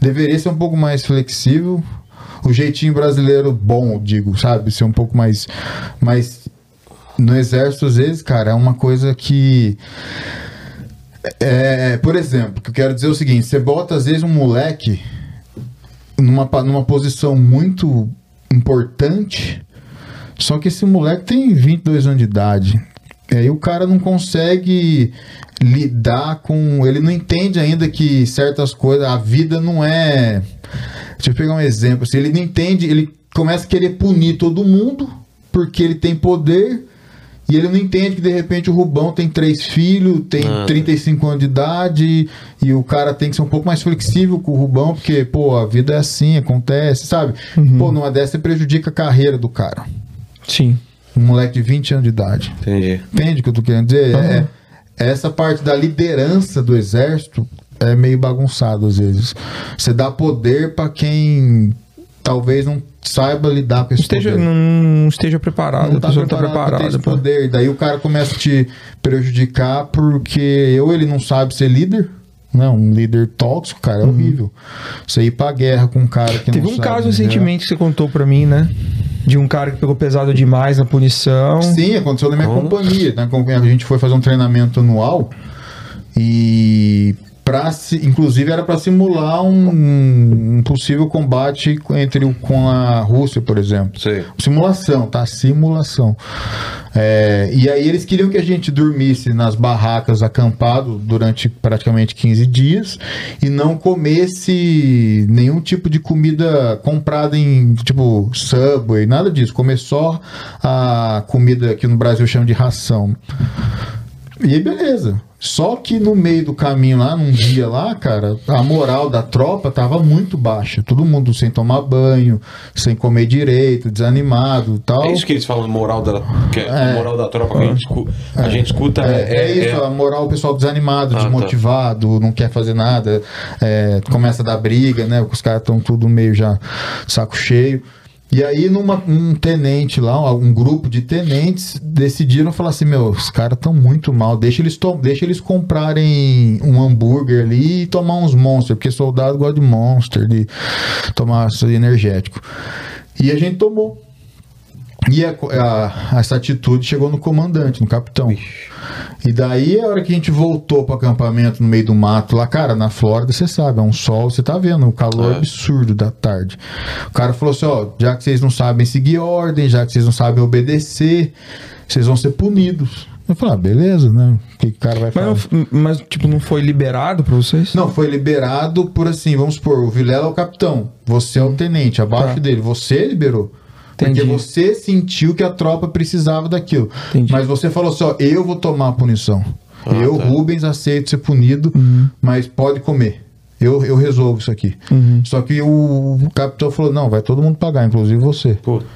deveria ser um pouco mais flexível. O jeitinho brasileiro bom, digo, sabe? Ser um pouco mais. Mas no exército, às vezes, cara, é uma coisa que. É, por exemplo, que eu quero dizer é o seguinte: você bota às vezes um moleque numa, numa posição muito importante, só que esse moleque tem 22 anos de idade. E aí o cara não consegue lidar com. Ele não entende ainda que certas coisas. A vida não é. Deixa eu pegar um exemplo. assim, ele não entende, ele começa a querer punir todo mundo porque ele tem poder. E ele não entende que de repente o Rubão tem três filhos, tem Ah. 35 anos de idade, e o cara tem que ser um pouco mais flexível com o Rubão, porque, pô, a vida é assim, acontece, sabe? Pô, numa dessa você prejudica a carreira do cara. Sim. Um moleque de 20 anos de idade. Entendi. Entende o que eu tô querendo dizer? É, essa parte da liderança do exército é meio bagunçado às vezes. Você dá poder pra quem talvez não saiba lidar com esse Esteja, poder. não esteja preparado, tá não tá preparado pra ter preparada. esse poder. Daí o cara começa a te prejudicar porque ou ele não sabe ser líder, né? Um líder tóxico, cara, é horrível. Você ir pra guerra com um cara que Teve não um sabe caso recentemente que você contou pra mim, né? De um cara que pegou pesado demais na punição. Sim, aconteceu na minha Como? companhia. Na companhia a gente foi fazer um treinamento anual e pra, inclusive era para simular um, um possível combate entre o, com a Rússia, por exemplo. Sei. Simulação, tá? Simulação. É, e aí eles queriam que a gente dormisse nas barracas acampado durante praticamente 15 dias e não comesse nenhum tipo de comida comprada em tipo Subway, nada disso. Comer só a comida que no Brasil chama de ração. E beleza. Só que no meio do caminho lá, num dia lá, cara, a moral da tropa tava muito baixa. Todo mundo sem tomar banho, sem comer direito, desanimado e tal. É isso que eles falam, moral da, que é, É. moral da tropa que a gente, escu- a gente escuta. É, é isso, a moral, o pessoal desanimado, Ah, tá. desmotivado, não quer fazer nada, é, começa a dar briga, né? Os caras estão tudo meio já saco cheio. E aí, numa, um tenente lá, um grupo de tenentes, decidiram falar assim: Meu, os caras estão muito mal, deixa eles, deixa eles comprarem um hambúrguer ali e tomar uns monsters, porque soldado gosta de monster, de tomar energético. E a gente tomou. E a- a- essa atitude chegou no comandante, no capitão. E daí, a hora que a gente voltou pro acampamento no meio do mato lá, cara, na Flórida, você sabe, é um sol, você tá vendo, o calor É. absurdo da tarde. O cara falou assim: ó, já que vocês não sabem seguir ordem, já que vocês não sabem obedecer, vocês vão ser punidos. Eu falei, ah, beleza, né? O que, que o cara vai Mas, fazer? mas, tipo, não foi liberado pra vocês? Não, foi liberado por assim, vamos supor, o Vilela é o capitão, você é o tenente, abaixo Tá. dele, você liberou. Entendi. Porque você sentiu que a tropa precisava daquilo. Entendi. Mas você falou assim, ó, eu vou tomar a punição. Ah, eu, tá. Rubens, aceito ser punido, mas pode comer. Eu, eu resolvo isso aqui. Só que o, o capitão falou: não, vai todo mundo pagar, inclusive você. Putz.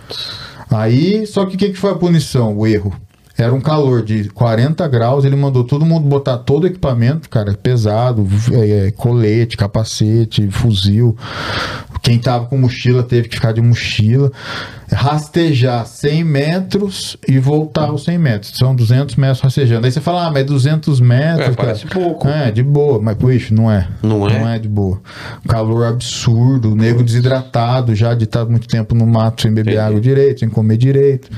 Aí, só que o que, que foi a punição, o erro? Era um calor de 40 graus, ele mandou todo mundo botar todo o equipamento, cara, pesado, é, é, colete, capacete, fuzil. Quem tava com mochila teve que ficar de mochila. Rastejar 100 metros e voltar os 100 metros. São 200 metros rastejando. Aí você fala, ah, mas 200 metros, É, cara. parece pouco. É, de boa, mas puxa, não é. Não é? Não é de boa. Calor absurdo, o nego desidratado, já de estar muito tempo no mato sem beber Entendi. água direito, sem comer direito.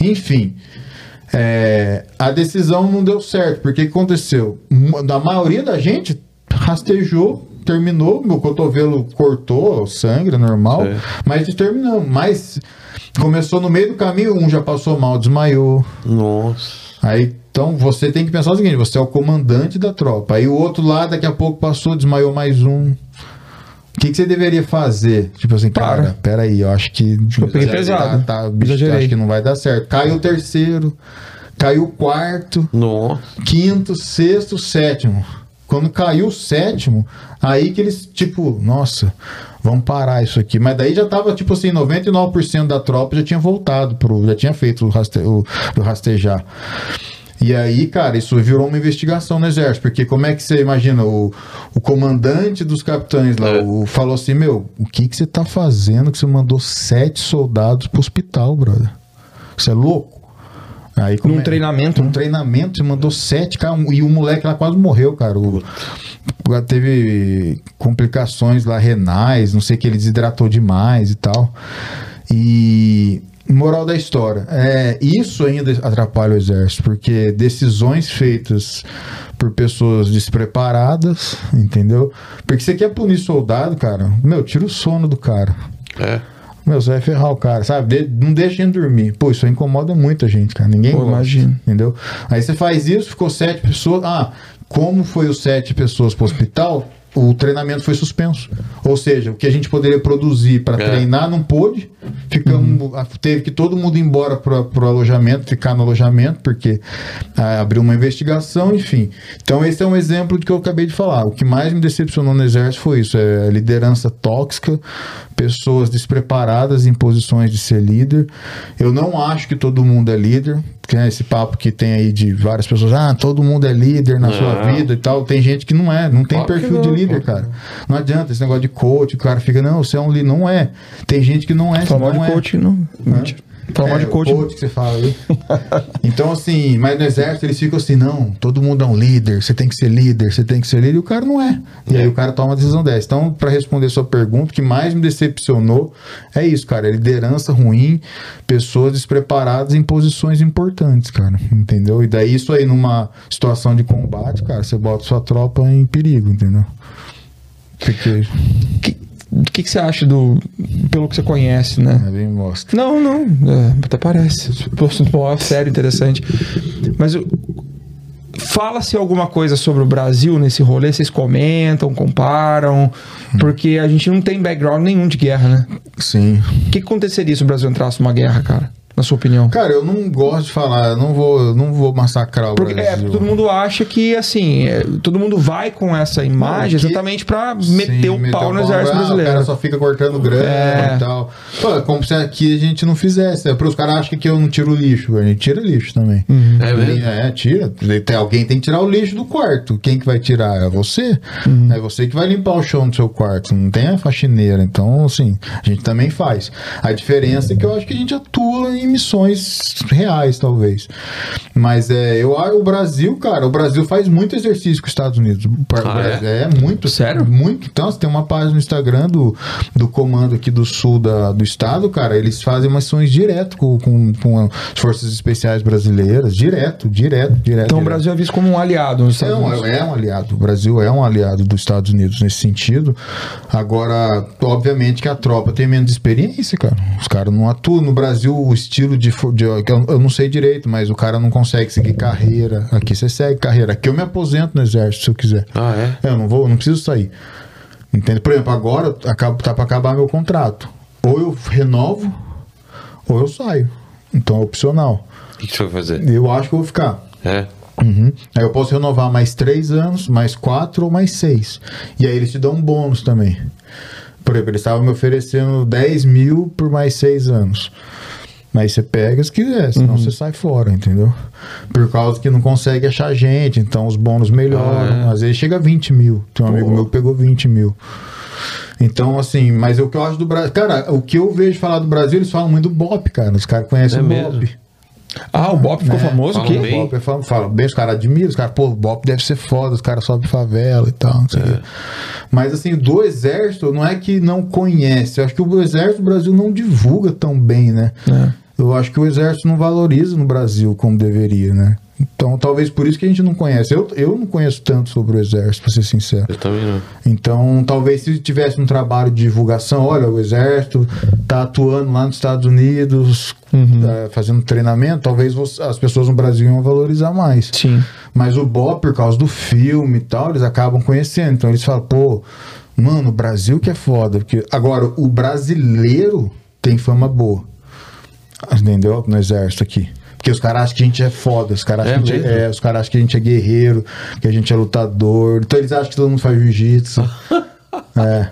Enfim, é, a decisão não deu certo, porque aconteceu? Da maioria da gente rastejou, terminou, meu cotovelo cortou, sangue normal, Sei. mas terminamos. Mas começou no meio do caminho, um já passou mal, desmaiou. Nossa. Aí, então, você tem que pensar o seguinte: você é o comandante da tropa. Aí o outro lá, daqui a pouco passou, desmaiou mais um. O que, que você deveria fazer? Tipo assim, Para. cara, peraí, eu acho que. eu peguei pesado. Tá, tá, bicho, Exagerei. acho que não vai dar certo. Caiu o terceiro, caiu o quarto, Nossa. quinto, sexto, sétimo. Quando caiu o sétimo, aí que eles, tipo, nossa, vamos parar isso aqui. Mas daí já tava, tipo assim, 99% da tropa já tinha voltado pro. Já tinha feito o, raste, o, o rastejar. E aí, cara, isso virou uma investigação no exército, porque como é que você imagina, o, o comandante dos capitães lá, É. o, falou assim, meu, o que que você tá fazendo que você mandou sete soldados pro hospital, brother? Você é louco? Aí, como Num é? treinamento, Num né? treinamento, você mandou sete, cara, um- e o moleque lá quase morreu, cara. O, teve complicações lá renais, não sei que ele desidratou demais e tal. E moral da história, é, isso ainda atrapalha o exército, porque decisões feitas por pessoas despreparadas, entendeu? Porque você quer punir soldado, cara, meu, tira o sono do cara. É. Meu, você vai ferrar o cara, sabe? De- não deixa ele dormir. Pô, isso incomoda muito a gente, cara. Ninguém Pô, gosta, imagino. Entendeu? Aí você faz isso, ficou sete pessoas. Ah, como foi os sete pessoas pro hospital, o treinamento foi suspenso. Ou seja, o que a gente poderia produzir para É. treinar não pôde. Ficamos, a- teve que todo mundo ir embora pro, pro alojamento, ficar no alojamento, porque ah, abriu uma investigação, enfim. Então esse é um exemplo do que eu acabei de falar. O que mais me decepcionou no exército foi isso, é liderança tóxica, pessoas despreparadas em posições de ser líder. Eu não acho que todo mundo é líder, que é esse papo que tem aí de várias pessoas, ah, todo mundo é líder na sua Não. vida e tal. Tem gente que não é, não tem Claro perfil de não, líder, pô. cara. Não adianta esse negócio de coach, o cara fica, não, você é um líder. Não é. Tem gente que não é. Falar não de é. coach, não. Mentira. Mal É, de coach. coach que você fala aí. [LAUGHS] então, assim, mas no exército eles ficam assim, não, todo mundo é um líder, você tem que ser líder, você tem que ser líder, e o cara não é. E aí o cara toma uma decisão dessa. Então, pra responder sua pergunta, o que mais me decepcionou é isso, cara, é liderança ruim, pessoas despreparadas em posições importantes, cara, entendeu? E daí isso aí numa situação de combate, cara, você bota sua tropa em perigo, entendeu? Porque Que- O que, que você acha do. Pelo que você conhece, né? é bem mostra. Não, não. é, até parece. É sério, interessante. Mas fala-se alguma coisa sobre o Brasil nesse rolê? Vocês comentam, comparam? Porque a gente não tem background nenhum de guerra, né? Sim. O que que aconteceria se o Brasil entrasse numa guerra, cara? Na sua opinião? Cara, eu não gosto de falar, eu não vou, eu não vou massacrar o Porque é, Brasil. todo mundo acha que, assim, é, todo mundo vai com essa imagem Não, que- exatamente pra meter Sim, o meter pau no Ah, exército O brasileiro. cara só fica cortando grama É. e tal. Pô, como se aqui a gente não fizesse. É, os caras acham que eu não tiro lixo. A gente tira lixo também. Uhum. É mesmo? É, tira. Tem, alguém tem que tirar o lixo do quarto. Quem que vai tirar? É você. Uhum. É você que vai limpar o chão do seu quarto. Não tem a faxineira. Então, assim, a gente também faz. A diferença é que eu acho que a gente atua em missões reais, talvez. Mas é, eu acho o Brasil, cara, o Brasil faz muito exercício com os Estados Unidos. Ah, é? muito. Sério? Muito. Então, você tem uma página no Instagram do, do comando aqui do sul da, do estado, cara. Eles fazem missões direto com, com, com as forças especiais brasileiras. Direto, direto, direto. Então o direto. Brasil é visto como um aliado nos Estados É Unidos. um, é um aliado. O Brasil é um aliado dos Estados Unidos nesse sentido. Agora, obviamente que a tropa tem menos experiência, cara. Os caras não atuam. No Brasil, o estilo de, de- Eu eu não sei direito, mas o cara não consegue seguir carreira. Aqui você segue carreira. Aqui eu me aposento no exército se eu quiser. Ah, é? É, eu não vou, eu não preciso sair. Entende? Por exemplo, agora acabo, tá para acabar meu contrato. Ou eu renovo, ou eu saio. Então é opcional. O que que você vai fazer? Eu acho que eu vou ficar. É. Uhum. Aí eu posso renovar mais três anos, mais quatro ou mais seis. E aí eles te dão um bônus também. Por exemplo, eles estavam me oferecendo 10 mil por mais seis anos. Mas você pega se quiser, senão você sai fora, entendeu? Por causa que não consegue achar gente, então os bônus melhoram. Ah, é? Às vezes chega a 20 mil. Tem um amigo meu que pegou 20 mil. Então, assim, mas o que eu acho do Brasil. Cara, o que eu vejo falar do Brasil, eles falam muito do Bop, cara. Os caras conhecem É o mesmo? Bop. Ah, o Bop ficou É, famoso aqui? bem. O Bop fala, fala bem, os caras admiram, os caras, pô, o Bop deve ser foda, os caras sobem favela e tal, não sei o quê. Mas assim, do exército, não é que não conhece, eu acho que o exército do Brasil não divulga tão bem, né? É. Eu acho que o exército não valoriza no Brasil como deveria, né? Então, talvez por isso que a gente não conhece. Eu, eu não conheço tanto sobre o exército, pra ser sincero. Eu também não. Então, talvez se tivesse um trabalho de divulgação, olha, o exército tá atuando lá nos Estados Unidos, tá fazendo treinamento, talvez você- as pessoas no Brasil iam valorizar mais. Sim. Mas o Bob, por causa do filme e tal, eles acabam conhecendo. Então eles falam, pô, mano, o Brasil que é foda. Porque agora, o brasileiro tem fama boa. Entendeu? No exército aqui. Porque os caras acham que a gente é foda, os caras É acham, é, os caras acham que a gente é guerreiro, que a gente é lutador. Então eles acham que todo mundo faz jiu-jitsu. [LAUGHS] é.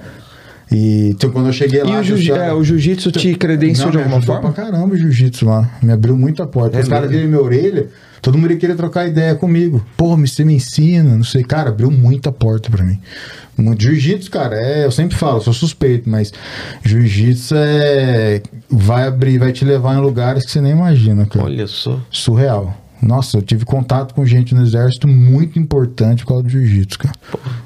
E então, quando eu cheguei lá. E o, jiu é, o jiu-jitsu te credenciou de alguma forma? pra caramba o jiu-jitsu lá. Me abriu muita porta. É Os caras viram minha orelha, todo mundo queria trocar ideia comigo. Pô, você me ensina, não sei. Cara, abriu muita porta pra mim. Jiu-jitsu, cara, é, eu sempre falo, sou suspeito, mas jiu-jitsu é. Vai abrir, vai te levar em lugares que você nem imagina, cara. Olha só. Surreal. Nossa, eu tive contato com gente no exército muito importante por causa do jiu-jitsu, cara.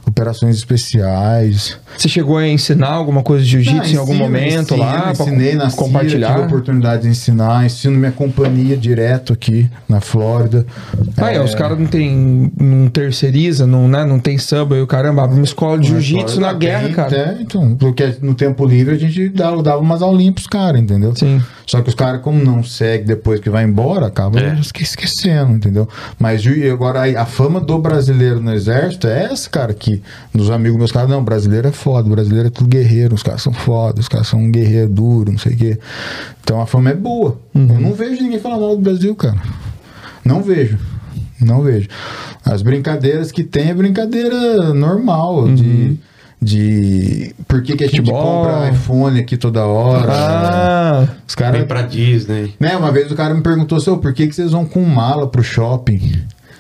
Operações especiais. Você chegou a ensinar alguma coisa de jiu-jitsu em algum momento ensino, lá? ensinei na compartilhar? Tive a oportunidade de ensinar, ensino minha companhia direto aqui na Flórida. Ah, é, É, os caras não tem, não terceiriza, não, né, não tem samba, e o caramba, uma escola de jiu-jitsu na tem- guerra, cara. É, então, porque no tempo livre a gente dava, dava umas aulinhas pros caras, entendeu? Sim. Só que os caras, como não seguem depois que vai embora, acaba É. esque- esquecendo, entendeu? Mas agora a, fama do brasileiro no exército é essa, cara, que nos amigos meus caras, não, brasileiro é foda, brasileiro é tudo guerreiro, os caras são foda, os caras são um guerreiro duro, não sei o quê. Então a fama é boa. Uhum. Eu não vejo ninguém falar mal do Brasil, cara. Não vejo. Não vejo. As brincadeiras que tem é brincadeira normal, de. De por que, que a gente compra iPhone aqui toda hora? Ah, Os caras Vem pra Disney. né, uma vez o cara me perguntou, seu, por que, que vocês vão com mala pro shopping?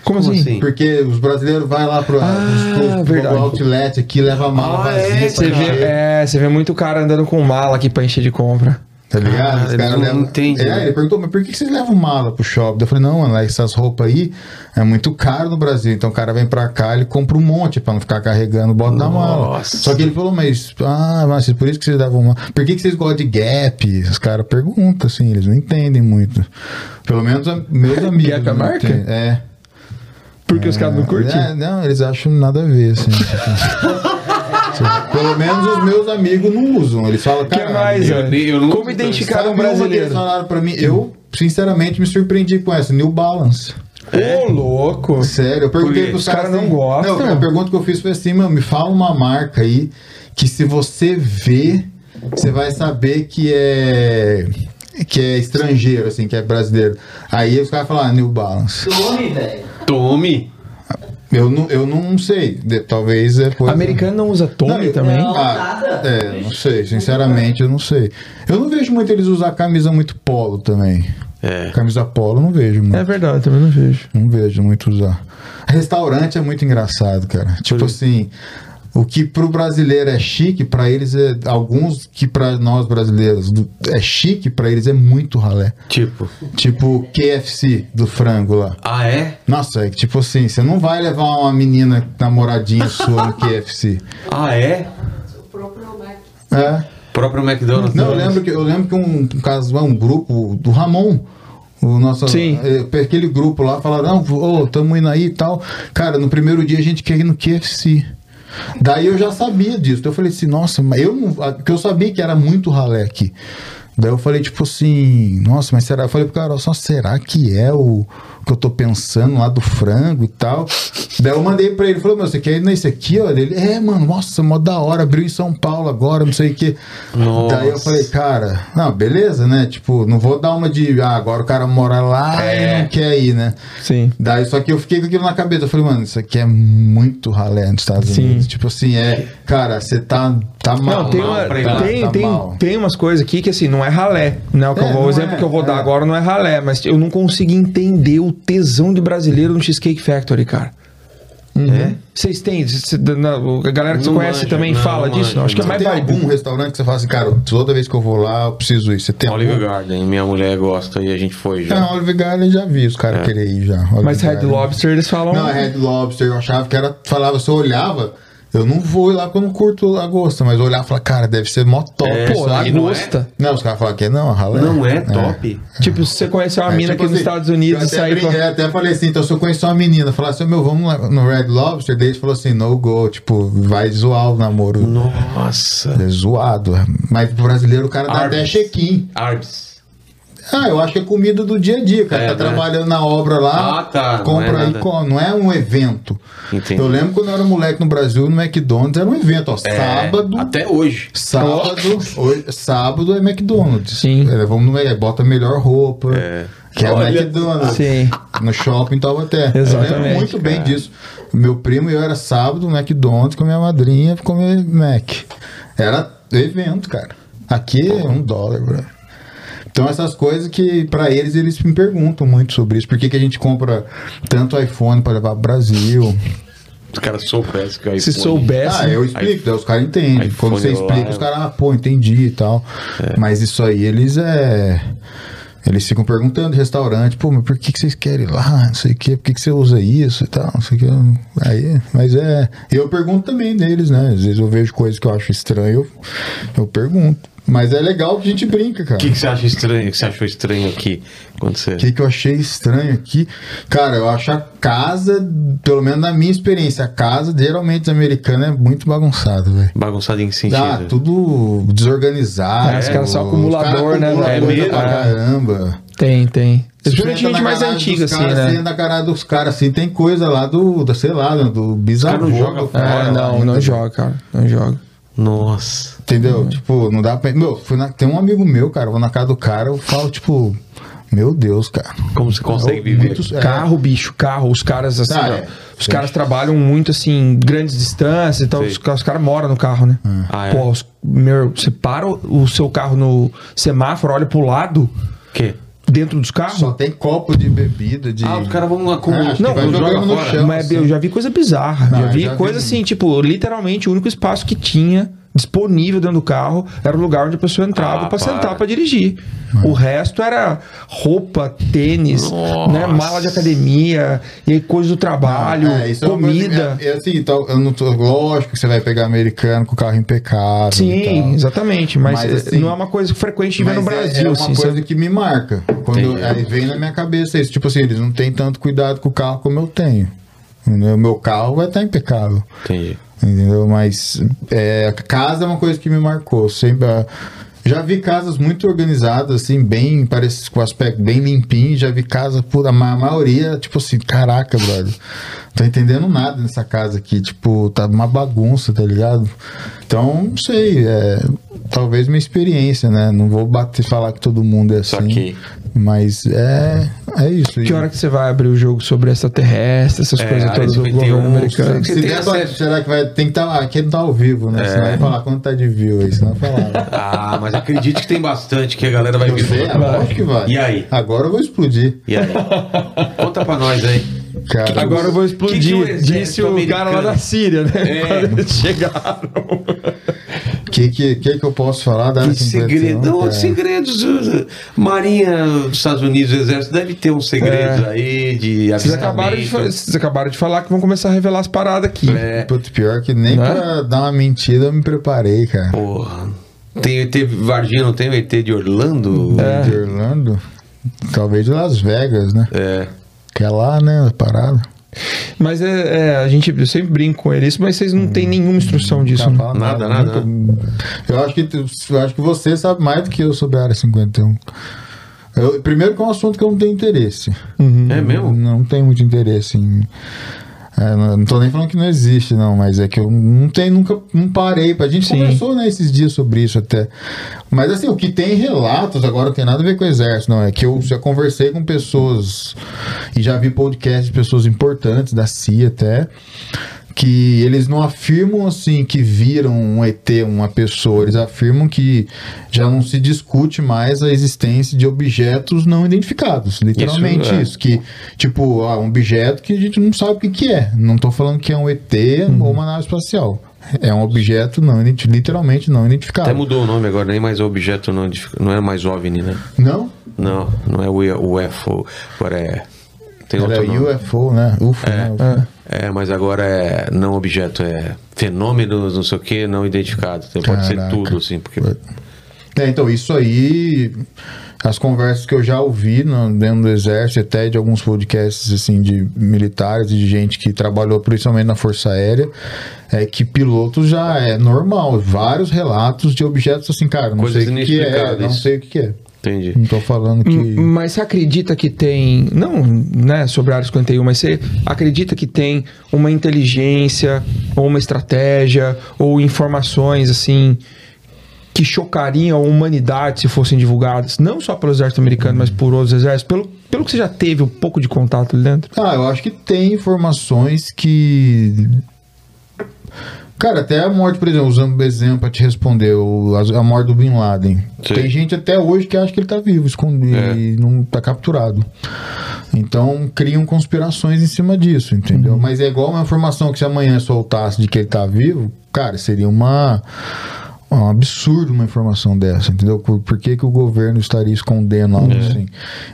como, Como assim? assim? Porque os brasileiros vão lá pro, Ah, pro, pro, verdade. outlet aqui, leva a mala Ah, vazia é, Você vê, é, você vê muito cara andando com mala aqui pra encher de compra. Tá ligado? Ah, Os eles caras levam- entendem, É, né? ele perguntou, mas por que, vocês levam mala pro shopping? Eu falei, não, mano, essas roupas aí é muito caro no Brasil. Então o cara vem pra cá, ele compra um monte pra não ficar carregando, bota na mala. Nossa. Só que ele falou, mas, ah, mas por isso que vocês levam mala. Por que, que vocês gostam de Gap? Os caras perguntam, assim, eles não entendem muito. Pelo menos a- meus [LAUGHS] amigos. Gap é a não marca? É. Porque os caras não curtem. É, não, eles acham nada a ver, assim. [LAUGHS] Pelo menos os meus amigos não usam. Eles falam, O que cara, mais, eu eu não Como identificar um que brasileiro? falaram pra mim? Eu, sinceramente, me surpreendi com essa. New Balance. Ô, louco. Sério, eu perguntei pros Os caras caras. não assim- gostam? Não, a pergunta que eu fiz foi assim, mano, me fala uma marca aí que se você vê, você vai saber que é que é estrangeiro, assim, que é brasileiro. Aí os caras falaram, ah, New Balance. Tome, velho. Tome. Eu não, eu não sei, de- talvez é coisa... Americano não usa Tommy Não, eu- também? Não, Ah, nada. É, não sei, sinceramente eu não sei. Eu não vejo muito eles usar camisa muito polo também. É. Camisa polo eu não vejo muito. É verdade, também não vejo. Não vejo muito usar. Restaurante é muito engraçado, cara. Tipo assim, o que pro brasileiro é chique, pra eles é. Alguns que pra nós brasileiros é chique, pra eles é muito ralé. Tipo. Tipo KFC do frango lá. Ah, é? Nossa, é tipo assim, você não vai levar uma menina namoradinha sua no KFC. [LAUGHS] Ah, é? É. Próprio McDonald's. Não, eu lembro que, eu lembro que um, um caso, um grupo do Ramon, o nosso, Sim. eh, aquele grupo lá, falaram, não, ô, tamo indo aí e tal. Cara, no primeiro dia a gente quer ir no QFC. Daí eu já sabia disso. Daí eu falei assim, nossa, eu não. Porque eu sabia que era muito ralé aqui. Daí eu falei, tipo assim, nossa, mas será? Eu falei pro cara, só será que é o, que eu tô pensando lá do frango e tal. Daí eu mandei pra ele, falou, meu, você quer ir nesse aqui, ó? Ele, é, mano, nossa, mó da hora, abriu em São Paulo agora, não sei o que. Nossa. Daí eu falei, cara, não, beleza, né? Tipo, não vou dar uma de, ah, agora o cara mora lá É. e não quer ir, né? Sim. Daí, só que eu fiquei com aquilo na cabeça. Eu falei, mano, isso aqui é muito ralé nos Estados Sim. Unidos. Tipo assim, é, cara, você tá, tá mal. Não, tem, uma- ir lá, tem, tá tem, mal. tem umas coisas aqui que assim, não é ralé. Né? O, que É, eu vou, o exemplo é, que eu vou dar é. agora não é ralé, mas eu não consigo entender o tesão de brasileiro no Cheesecake Factory, cara. É? Vocês têm? cê- na- a galera que você conhece manjo, também não, fala não disso? Não, acho que é mais tem algum restaurante que você fala assim, cara, toda vez que eu vou lá, eu preciso ir. Você tem Olive algum? Garden, minha mulher gosta e a gente foi já. Não, Olive Garden já vi os caras É. querer ir já. Olive Mas Red Garden. Lobster eles falam. Não, Red Lobster, eu achava que era. Falava, eu olhava, eu não vou ir lá porque eu não curto lagosta, mas eu olhava e falava, cara, deve ser mó top. É, Pô, aí. não é? lagosta. Não, os caras falam que não, ralé. Não é top? Tipo, se você conhecer uma É, mina tipo aqui nos assim, Estados Unidos eu e até sair pra... até falei assim, então se eu conhecer uma menina, falar assim, meu, vamos lá no Red Lobster, daí ele falou assim, no go, tipo, vai zoar o namoro. Nossa. É zoado. Mas pro brasileiro o cara dá até Arby's. check-in. Arbs. Ah, eu acho que é comida do dia a dia. Cara É, tá né? trabalhando na obra lá, Ah, tá, não compra é aí, come. Não é um evento. Entendi. Eu lembro quando eu era moleque no Brasil, no McDonald's era um evento, ó. É, sábado. Até hoje. Sábado, hoje- sábado é McDonald's. Sim. É, vamos no, é, bota a melhor roupa. É. Que é o. McDonald's. Sim. No shopping Taubaté. Eu Exatamente, lembro muito bem cara. disso. Meu primo e eu era sábado no McDonald's com a minha madrinha pra comer Mac. Era evento, cara. Aqui é um dólar, bro. Então essas coisas que pra eles eles me perguntam muito sobre isso. Por que, que a gente compra tanto iPhone pra levar pro Brasil? Os caras soubessem que o Se iPhone- soubesse... Ah, eu explico, daí os caras entendem. Quando você lá, explica, é. os caras, ah, pô, entendi e tal. Mas isso aí, eles é. Eles ficam perguntando de restaurante, pô, mas por que, que vocês querem ir lá? Não sei o quê, por que, que você usa isso e tal, não sei o quê. Aí, mas é. Eu pergunto também deles, né? Às vezes eu vejo coisas que eu acho estranho, eu, eu pergunto. Mas é legal que a gente brinca, cara. O que, que você acha estranho? O que você achou estranho aqui? Quando você... O que, que eu achei estranho aqui? Cara, eu acho a casa, pelo menos na minha experiência, a casa geralmente americana é muito bagunçada, velho. Bagunçado em sentido. Tá, tudo desorganizado. É, os caras são Os acumulador, né, É pra mesmo? caramba. Tem, tem. Principalmente gente mais antiga, assim, caras, né? Você garagem dos caras, assim, tem coisa lá do, da, sei lá, do bisavô. não jogam do fora, cara É, não, né? não joga, cara. Não joga. Nossa. Entendeu? Tipo, não dá pra... Meu, fui na- tem um amigo meu, cara, eu vou na casa do cara, eu falo, tipo... Meu Deus, cara. Como você consegue É, viver? muitos- é. Carro, bicho, carro. Os caras, assim, Ah, é. os caras trabalham muito, assim, grandes distâncias, então Sei. os, os caras moram no carro, né? Ah, é? Pô, os- meu, você para o, o seu carro no semáforo, olha pro lado, quê? dentro dos carros. Só tem copo de bebida, de... Ah, os caras vão É, acumular. que Não, vai joga no fora. chão. Mas assim. eu já vi coisa bizarra. Não, já eu vi já vi coisa um- assim, tipo, literalmente o único espaço que tinha disponível dentro do carro era o lugar onde a pessoa entrava Ah, pra para. sentar pra dirigir. O resto era roupa, tênis, né, mala de academia, e aí coisa do trabalho, É, isso é coisa- comida. É, é assim, então, eu não tô, lógico que você vai pegar americano com o carro impecável. e Sim, tal. exatamente, mas, Mas, eh, assim, não é uma coisa frequente de ver no é- Brasil, é, uma assim, coisa sabe? que me marca. Quando aí vem na minha cabeça isso. Tipo assim, eles não têm tanto cuidado com o carro como eu tenho. O meu carro vai estar impecável. Entendi. Entendeu? Mas é, casa é uma coisa que me marcou. Sempre. ah, Já vi casas muito organizadas, assim, bem parecidas com aspecto bem limpinho. Já vi casa, por a ma- maioria, tipo assim, caraca, brother. Tô entendendo nada nessa casa aqui. Tipo, tá uma bagunça, tá ligado? Então, não sei. É, talvez minha experiência, né? Não vou bater falar que todo mundo é assim. Saquei. Mas é, é isso. Que hora que você vai abrir o jogo sobre extraterrestre, essas É, coisas todas do 51, governo americano? Se tem der pra- será que vai. Tem que estar. aqui não tá ao vivo, né? Senão vai falar quanto tá de view aí, senão vai falar. [LAUGHS] Ah, mas acredite que tem bastante, que a galera vai Eu vir sei, falando. lógico que vai. E aí? Agora eu vou explodir. E aí? [LAUGHS] Conta pra nós aí. Cara, Agora eu vou Que que o explodir, exército disse o cara lá americano- da Síria, né? É. [LAUGHS] Quando eles chegaram. o que, que, que, que eu posso falar da Que segredo, não, segredos. uh, Marinha dos Estados Unidos, o Exército deve ter uns segredos aí de Vocês acabaram, de, vocês acabaram de falar que vão começar a revelar as paradas aqui. É, Putz, pior que nem Né? pra dar uma mentira eu me preparei, cara. porra. Tem o ET Varginha, não tem o ET de Orlando? É. De Orlando, talvez de Las Vegas, né? É. Que é lá, né? A parada. Mas é, é, a gente, eu sempre brinco com eles, mas vocês não têm nenhuma instrução disso. Cara, né? fala Nada, nada, nunca- Eu acho, que, eu acho que você sabe mais do que eu sobre a área 51. Eu- primeiro que é um assunto que eu não tenho interesse. É mesmo? Não tenho muito interesse em. É, não, tô nem falando que não existe, não, mas é que eu não tenho, nunca não parei. A gente Sim. conversou né, esses dias sobre isso até. Mas assim, o que tem relatos agora não tem nada a ver com o exército, não. É que eu já conversei com pessoas e já vi podcast de pessoas importantes, da CIA até, que eles não afirmam assim que viram um ET, uma pessoa, eles afirmam que já não se discute mais a existência de objetos não identificados, literalmente Isso, é. isso, que tipo, ah, um objeto que a gente não sabe o que, que é. Não tô falando que é um ET ou uma nave espacial. É um objeto não literalmente não identificado. Até mudou o nome agora, nem mais objeto não, identific- não é mais OVNI, né? Não? Não, não é o UFO, agora é. Tem Era outro nome. UFO, né? UFO, né? UFO. É, mas agora é não objeto, é fenômenos, não sei o que, não identificado. Então pode ser tudo, assim, porque. É, então, isso aí, as conversas que eu já ouvi no, dentro do exército, até de alguns podcasts assim, de militares e de gente que trabalhou principalmente na Força Aérea, é que pilotos já é normal. Vários relatos de objetos assim, cara, não Coisas sei o que, é, não sei o que é. Entendi. Não tô falando que. Mas você acredita que tem, não, né, sobre a área 51, mas você acredita que tem uma inteligência ou uma estratégia ou informações assim que chocariam a humanidade se fossem divulgadas, não só pelo exército americano, mas por outros exércitos, pelo, pelo que você já teve um pouco de contato ali dentro? Ah, eu acho que tem informações que. Cara, até a morte, por exemplo, usando o exemplo pra te responder, o- a, a morte do Bin Laden. Sim. Tem gente até hoje que acha que ele tá vivo, escondido, É. e não tá capturado. Então criam conspirações em cima disso, entendeu? Mas é igual uma informação que se amanhã soltasse de que ele tá vivo, cara, seria uma. Um absurdo uma informação dessa, entendeu? Por, por que, que o governo estaria escondendo algo assim?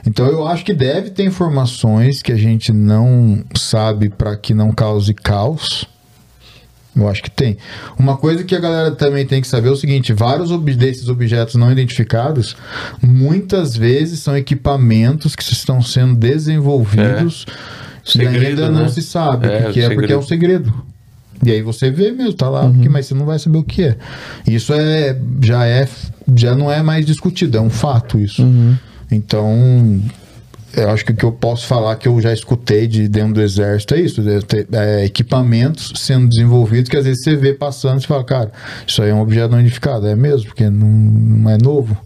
Então eu acho que deve ter informações que a gente não sabe para que não cause caos. Eu acho que tem. Uma coisa que a galera também tem que saber é o seguinte: vários ob- desses objetos não identificados, muitas vezes são equipamentos que estão sendo desenvolvidos e Segredo, ainda não né? se sabe É, o que é, porque é um segredo. E aí você vê mesmo, tá lá, porque, mas você não vai saber o que é. Isso é já é já não é mais discutido, é um fato isso. Então, eu acho que o que eu posso falar que eu já escutei de dentro do exército é isso, é é, equipamentos sendo desenvolvidos que às vezes você vê passando e fala, cara, isso aí é um objeto não identificado, é mesmo, porque não, não é novo.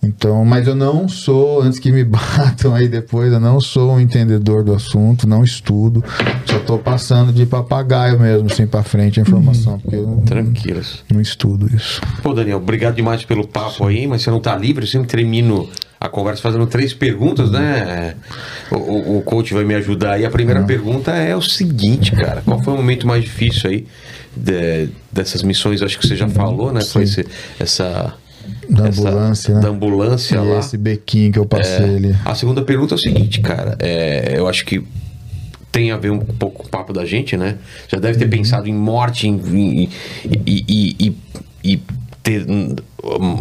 Então, mas eu não sou, antes que me [LAUGHS] batam aí depois, eu não sou um entendedor do assunto, não estudo, só tô passando de papagaio mesmo, assim, pra frente a informação, porque eu não, Tranquilos. não estudo isso. Pô, Daniel, obrigado demais pelo papo aí, mas você não tá livre, eu sempre termino a conversa fazendo três perguntas, né? O, o- coach vai me ajudar aí. A primeira pergunta é o seguinte, cara. Qual foi o momento mais difícil aí de- dessas missões? Acho que você já falou, né? Foi esse- essa... Da essa- ambulância, né? Da ambulância E lá. esse bequinho que eu passei ali. A segunda pergunta é o seguinte, cara. É, eu acho que tem a ver um pouco com o papo da gente, né? Já deve ter Uhum. pensado em morte em- em- e, e- e- e ter,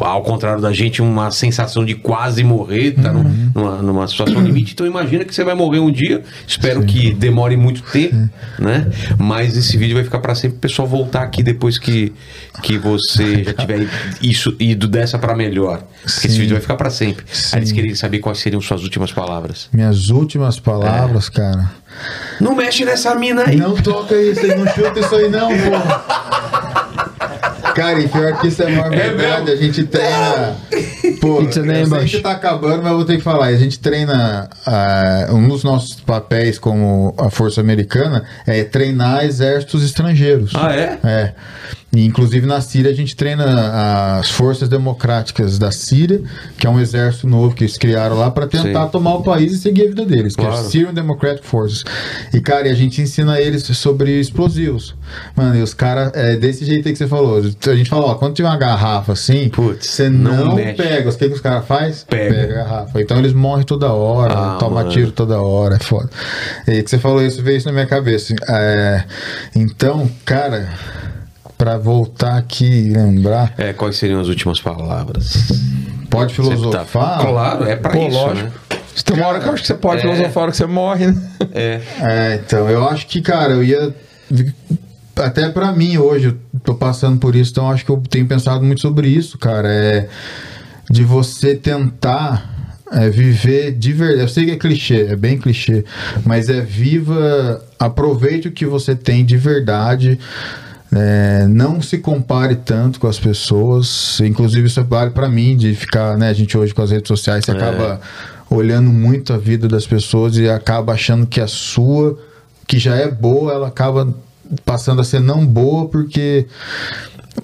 ao contrário da gente, uma sensação de quase morrer, tá Uhum. numa, numa situação limite. Então imagina que você vai morrer um dia. Espero que demore muito tempo, né? Mas esse vídeo vai ficar para sempre. O pessoal voltar aqui depois que, que você já tiver isso ido dessa para melhor. Porque esse Sim. vídeo vai ficar para sempre. Aí eles Sim. queriam saber quais seriam suas últimas palavras. Minhas últimas É. palavras, cara. Não mexe nessa mina aí. Não toca isso aí, não chuta isso aí não, porra. [LAUGHS] Cara, e pior que isso é a maior É verdade. mesmo? A gente treina. Pô, a eu sei que tá acabando, mas eu vou ter que falar. A gente treina. ah, um dos nossos papéis como a Força Americana é treinar exércitos estrangeiros. Ah, é? É. E, inclusive na Síria a gente treina as forças democráticas da Síria, que é um exército novo que eles criaram lá para tentar Sim. tomar o país e seguir a vida deles, que é Claro. o Syrian Democratic Forces. E cara, e a gente ensina eles sobre explosivos. Mano, e os caras, é desse jeito aí que você falou. A gente fala, ó, quando tiver uma garrafa assim, você não não, pega. O que, que os caras fazem? Pega. a garrafa. Então eles morrem toda hora, Ah, toma mano. tiro toda hora, é foda. E que você falou isso, veio isso na minha cabeça. É, então, cara, pra voltar aqui e lembrar, É, quais seriam as últimas palavras? pode tá- filosofar? Claro, é pra Pô, isso, lógico. né? Se tem uma hora que eu acho que você pode É. filosofar a hora que você morre, né? É. É, então, eu acho que, cara, eu ia. Até pra mim hoje, eu tô passando por isso, então acho que eu tenho pensado muito sobre isso, cara. É de você tentar é viver de verdade. Eu sei que é clichê, é bem clichê, mas é viva, aproveite o que você tem de verdade. É, não se compare tanto com as pessoas. Inclusive, isso vale para mim de ficar, né? A gente hoje com as redes sociais, você É. acaba olhando muito a vida das pessoas e acaba achando que a sua, que já é boa, ela acaba passando a ser não boa porque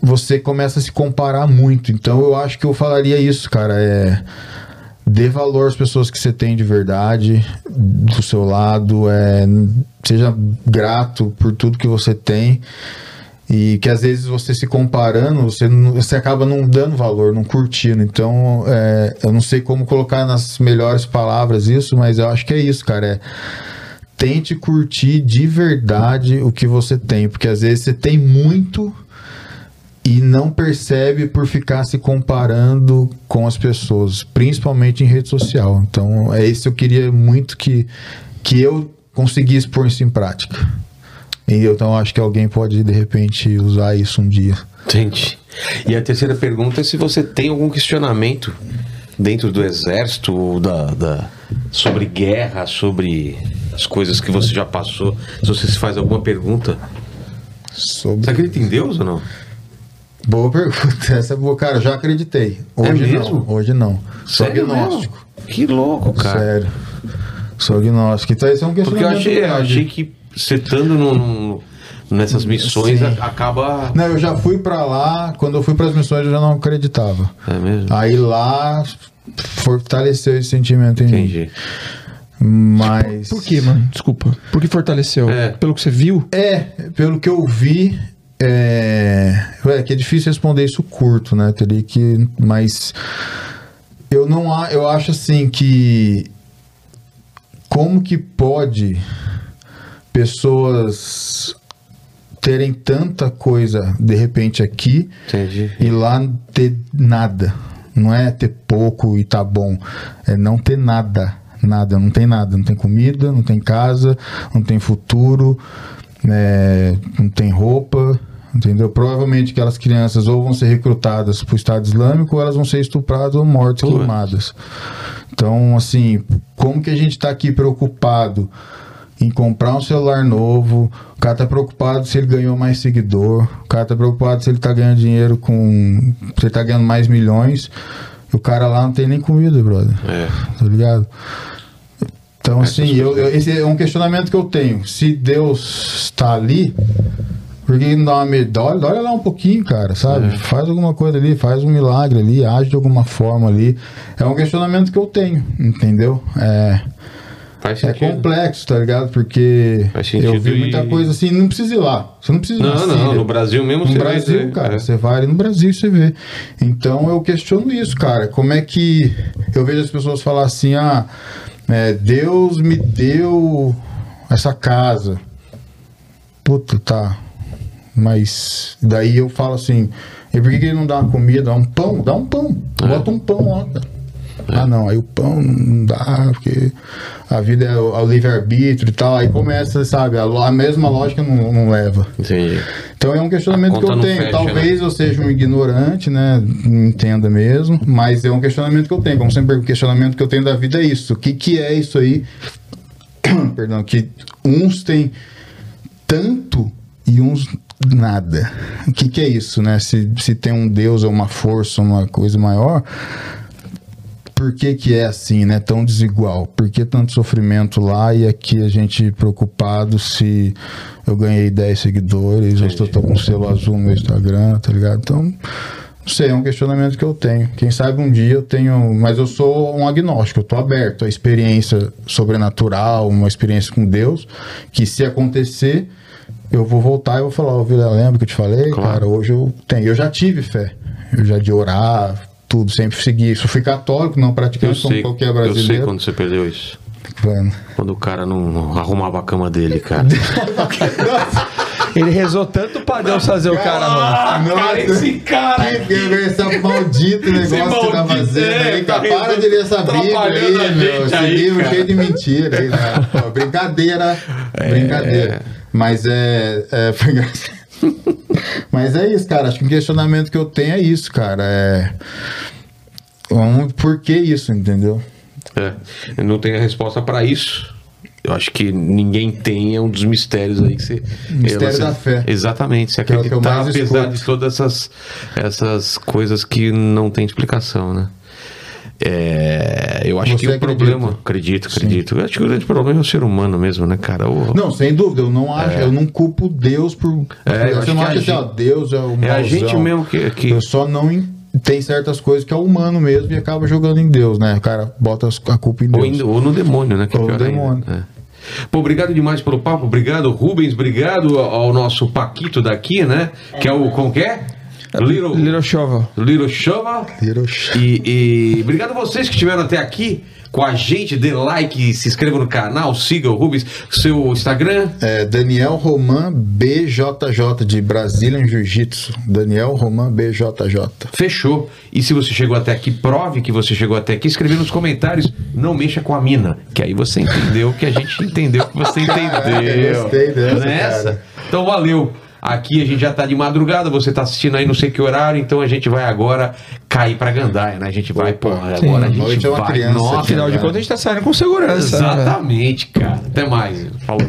você começa a se comparar muito. Então eu acho que eu falaria isso, cara. É dê valor às pessoas que você tem de verdade do seu lado, é, seja grato por tudo que você tem e que às vezes você se comparando, você, você acaba não dando valor, não curtindo. Então, é, eu não sei como colocar nas melhores palavras isso, mas eu acho que é isso, cara. É, tente curtir de verdade o que você tem, porque às vezes você tem muito e não percebe por ficar se comparando com as pessoas, principalmente em rede social. Então, é isso que eu queria muito que, que eu conseguisse pôr isso em prática. E eu, então acho que alguém pode de repente usar isso um dia. Entendi. E a terceira pergunta é se você tem algum questionamento dentro do exército ou da, da- sobre guerra, sobre as coisas que você já passou. Se você se faz alguma pergunta. Sobre... Você acredita em Deus ou não? Boa pergunta. [LAUGHS] Essa é boa, cara. eu Já acreditei. Hoje mesmo? não. Hoje não. Sou Sério agnóstico. mesmo? Que louco, cara. Sério. Sou agnóstico. Então esse é um Porque eu questionamento. achei, eu achei que você estando no- nessas missões Sim. acaba. Não, eu já fui pra lá. Quando eu fui pras missões, eu já não acreditava. É mesmo? Aí lá fortaleceu esse sentimento em mim. Entendi. Mas. Por quê, mano? Desculpa. Por que fortaleceu? É. Pelo que você viu? É, pelo que eu vi. É, é que é difícil responder isso curto, né? Teria que. Mas. Eu não eu acho assim que. Como que pode pessoas terem tanta coisa de repente aqui Entendi. e lá ter nada. Não é ter pouco e tá bom. É não ter nada. Nada, não tem nada. Não tem comida, não tem casa, não tem futuro, né, não tem roupa. Entendeu? Provavelmente aquelas crianças ou vão ser recrutadas para o Estado Islâmico ou elas vão ser estupradas ou mortas, Putz. queimadas. Então, assim, como que a gente está aqui preocupado em comprar um celular novo, o cara tá preocupado se ele ganhou mais seguidor, o cara tá preocupado se ele tá ganhando dinheiro com. se ele tá ganhando mais milhões, o cara lá não tem nem comida, brother. É. Tá ligado? Então, Essas assim, eu, eu- esse é um questionamento que eu tenho. Se Deus está ali, por que não dá uma medida? Olha, olha lá um pouquinho, cara, sabe? É. Faz alguma coisa ali, faz um milagre ali, age de alguma forma ali. É um questionamento que eu tenho, entendeu? É. Faz É sentido. complexo, tá ligado? Porque eu vi muita e- coisa assim, não precisa ir lá. Você não precisa ir Não, não, Síria. no Brasil mesmo No você Brasil, cara. é. Você vai ali no Brasil e você vê. Então eu questiono isso, cara. Como é que eu vejo as pessoas falar assim, ah, é, Deus me deu essa casa. Puta, tá. Mas daí eu falo assim, e por que, que ele não dá uma comida, dá um pão? Dá um pão. É. Bota um pão lá, cara. Ah, não, aí o pão não dá, porque a vida é o, é o livre-arbítrio e tal. Aí começa, sabe, a, a mesma lógica não, não leva. Entendi. Então é um questionamento que eu tenho. fecha, Talvez eu seja um ignorante, né? Não entenda mesmo, mas é um questionamento que eu tenho. Como sempre, o questionamento que eu tenho da vida é isso. O que, que é isso aí? [COUGHS] Perdão, que uns têm tanto e uns nada. O que, que é isso, né? Se, se tem um Deus ou uma força, uma coisa maior, por que, que é assim, né? Tão desigual? Por que tanto sofrimento lá e aqui a gente preocupado se eu ganhei 10 seguidores, ou se eu tô com selo azul no meu Instagram, tá ligado? Então, não sei, é um questionamento que eu tenho. Quem sabe um dia eu tenho. Mas eu sou um agnóstico, eu tô aberto à experiência sobrenatural, uma experiência com Deus, que se acontecer. Eu vou voltar e vou falar, ô Vila, lembra que eu te falei? Claro. Cara, hoje eu tenho. Eu já tive fé. Eu já de orar, tudo, sempre segui. Eu fui católico, não praticante como qualquer eu sei brasileiro. quando você perdeu isso. Mano. Quando o cara não, não arrumava a cama dele, cara. [LAUGHS] Ele rezou tanto pra Deus fazer o cara, mano. Nossa. esse cara Que que é esse maldito negócio que você tá maldito, fazendo é, aí, tá cara? Para de ler essa Bíblia aí, meu. Esse aí, livro cara. cheio de mentira aí, né? [LAUGHS] Pô, brincadeira. Brincadeira. Mas é. é foi engraçado. Mas é isso, cara. Acho que o questionamento que eu tenho é isso, cara. É. Um, por que isso, entendeu? É, não tem a resposta para isso. Eu acho que ninguém tem, é um dos mistérios aí que você. Mistério da fé. Exatamente, Que é acreditar, mais apesar escuto. de todas essas, essas coisas que não tem explicação, né? É, eu acho Você que o acredita? problema. Acredito, acredito. Eu acho que o grande problema é o ser humano mesmo, né, cara? O- Não, sem dúvida, eu não acho, eu não culpo Deus por. É, eu acho você não que acha a assim, ó, gente- Deus é o é a mauzão. gente mesmo que. que- Eu só não tem certas coisas que é humano mesmo e acaba jogando em Deus, né? O cara bota a culpa em Ou, Deus. em- ou no demônio, né? Que é Ou no ainda. demônio. É. Pô, obrigado demais pelo papo, obrigado, Rubens, obrigado ao nosso Paquito daqui, né? Que é o. Como que é? Little, Little Shovel. Little Chova. Hiroshi. E, e obrigado a vocês que estiveram até aqui com a gente. Dê like, se inscreva no canal, siga o Rubens, seu Instagram. É, Daniel Roman BJJ de Brazilian Jiu-Jitsu. Daniel Roman BJJ. Fechou. E se você chegou até aqui, prove que você chegou até aqui. Escreve nos comentários. Não mexa com a mina. Que aí você entendeu que a gente entendeu que você [LAUGHS] entendeu. Caraca, eu gostei dessa, Nessa? cara. Então valeu. Aqui a gente já tá de madrugada, você tá assistindo aí não sei que horário, então a gente vai agora cair pra Gandaia, né? A gente vai, Opa, porra, sim. agora a gente é uma vai. criança Nossa, Afinal de né? contas, a gente tá saindo com segurança. né, exatamente, cara. Até mais. Falou.